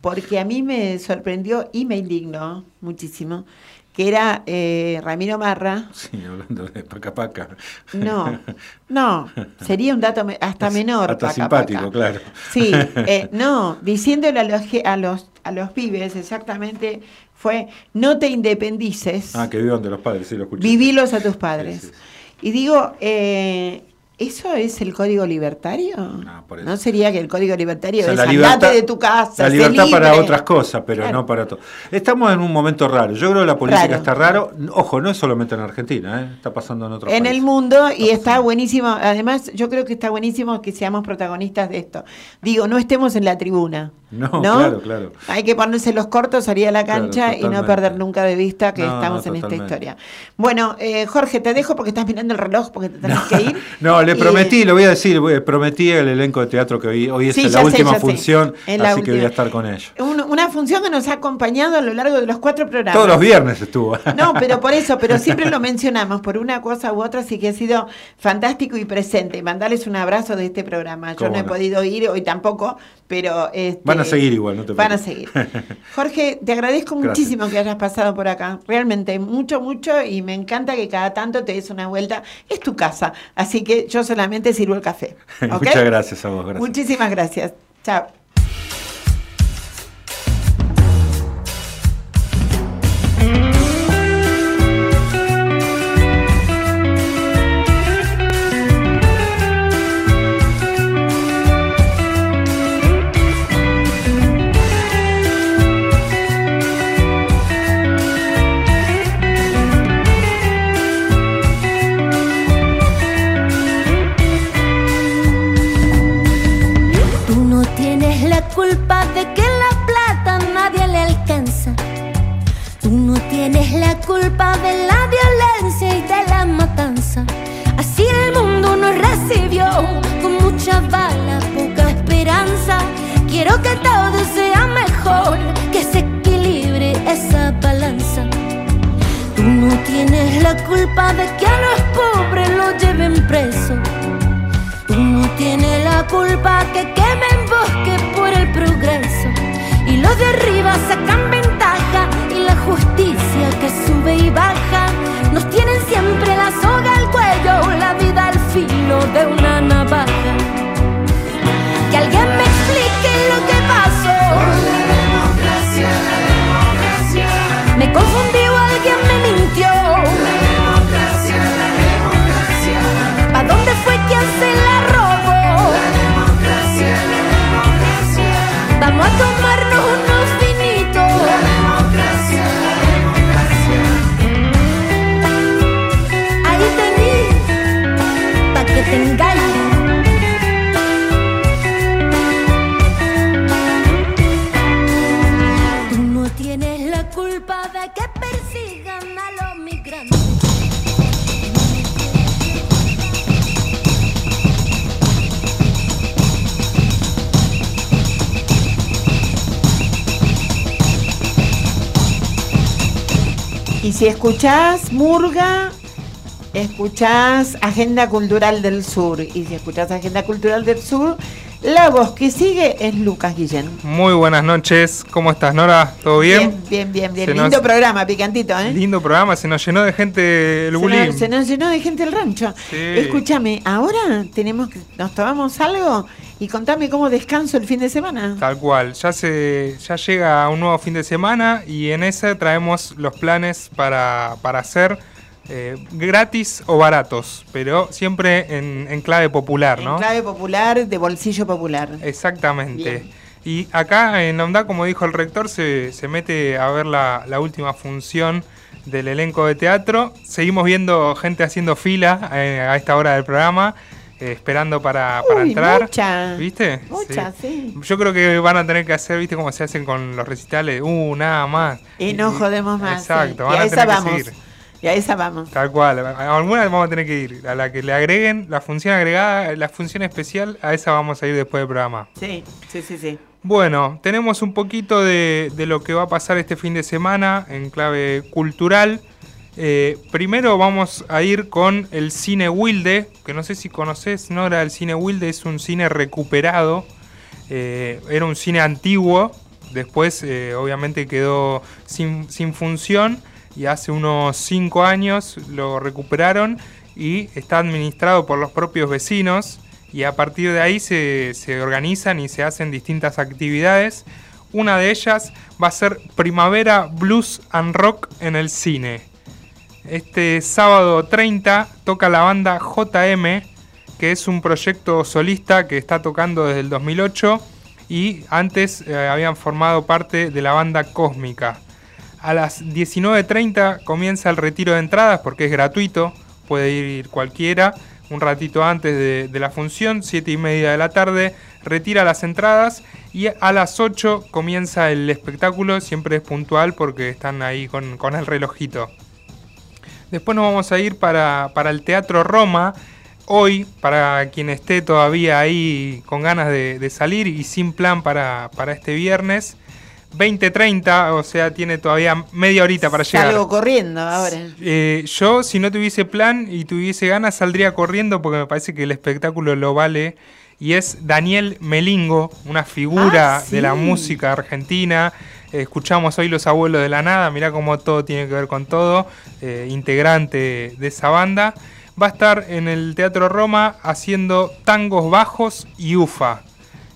[SPEAKER 4] porque a mí me sorprendió y me indignó muchísimo, que era eh, Ramiro Marra.
[SPEAKER 19] Sí, hablando de paca paca.
[SPEAKER 4] No, no, sería un dato me- hasta menor.
[SPEAKER 19] Hasta
[SPEAKER 4] paca,
[SPEAKER 19] simpático,
[SPEAKER 4] paca.
[SPEAKER 19] claro.
[SPEAKER 4] Sí, eh, no, diciéndole a los, a los a los pibes exactamente fue no te independices,
[SPEAKER 19] Ah, que vivan de los padres, sí, lo escuché.
[SPEAKER 4] vivilos a tus padres. Y digo, eh, ¿eso es el código libertario? No,
[SPEAKER 19] por eso.
[SPEAKER 4] sería que el código libertario
[SPEAKER 19] O sea,
[SPEAKER 4] es
[SPEAKER 19] la libertad-
[SPEAKER 4] de tu casa,
[SPEAKER 19] La libertad para
[SPEAKER 4] libre"?
[SPEAKER 19] otras cosas, pero
[SPEAKER 4] Claro.
[SPEAKER 19] no para todo. Estamos en un momento raro. Yo creo que la política
[SPEAKER 4] Raro.
[SPEAKER 19] está raro. Ojo, no es solamente en Argentina, ¿eh? está pasando en otros
[SPEAKER 4] en
[SPEAKER 19] países.
[SPEAKER 4] el mundo y está buenísimo. Además, yo creo que está buenísimo que seamos protagonistas de esto. Digo, no estemos en la tribuna.
[SPEAKER 19] No, claro, claro.
[SPEAKER 4] Hay que ponerse los cortos, salir a la
[SPEAKER 19] Claro,
[SPEAKER 4] cancha y no perder nunca de vista que
[SPEAKER 19] No,
[SPEAKER 4] estamos
[SPEAKER 19] no,
[SPEAKER 4] en esta historia. Bueno, eh, Jorge, te dejo porque estás mirando el reloj porque te tenés que ir.
[SPEAKER 19] No, le
[SPEAKER 4] Y-
[SPEAKER 19] prometí, lo voy a decir, eh, prometí el elenco de teatro que hoy, hoy es
[SPEAKER 4] Sí,
[SPEAKER 19] la última
[SPEAKER 4] sé.
[SPEAKER 19] función, así que voy a estar con ellos.
[SPEAKER 4] Un- una función que nos ha acompañado a lo largo de los cuatro programas.
[SPEAKER 19] Todos los viernes estuvo.
[SPEAKER 4] No, pero por eso, pero siempre lo mencionamos por una cosa u otra, así que ha sido fantástico y presente. Mandarles un abrazo de este programa. Yo no he
[SPEAKER 19] no.
[SPEAKER 4] podido ir hoy tampoco, pero este,
[SPEAKER 19] Van a seguir igual, no te
[SPEAKER 4] Van a
[SPEAKER 19] preocupes.
[SPEAKER 4] seguir. Jorge, te agradezco
[SPEAKER 19] Gracias.
[SPEAKER 4] muchísimo que hayas pasado por acá. Realmente, mucho, mucho, y me encanta que cada tanto te des una vuelta. Es tu casa, así que yo solamente sirvo el café.
[SPEAKER 19] Muchas gracias a vos, gracias.
[SPEAKER 4] Muchísimas gracias. Chao.
[SPEAKER 21] De que la plata nadie le alcanza. Tú no tienes la culpa de la violencia y de la matanza. Así el mundo nos recibió con mucha bala, poca esperanza. Quiero que todo sea mejor, que se equilibre esa balanza. Tú no tienes la culpa de que a los pobres los lleven preso. Tienes la culpa que quemen bosque por el progreso. Y los de arriba sacan ventaja y la justicia que sube y baja. Nos tienen siempre la soga al cuello, la vida al filo de una navaja. Que alguien me explique lo que pasó. la democracia, la democracia. Me confundí o alguien me mintió. La democracia, la democracia. ¿Pa' dónde fue quien se Vamos a tomarnos unos vinitos. La democracia, la democracia. Ahí tení, pa' que te
[SPEAKER 4] Y si escuchás Murga, escuchás Agenda Cultural del Sur. Y si escuchás Agenda Cultural del Sur, la voz que sigue es Lucas Guillén.
[SPEAKER 22] Muy buenas noches, ¿cómo estás Nora? ¿Todo bien?
[SPEAKER 4] Bien, bien, bien.
[SPEAKER 22] Se
[SPEAKER 4] Lindo
[SPEAKER 22] nos-
[SPEAKER 4] programa, picantito, ¿eh?
[SPEAKER 22] Lindo programa, se nos llenó de gente el
[SPEAKER 4] Se
[SPEAKER 22] bullying.
[SPEAKER 4] nos, se nos llenó de gente el rancho.
[SPEAKER 22] Sí.
[SPEAKER 4] Escúchame, ahora tenemos que, nos tomamos algo y contame cómo descanso el fin de semana.
[SPEAKER 22] Tal cual, ya se ya llega un nuevo fin de semana y en ese traemos los planes para, para hacer eh, gratis o baratos, pero siempre en, en clave popular, ¿no?
[SPEAKER 4] En clave popular, de bolsillo popular.
[SPEAKER 22] Exactamente. Y acá en ONDA, como dijo el rector, se, se mete a ver la, la última función del elenco de teatro. Seguimos viendo gente haciendo fila eh, a esta hora del programa, eh, esperando para, para
[SPEAKER 4] Uy,
[SPEAKER 22] entrar.
[SPEAKER 4] mucha.
[SPEAKER 22] ¿Viste?
[SPEAKER 4] Mucha, sí.
[SPEAKER 22] Yo creo que van a tener que hacer, ¿viste? Como se hacen con los recitales. Uh, nada más.
[SPEAKER 4] Y no jodemos más.
[SPEAKER 22] Exacto,
[SPEAKER 4] sí.
[SPEAKER 22] van
[SPEAKER 4] Y a
[SPEAKER 22] a
[SPEAKER 4] esa
[SPEAKER 22] tener que seguir.
[SPEAKER 4] Y a esa vamos.
[SPEAKER 22] Tal cual, a alguna vamos a tener que ir. A la que le agreguen la función agregada, la función especial, a esa vamos a ir después del programa.
[SPEAKER 4] Sí, sí, sí, sí.
[SPEAKER 22] Bueno, tenemos un poquito de, de lo que va a pasar este fin de semana en clave cultural. Eh, primero vamos a ir con el cine Wilde, que no sé si conoces, Nora, el cine Wilde es un cine recuperado. Eh, era un cine antiguo, después eh, obviamente quedó sin, sin función y hace unos 5 años lo recuperaron y está administrado por los propios vecinos y a partir de ahí se, se organizan y se hacen distintas actividades. Una de ellas va a ser Primavera Blues and Rock en el cine. Este sábado 30 toca la banda JM, que es un proyecto solista que está tocando desde el 2008 y antes eh, habían formado parte de la banda Cósmica. A las 19.30 comienza el retiro de entradas porque es gratuito, puede ir cualquiera. un ratito antes de, la función, 7 y media de la tarde, retira las entradas y a las 8 comienza el espectáculo, siempre es puntual porque están ahí con el relojito. Después nos vamos a ir para, para el Teatro Roma. Hoy, para quien esté todavía ahí con ganas de, de salir y sin plan para, para este viernes, 20.30, o sea, tiene todavía media horita para llegar.
[SPEAKER 4] Salgo corriendo ahora.
[SPEAKER 22] Eh, yo, si no tuviese plan y tuviese ganas, saldría corriendo porque me parece que el espectáculo lo vale. Y es Daniel Melingo, una figura
[SPEAKER 4] Ah, sí.
[SPEAKER 22] de la música argentina. Escuchamos hoy Los Abuelos de la Nada, mirá cómo todo tiene que ver con todo. eh, integrante de esa banda. Va a estar en el Teatro Roma haciendo tangos bajos y ufa.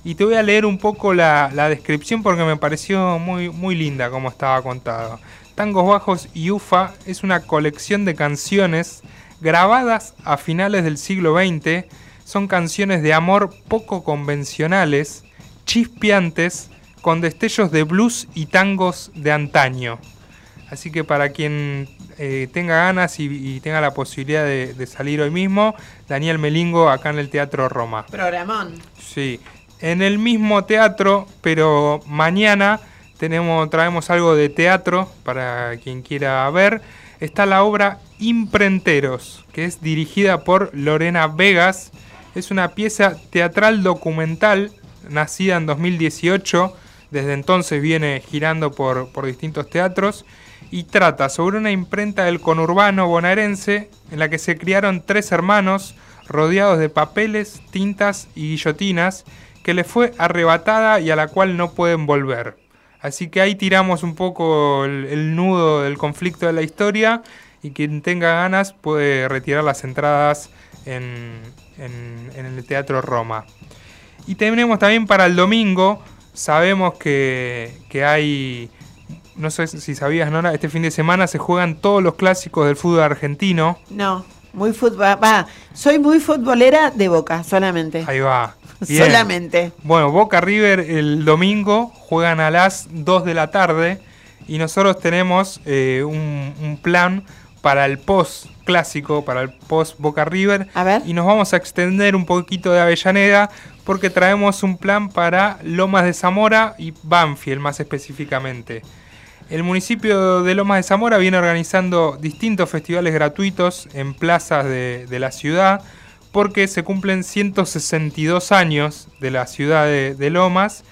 [SPEAKER 22] Y te voy a leer un poco la, la descripción porque me pareció muy, muy linda como estaba contado. Tangos Bajos y Ufa es una colección de canciones grabadas a finales del siglo XX. Son canciones de amor poco convencionales, chispeantes, con destellos de blues y tangos de antaño. Así que para quien eh, tenga ganas y, y tenga la posibilidad de, de salir hoy mismo, Daniel Melingo acá en el Teatro Roma.
[SPEAKER 4] Programón.
[SPEAKER 22] Sí, en el mismo teatro, pero mañana tenemos, traemos algo de teatro para quien quiera ver. Está la obra Imprenteros, que es dirigida por Lorena Vegas. Es una pieza teatral documental nacida en 2018. Desde entonces viene girando por, por distintos teatros y trata sobre una imprenta del conurbano bonaerense en la que se criaron tres hermanos rodeados de papeles, tintas y guillotinas que les fue arrebatada y a la cual no pueden volver. Así que ahí tiramos un poco el, nudo del conflicto de la historia y quien tenga ganas puede retirar las entradas en, en- en el Teatro Roma. Y tenemos también para el domingo, sabemos que, que hay, no sé si sabías, Nora, este fin de semana se juegan todos los clásicos del fútbol argentino.
[SPEAKER 4] No, muy fútbol. Va, soy muy futbolera de boca, solamente.
[SPEAKER 22] Ahí va. Bien.
[SPEAKER 4] Solamente.
[SPEAKER 22] Bueno, Boca River el domingo juegan a las 2 de la tarde y nosotros tenemos eh, un, un plan para el post clásico, para el post Boca River. Y nos vamos a extender un poquito de Avellaneda porque traemos un plan para Lomas de Zamora y Banfield más específicamente. El municipio de Lomas de Zamora viene organizando distintos festivales gratuitos en plazas de, la ciudad porque se cumplen 162 años de la ciudad de, de Lomas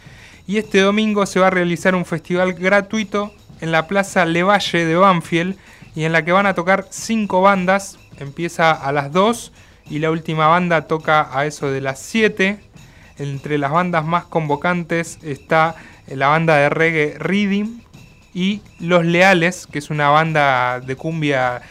[SPEAKER 22] y este domingo se va a realizar un festival gratuito en la Plaza Levalle de Banfield y en la que van a tocar cinco bandas. Empieza a las 2 y la última banda toca a eso de las 7. Entre las bandas más convocantes está la banda de reggae Reading y Los Leales, que es una banda de cumbia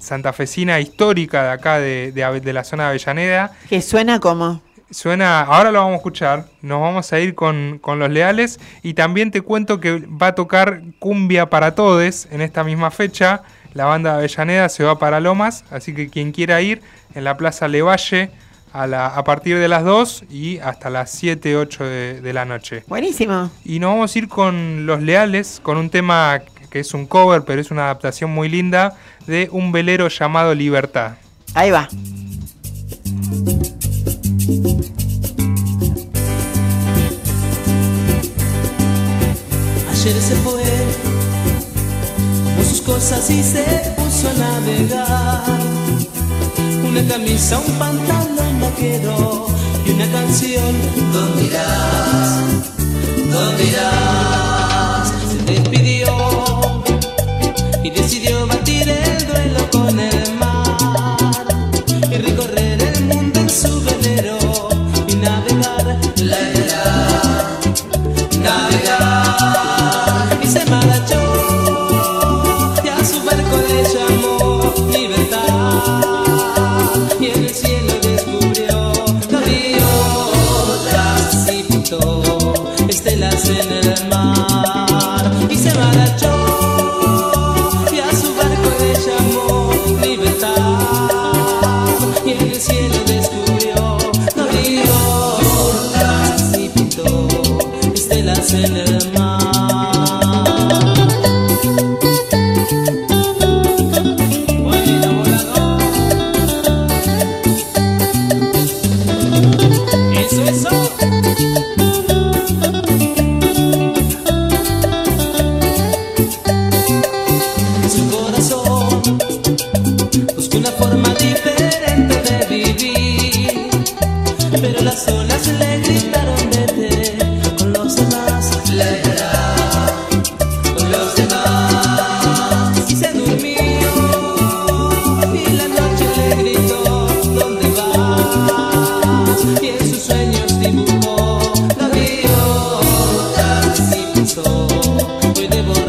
[SPEAKER 22] santafesina histórica de acá de, de de la zona de Avellaneda.
[SPEAKER 4] Que suena como.
[SPEAKER 22] Suena, ahora lo vamos a escuchar, nos vamos a ir con, con Los Leales y también te cuento que va a tocar Cumbia para Todes en esta misma fecha. La banda de Avellaneda se va para Lomas, así que quien quiera ir en la Plaza Levalle a, la, a partir de las 2 y hasta las 7, 8 de, de la noche.
[SPEAKER 4] Buenísimo.
[SPEAKER 22] Y nos vamos a ir con Los Leales, con un tema que es un cover, pero es una adaptación muy linda, de un velero llamado Libertad.
[SPEAKER 4] Ahí va.
[SPEAKER 18] Ayer se fue con sus cosas y se puso a navegar. Una camisa, un pantalón vaquero y una canción. ¿Dónde irás? ¿Dónde irás?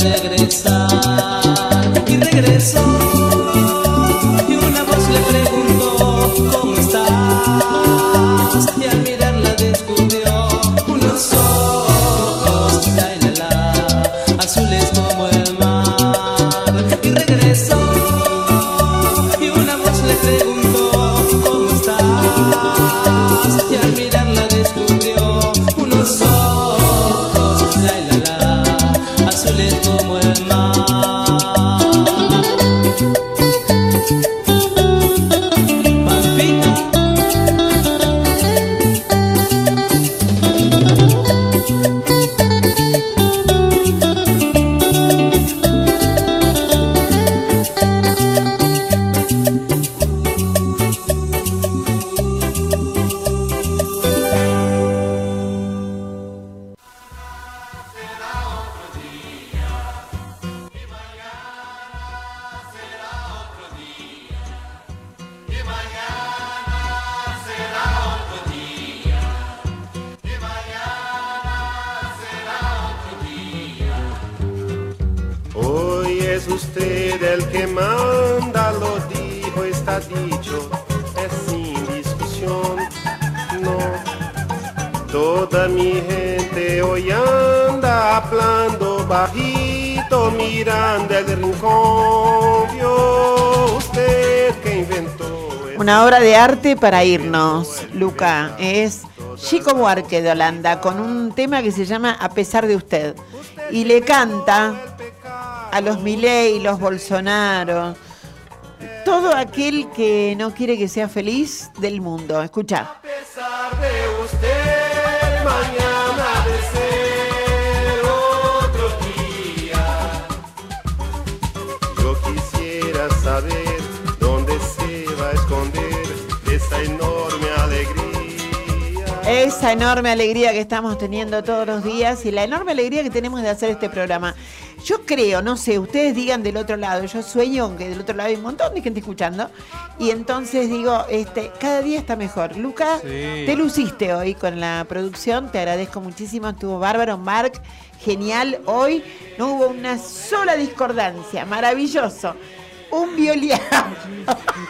[SPEAKER 18] Hoy Una
[SPEAKER 4] obra de arte para irnos, Luca. Es Chico Buarque de Holanda con un tema que se llama A pesar de usted. Y le canta a los Milei, los Bolsonaro, todo aquel que no quiere que sea feliz del mundo. Escucha.
[SPEAKER 23] de usted mañana Esa enorme alegría
[SPEAKER 4] que estamos teniendo todos los días y la enorme alegría que tenemos de hacer este programa. Yo creo, no sé, ustedes digan del otro lado, yo sueño que del otro lado hay un montón de gente escuchando y entonces digo, este, cada día está mejor. Luca,
[SPEAKER 22] Sí.
[SPEAKER 4] te luciste hoy con la producción, te agradezco muchísimo, estuvo bárbaro, Mark, genial, hoy no hubo una sola discordancia, maravilloso. Un violín,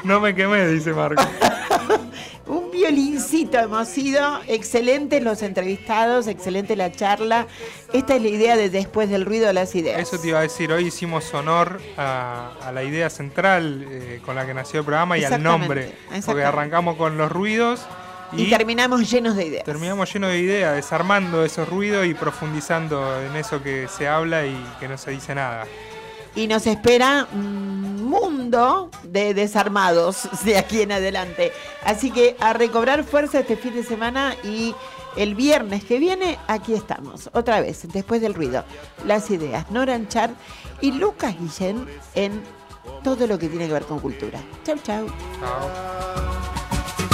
[SPEAKER 22] No me quemé, dice Marco.
[SPEAKER 4] violincito hemos sido, excelentes los entrevistados, excelente la charla. Esta es la idea de después del ruido de las ideas.
[SPEAKER 22] Eso te iba a decir, hoy hicimos honor a, a la idea central eh, con la que nació el programa y al nombre. Porque arrancamos con los ruidos
[SPEAKER 4] Y
[SPEAKER 22] y,
[SPEAKER 4] terminamos llenos de ideas.
[SPEAKER 22] terminamos llenos de ideas, desarmando esos ruidos y profundizando en eso que se habla y que no se dice nada.
[SPEAKER 4] Y nos espera un mundo de desarmados de aquí en adelante. Así que a recobrar fuerza este fin de semana y el viernes que viene aquí estamos, otra vez, después del ruido. Las ideas, Noran Char y Lucas Guillén en todo lo que tiene que ver con cultura. Chau, chau.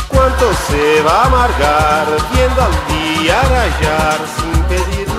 [SPEAKER 23] ¿Cuánto se va a amargar viendo al día rayar sin pedir